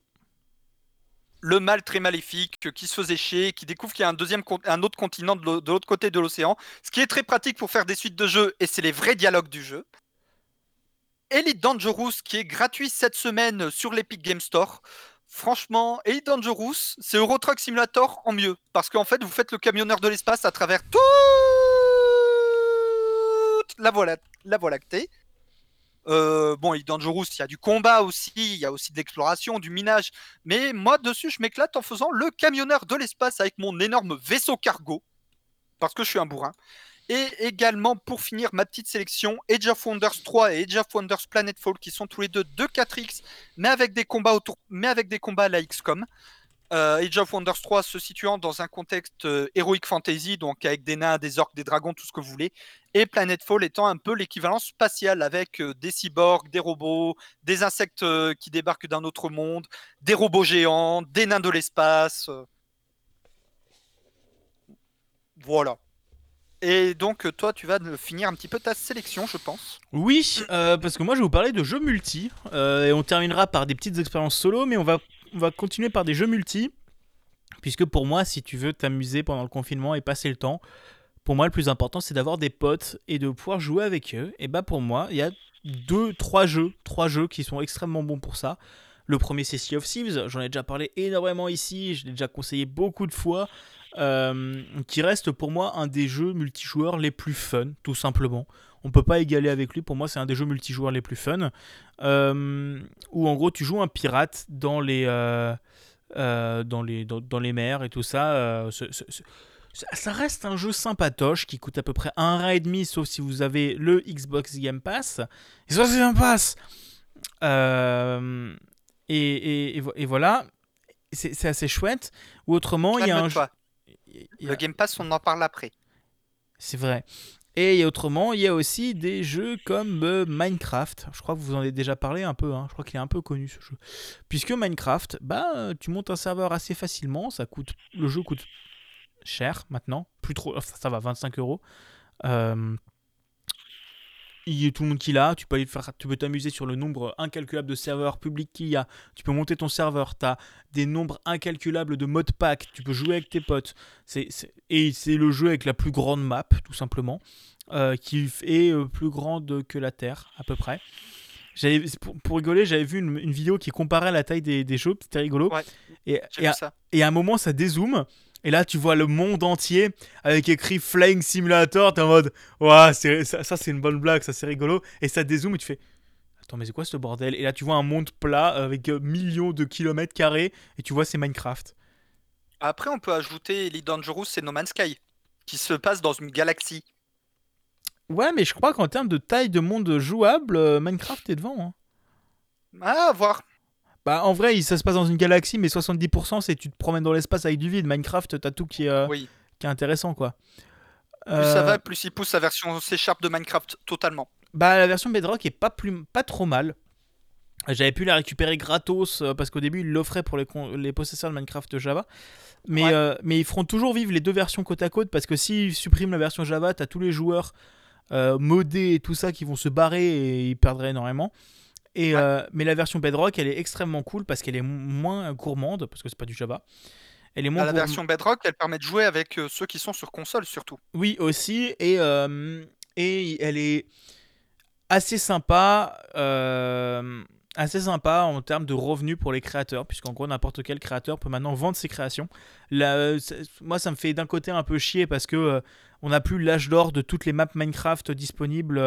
le mal très maléfique qui se faisait chier, qui découvre qu'il y a un, deuxième, autre continent de l'autre côté de l'océan, ce qui est très pratique pour faire des suites de jeux, et c'est les vrais dialogues du jeu. Elite Dangerous, qui est gratuit cette semaine sur l'Epic Game Store. Franchement, Elite Dangerous, c'est Euro Truck Simulator en mieux, parce qu'en fait, vous faites le camionneur de l'espace à travers toute la voie, la voie lactée. Euh, bon, et Dangerous, il y a du combat aussi, il y a aussi de l'exploration, du minage. Mais moi, dessus, je m'éclate en faisant le camionneur de l'espace avec mon énorme vaisseau cargo. Parce que je suis un bourrin. Et également, pour finir ma petite sélection, Age of Wonders 3 et Age of Wonders Planetfall, qui sont tous les deux 2 4X, mais avec des combats autour, mais avec des combats à la XCOM. Euh, Age of Wonders 3 se situant dans un contexte euh, Heroic Fantasy, donc avec des nains, des orques, des dragons, tout ce que vous voulez, et Planetfall étant un peu l'équivalent spatial avec euh, des cyborgs, des robots, des insectes qui débarquent d'un autre monde, des robots géants, des nains de l'espace. Voilà. Et donc, toi, tu vas finir un petit peu ta sélection, je pense. Oui, parce que moi, je vais vous parler de jeux multi. et on terminera par des petites expériences solo, mais on va on va continuer par des jeux multi. Puisque pour moi, si tu veux t'amuser pendant le confinement et passer le temps, pour moi, le plus important, c'est d'avoir des potes et de pouvoir jouer avec eux. Et bah, pour moi, il y a deux, trois jeux, trois jeux qui sont extrêmement bons pour ça. Le premier, c'est Sea of Thieves. J'en ai déjà parlé énormément ici. Je l'ai déjà conseillé beaucoup de fois. Euh, qui reste pour moi un des jeux multijoueurs les plus fun, tout simplement. On peut pas égaler avec lui. Pour moi, c'est un des jeux multijoueurs les plus fun. Euh, où en gros, tu joues un pirate dans les, euh, euh, dans les, dans, les mers et tout ça. ça reste un jeu sympatoche qui coûte à peu près un rein et demi, sauf si vous avez le Xbox Game Pass. Et ça, c'est un pass. Et, et, voilà, c'est assez chouette. Ou autrement, il y a un. Le Game Pass, on en parle après. C'est vrai. Et autrement, il y a aussi des jeux comme euh, Minecraft. Je crois que vous en avez déjà parlé un peu. Hein. Je crois qu'il est un peu connu ce jeu. Puisque Minecraft, bah, tu montes un serveur assez facilement. Ça coûte, le jeu coûte cher maintenant. Plus trop, ça, va, 25 euros. Euh, il y a tout le monde qui l'a. Tu peux aller faire, tu peux t'amuser sur le nombre incalculable de serveurs publics qu'il y a. Tu peux monter ton serveur. Tu as des nombres incalculables de modes pack. Tu peux jouer avec tes potes. C'est, et c'est le jeu avec la plus grande map, tout simplement, euh, qui est euh, plus grande que la Terre, à peu près. j'avais pour, pour rigoler, j'avais vu une, une vidéo qui comparait la taille des, des jeux, c'était rigolo. Ouais, et, et, à, et à un moment, ça dézoome. Et là, tu vois le monde entier avec écrit Flying Simulator. T'es en mode, ouais, c'est- ça, ça, c'est une bonne blague, ça c'est rigolo. Et ça dézoome et tu fais, attends, mais c'est quoi ce bordel? Et là, tu vois un monde plat avec euh, millions de kilomètres carrés et tu vois, c'est Minecraft. Après, on peut ajouter Elite Dangerous et No Man's Sky, qui se passe dans une galaxie. Ouais, mais je crois qu'en termes de taille de monde jouable, euh, Minecraft est devant. hein. Ah, à voir. Bah, en vrai, ça se passe dans une galaxie, mais 70% c'est tu te promènes dans l'espace avec du vide. Minecraft, t'as tout qui est, euh, Oui. qui est intéressant, quoi. Plus ça Euh, va, plus il pousse sa version s'écharpe de Minecraft totalement. Bah, la version Bedrock est pas, plus, pas trop mal. J'avais pu la récupérer gratos euh, parce qu'au début, ils l'offraient pour les, les possesseurs de Minecraft Java. Mais, Ouais. euh, mais ils feront toujours vivre les deux versions côte à côte parce que s'ils suppriment la version Java, t'as tous les joueurs euh, modés et tout ça qui vont se barrer et ils perdraient énormément. Et, Ouais. euh, mais la version Bedrock, elle est extrêmement cool parce qu'elle est moins gourmande parce que c'est pas du Java. Elle est moins Ah, la version Bedrock, elle permet de jouer avec euh, ceux qui sont sur console surtout. Oui, aussi. Et, euh, et elle est assez sympa. assez sympa en termes de revenus pour les créateurs, puisqu'en gros, n'importe quel créateur peut maintenant vendre ses créations. Là, moi, ça me fait d'un côté un peu chier parce que on n'a plus l'âge d'or de toutes les maps Minecraft disponibles.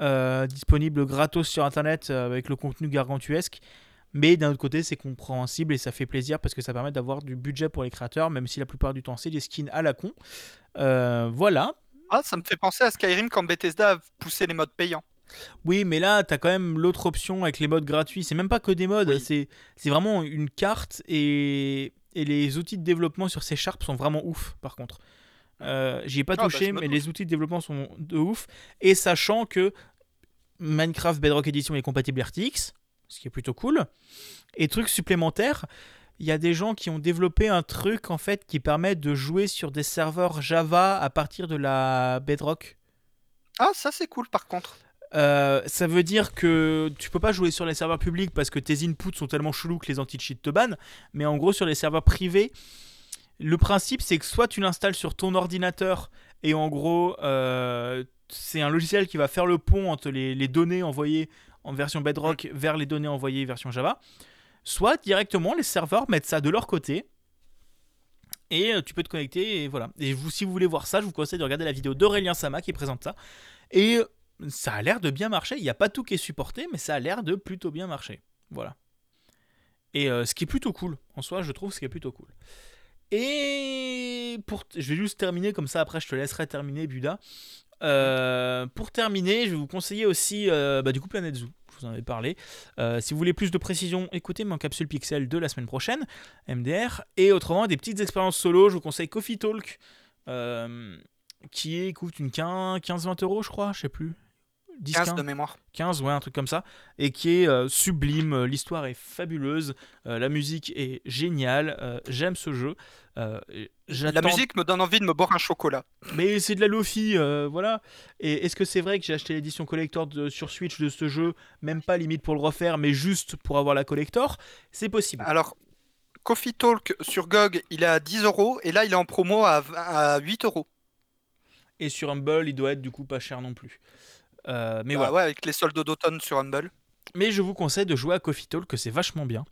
Euh, disponibles gratos sur internet euh, avec le contenu gargantuesque. Mais d'un autre côté c'est compréhensible et ça fait plaisir parce que ça permet d'avoir du budget pour les créateurs même si la plupart du temps c'est des skins à la con. Euh, voilà. Ah, ça me fait penser à Skyrim quand Bethesda a poussé les modes payants. oui mais là t'as quand même l'autre option avec les modes gratuits. C'est même pas que des modes Oui. c'est vraiment une carte et, et les outils de développement sur C Sharp sont vraiment ouf par contre Euh, j'y ai pas Ah, bah, touché mais les outils de développement sont de ouf et sachant que Minecraft Bedrock Edition est compatible RTX ce qui est plutôt cool et truc supplémentaire il y a des gens qui ont développé un truc en fait qui permet de jouer sur des serveurs Java à partir de la Bedrock Ah, ça c'est cool par contre. euh, ça veut dire que tu peux pas jouer sur les serveurs publics parce que tes inputs sont tellement chelous que les anti-cheats te bannent. Mais en gros, sur les serveurs privés, le principe c'est que soit tu l'installes sur ton ordinateur et en gros, euh, c'est un logiciel qui va faire le pont entre les, les données envoyées en version Bedrock vers les données envoyées version Java. Soit directement, les serveurs mettent ça de leur côté. Et euh, tu peux te connecter et voilà. Et vous, si vous voulez voir ça, je vous conseille de regarder la vidéo d'Aurélien Sama qui présente ça. Et ça a l'air de bien marcher. Il n'y a pas tout qui est supporté, mais ça a l'air de plutôt bien marcher. Voilà. Et euh, ce qui est plutôt cool. En soi, je trouve ce qui est plutôt cool. Et pour, je vais juste terminer comme ça. Après, je te laisserai terminer, Buda. Euh, pour terminer, je vais vous conseiller aussi euh, bah, du coup Planet Zoo. Je vous en avais parlé. Euh, si vous voulez plus de précision, écoutez mon capsule Pixel de la semaine prochaine, MDR. Et autrement, des petites expériences solo. Je vous conseille Coffee Talk. qui coûte une 15-20 euros, je crois, je sais plus. 10, 15 15, de mémoire. 15, ouais, un truc comme ça, et qui est euh, sublime. euh, L'histoire est fabuleuse, euh, la musique est géniale. euh, J'aime ce jeu. La musique me donne envie de me boire un chocolat. mais c'est de la Lofi, voilà. Et est-ce que c'est vrai que j'ai acheté l'édition collector de- sur Switch de ce jeu, même pas limite pour le refaire, mais juste pour avoir la collector? C'est possible. Alors, Coffee Talk sur GOG, il est à 10 euros et là il est en promo à, à 8 euros. Et sur Humble, il doit être du coup pas cher non plus. Euh, mais Bah ouais, avec les soldes d'automne sur Humble. Mais je vous conseille de jouer à Coffee Talk, que c'est vachement bien.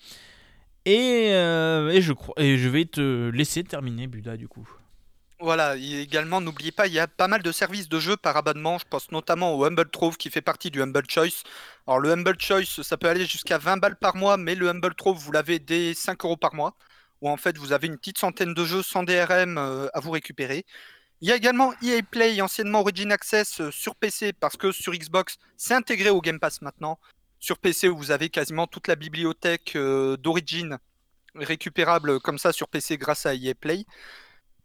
Et, euh, et je crois, et je vais te laisser terminer, Buda, du coup. Voilà, et également, n'oubliez pas, il y a pas mal de services de jeux par abonnement. Je pense notamment au Humble Trove qui fait partie du Humble Choice. Alors, le Humble Choice, ça peut aller jusqu'à 20 balles par mois, mais le Humble Trove, vous l'avez dès 5 euros par mois. Où en fait, vous avez une petite centaine de jeux sans DRM euh, à vous récupérer. Il y a également EA Play, anciennement Origin Access euh, sur PC, parce que sur Xbox, c'est intégré au Game Pass maintenant. Sur PC, vous avez quasiment toute la bibliothèque euh, d'Origin récupérable comme ça sur PC grâce à EA Play.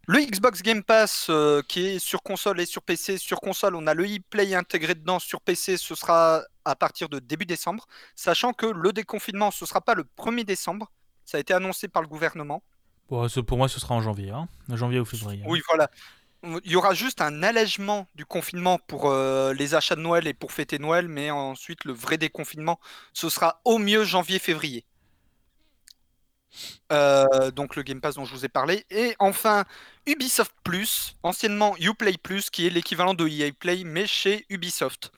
Le Xbox Game Pass euh, qui est sur console et sur PC. Sur console, on a le ePlay intégré dedans. Sur PC, ce sera à partir de début décembre. Sachant que le déconfinement, ce sera pas le 1er décembre. Ça a été annoncé par le gouvernement. Bon, pour moi, ce sera en janvier. Hein. Janvier ou février. Oui, voilà. Il y aura juste un allègement du confinement pour euh, les achats de Noël et pour fêter Noël, mais ensuite le vrai déconfinement, ce sera au mieux janvier-février. Euh, donc le Game Pass dont je vous ai parlé. Et enfin, Ubisoft Plus, anciennement Uplay Plus, qui est l'équivalent de EA Play, mais chez Ubisoft.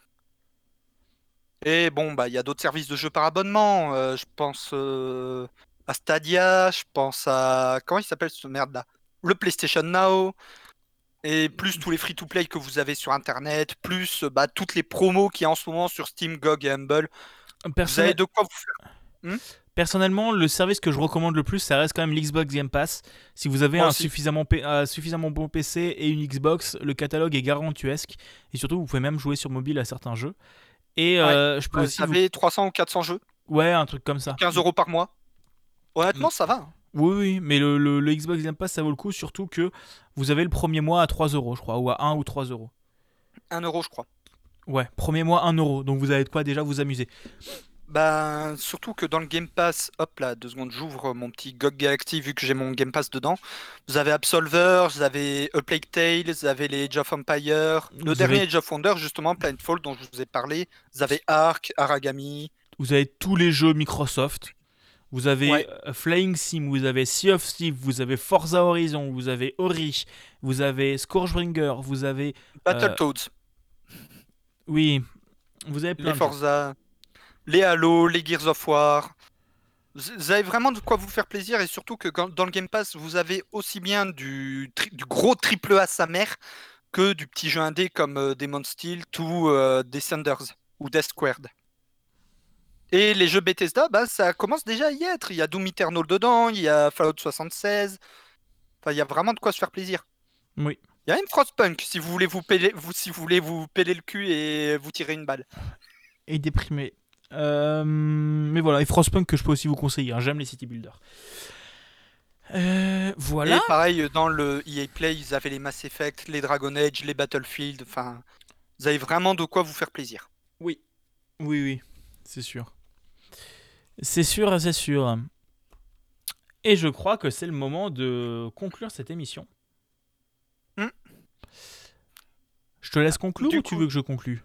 Et bon, bah, il y a d'autres services de jeux par abonnement. euh, je pense à Stadia, je pense à. Comment il s'appelle ce merde là Le PlayStation Now. Et plus tous les free-to-play que vous avez sur internet, plus euh, bah, toutes les promos qu'il y a en ce moment sur Steam, GOG et Humble. Vous avez de quoi vous faire. Personnellement, le service que je recommande le plus, ça reste quand même l'Xbox Game Pass. Si vous avez Moi un aussi. suffisamment, suffisamment bon PC et une Xbox, le catalogue est garantuesque. Et surtout, vous pouvez même jouer sur mobile à certains jeux. Et euh, je peux Vous aussi. vous- avez 300 ou 400 jeux, Ouais, un truc comme ça. 15 euros par mois. Honnêtement, ça va. hein. Oui, oui, mais le, le- le Xbox Game Pass, ça vaut le coup, surtout que vous avez le premier mois à 3 euros, je crois, ou à 1 ou 3 euros. 1 euro, je crois. Ouais, premier mois 1 euro, donc vous avez de quoi déjà vous amuser. Ben, surtout que dans le Game Pass, hop là, deux secondes, j'ouvre mon petit GOG Galaxy vu que j'ai mon Game Pass dedans. Vous avez Absolver, vous avez A Plague Tale, vous avez les Age of Empire, le Vous dernier avez- Age of Wonder, justement, Planetfall, dont je vous ai parlé. Vous avez Ark, Aragami. Vous avez tous les jeux Microsoft. Vous avez Ouais. euh, Flying Sim, vous avez Sea of Thieves, vous avez Forza Horizon, vous avez Ori, vous avez Scourgebringer, vous avez. Battletoads, Oui, vous avez plein les de Forza, les Halo, les Gears of War. Vous avez vraiment de quoi vous faire plaisir et surtout que dans le Game Pass, vous avez aussi bien du, tri- du gros triple A sa mère que du petit jeu indé comme euh, Demon Steel ou euh, Descenders ou Death Squared. Et les jeux Bethesda, bah, ça commence déjà à y être. Il y a Doom Eternal dedans, il y a Fallout 76. Enfin, il y a vraiment de quoi se faire plaisir. Oui. Il y a même Frostpunk si vous voulez vous peler, vous, si vous voulez vous peler le cul et vous tirer une balle. Et déprimé. Euh, mais voilà, et Frostpunk que je peux aussi vous conseiller, hein, j'aime les city builders. Euh, voilà. Et pareil, dans le EA Play, ils avaient les Mass Effect, les Dragon Age, les Battlefield. Enfin, vous avez vraiment de quoi vous faire plaisir. Oui, oui, oui, c'est sûr. C'est sûr, c'est sûr. Et je crois que c'est le moment de conclure cette émission. Hmm. Je te laisse conclure Du ou tu veux que je conclue?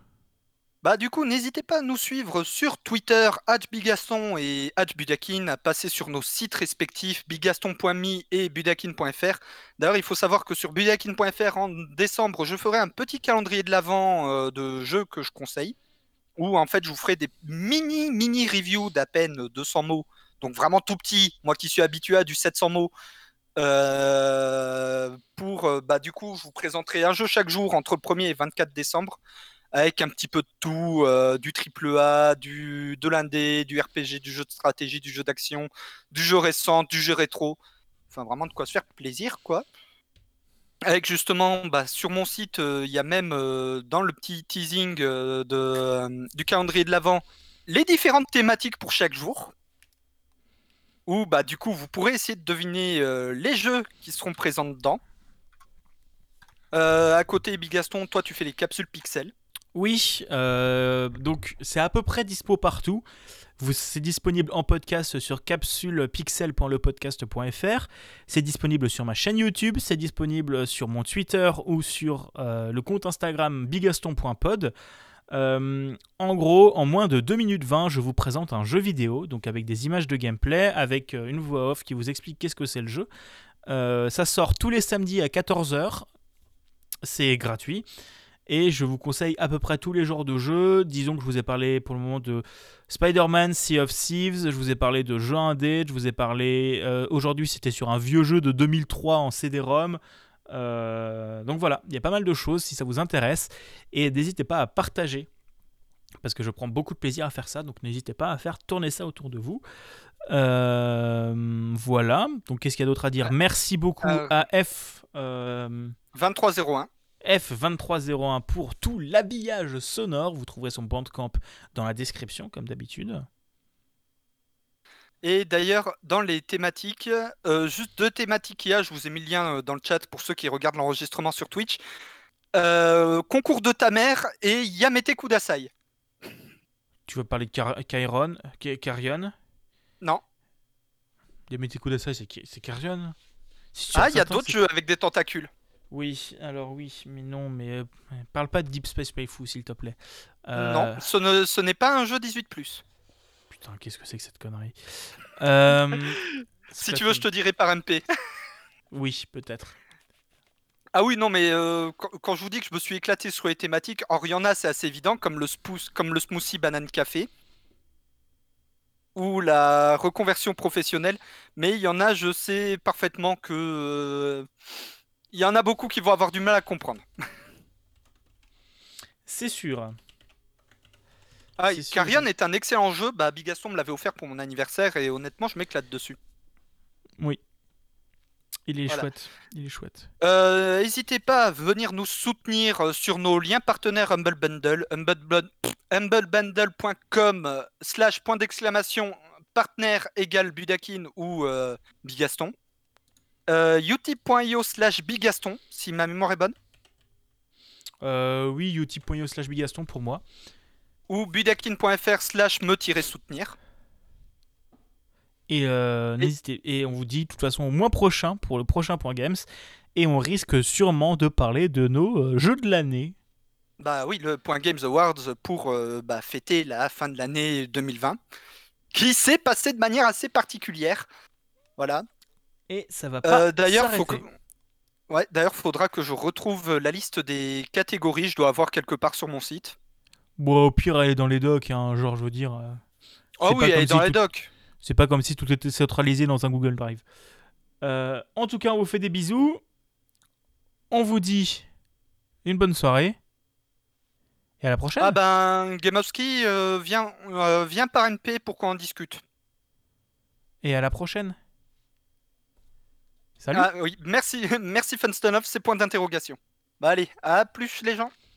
Bah du coup, n'hésitez pas à nous suivre sur Twitter, @bigaston et @budakin, à passer sur nos sites respectifs bigaston.me et budakin.fr. D'ailleurs, il faut savoir que sur budakin.fr en décembre, je ferai un petit calendrier de l'avant euh, de jeux que je conseille, où en fait je vous ferai des mini mini reviews d'à peine 200 mots, donc vraiment tout petit. Moi qui suis habitué à du 700 mots. euh, pour euh, bah du coup je vous présenterai un jeu chaque jour entre le 1er et 24 décembre avec un petit peu de tout, euh, du triple A, du, de l'indé, du RPG, du jeu de stratégie, du jeu d'action, du jeu récent, du jeu rétro. Enfin, vraiment de quoi se faire plaisir, quoi. Avec justement, bah, sur mon site, euh, il y a même euh, dans le petit teasing euh, du calendrier de l'Avent les différentes thématiques pour chaque jour. Où, bah, du coup, vous pourrez essayer de deviner les jeux qui seront présents dedans. À côté, Bigaston, toi, tu fais les capsules pixels. Oui, donc c'est à peu près dispo partout. C'est disponible en podcast sur capsulepixel.lepodcast.fr. C'est disponible sur ma chaîne YouTube, c'est disponible sur mon Twitter ou sur euh, le compte Instagram bigaston.pod. Euh, en gros, en moins de 2 minutes 20, je vous présente un jeu vidéo, donc avec des images de gameplay, avec euh, une voix off qui vous explique qu'est-ce que c'est le jeu. Ça sort tous les samedis à 14h. C'est gratuit. Et je vous conseille à peu près tous les genres de jeux. Disons que je vous ai parlé pour le moment de Spider-Man Sea of Thieves, je vous ai parlé de jeux indés, je vous ai parlé. euh, Aujourd'hui, c'était sur un vieux jeu de 2003 en CD-ROM. Euh, donc voilà, il y a pas mal de choses si ça vous intéresse. Et n'hésitez pas à partager. Parce que je prends beaucoup de plaisir à faire ça, donc n'hésitez pas à faire tourner ça autour de vous. Euh, voilà, donc qu'est-ce qu'il y a d'autre à dire? Merci beaucoup à F. euh, 2301. F2301 pour tout l'habillage sonore. Vous trouverez son bandcamp dans la description, comme d'habitude. Et d'ailleurs, dans les thématiques, euh, juste deux thématiques qu'il y a, je vous ai mis le lien euh, dans le chat pour ceux qui regardent l'enregistrement sur Twitch. Euh, concours de ta mère et Yamete Kudasai. Tu veux parler de Car- Kairon Non. Yamete Kudasai, c'est Si tu Ah, il y a d'autres jeux avec des tentacules. Oui, alors oui, mais non, mais euh, parle pas de Deep Space Playful, s'il te plaît. Euh, Non, ce ne- ce n'est pas un jeu 18+. Putain, qu'est-ce que c'est que cette connerie? Euh, (laughs) Si tu veux, je te dirai par MP. (laughs) Oui, peut-être. Ah oui, non, mais quand, quand je vous dis que je me suis éclaté sur les thématiques, or il y en a, c'est assez évident, comme le, spous- comme le smoothie banane café ou la reconversion professionnelle. Mais il y en a, je sais parfaitement que il y en a beaucoup qui vont avoir du mal à comprendre. C'est sûr. Ah, Carrion c'est- est un excellent jeu. Bah, Bigaston me l'avait offert pour mon anniversaire et honnêtement, je m'éclate dessus. Il est Voilà. chouette. Il est chouette. Euh, N'hésitez pas à venir nous soutenir euh, sur nos liens partenaires Humble Bundle, humblebundle.com euh, slash point d'exclamation partenaire égale Budakin ou euh, Bigaston. Euh, utip.io slash Bigaston, si ma mémoire est bonne. Euh, oui, utip.io slash bigaston pour moi. Ou budakin.fr slash me-soutenir. Et euh, n'hésitez. Et on vous dit de toute façon au mois prochain pour le prochain point games. Et on risque sûrement de parler de nos euh, jeux de l'année. Bah oui, le Point Games Awards pour euh, bah, fêter la fin de l'année 2020, qui s'est passé de manière assez particulière. Voilà. Et ça va pas. Euh, D'ailleurs, faut que... s'arrêter. ouais, d'ailleurs, faudra que je retrouve la liste des catégories. Je dois avoir quelque part sur mon site. Bon, au pire, elle est dans les docs, hein, genre, je veux dire. euh, Oh oui, pas elle est dans les docs. C'est pas comme si tout était centralisé dans un Google Drive. Euh, en tout cas, on vous fait des bisous. On vous dit une bonne soirée. Et à la prochaine. Ah ben, Gamowski, euh, viens, euh, viens par NP pour qu'on en discute. Et à la prochaine. Ah merci, (laughs) merci Funstonov, c'est point d'interrogation. Bah allez, à plus les gens.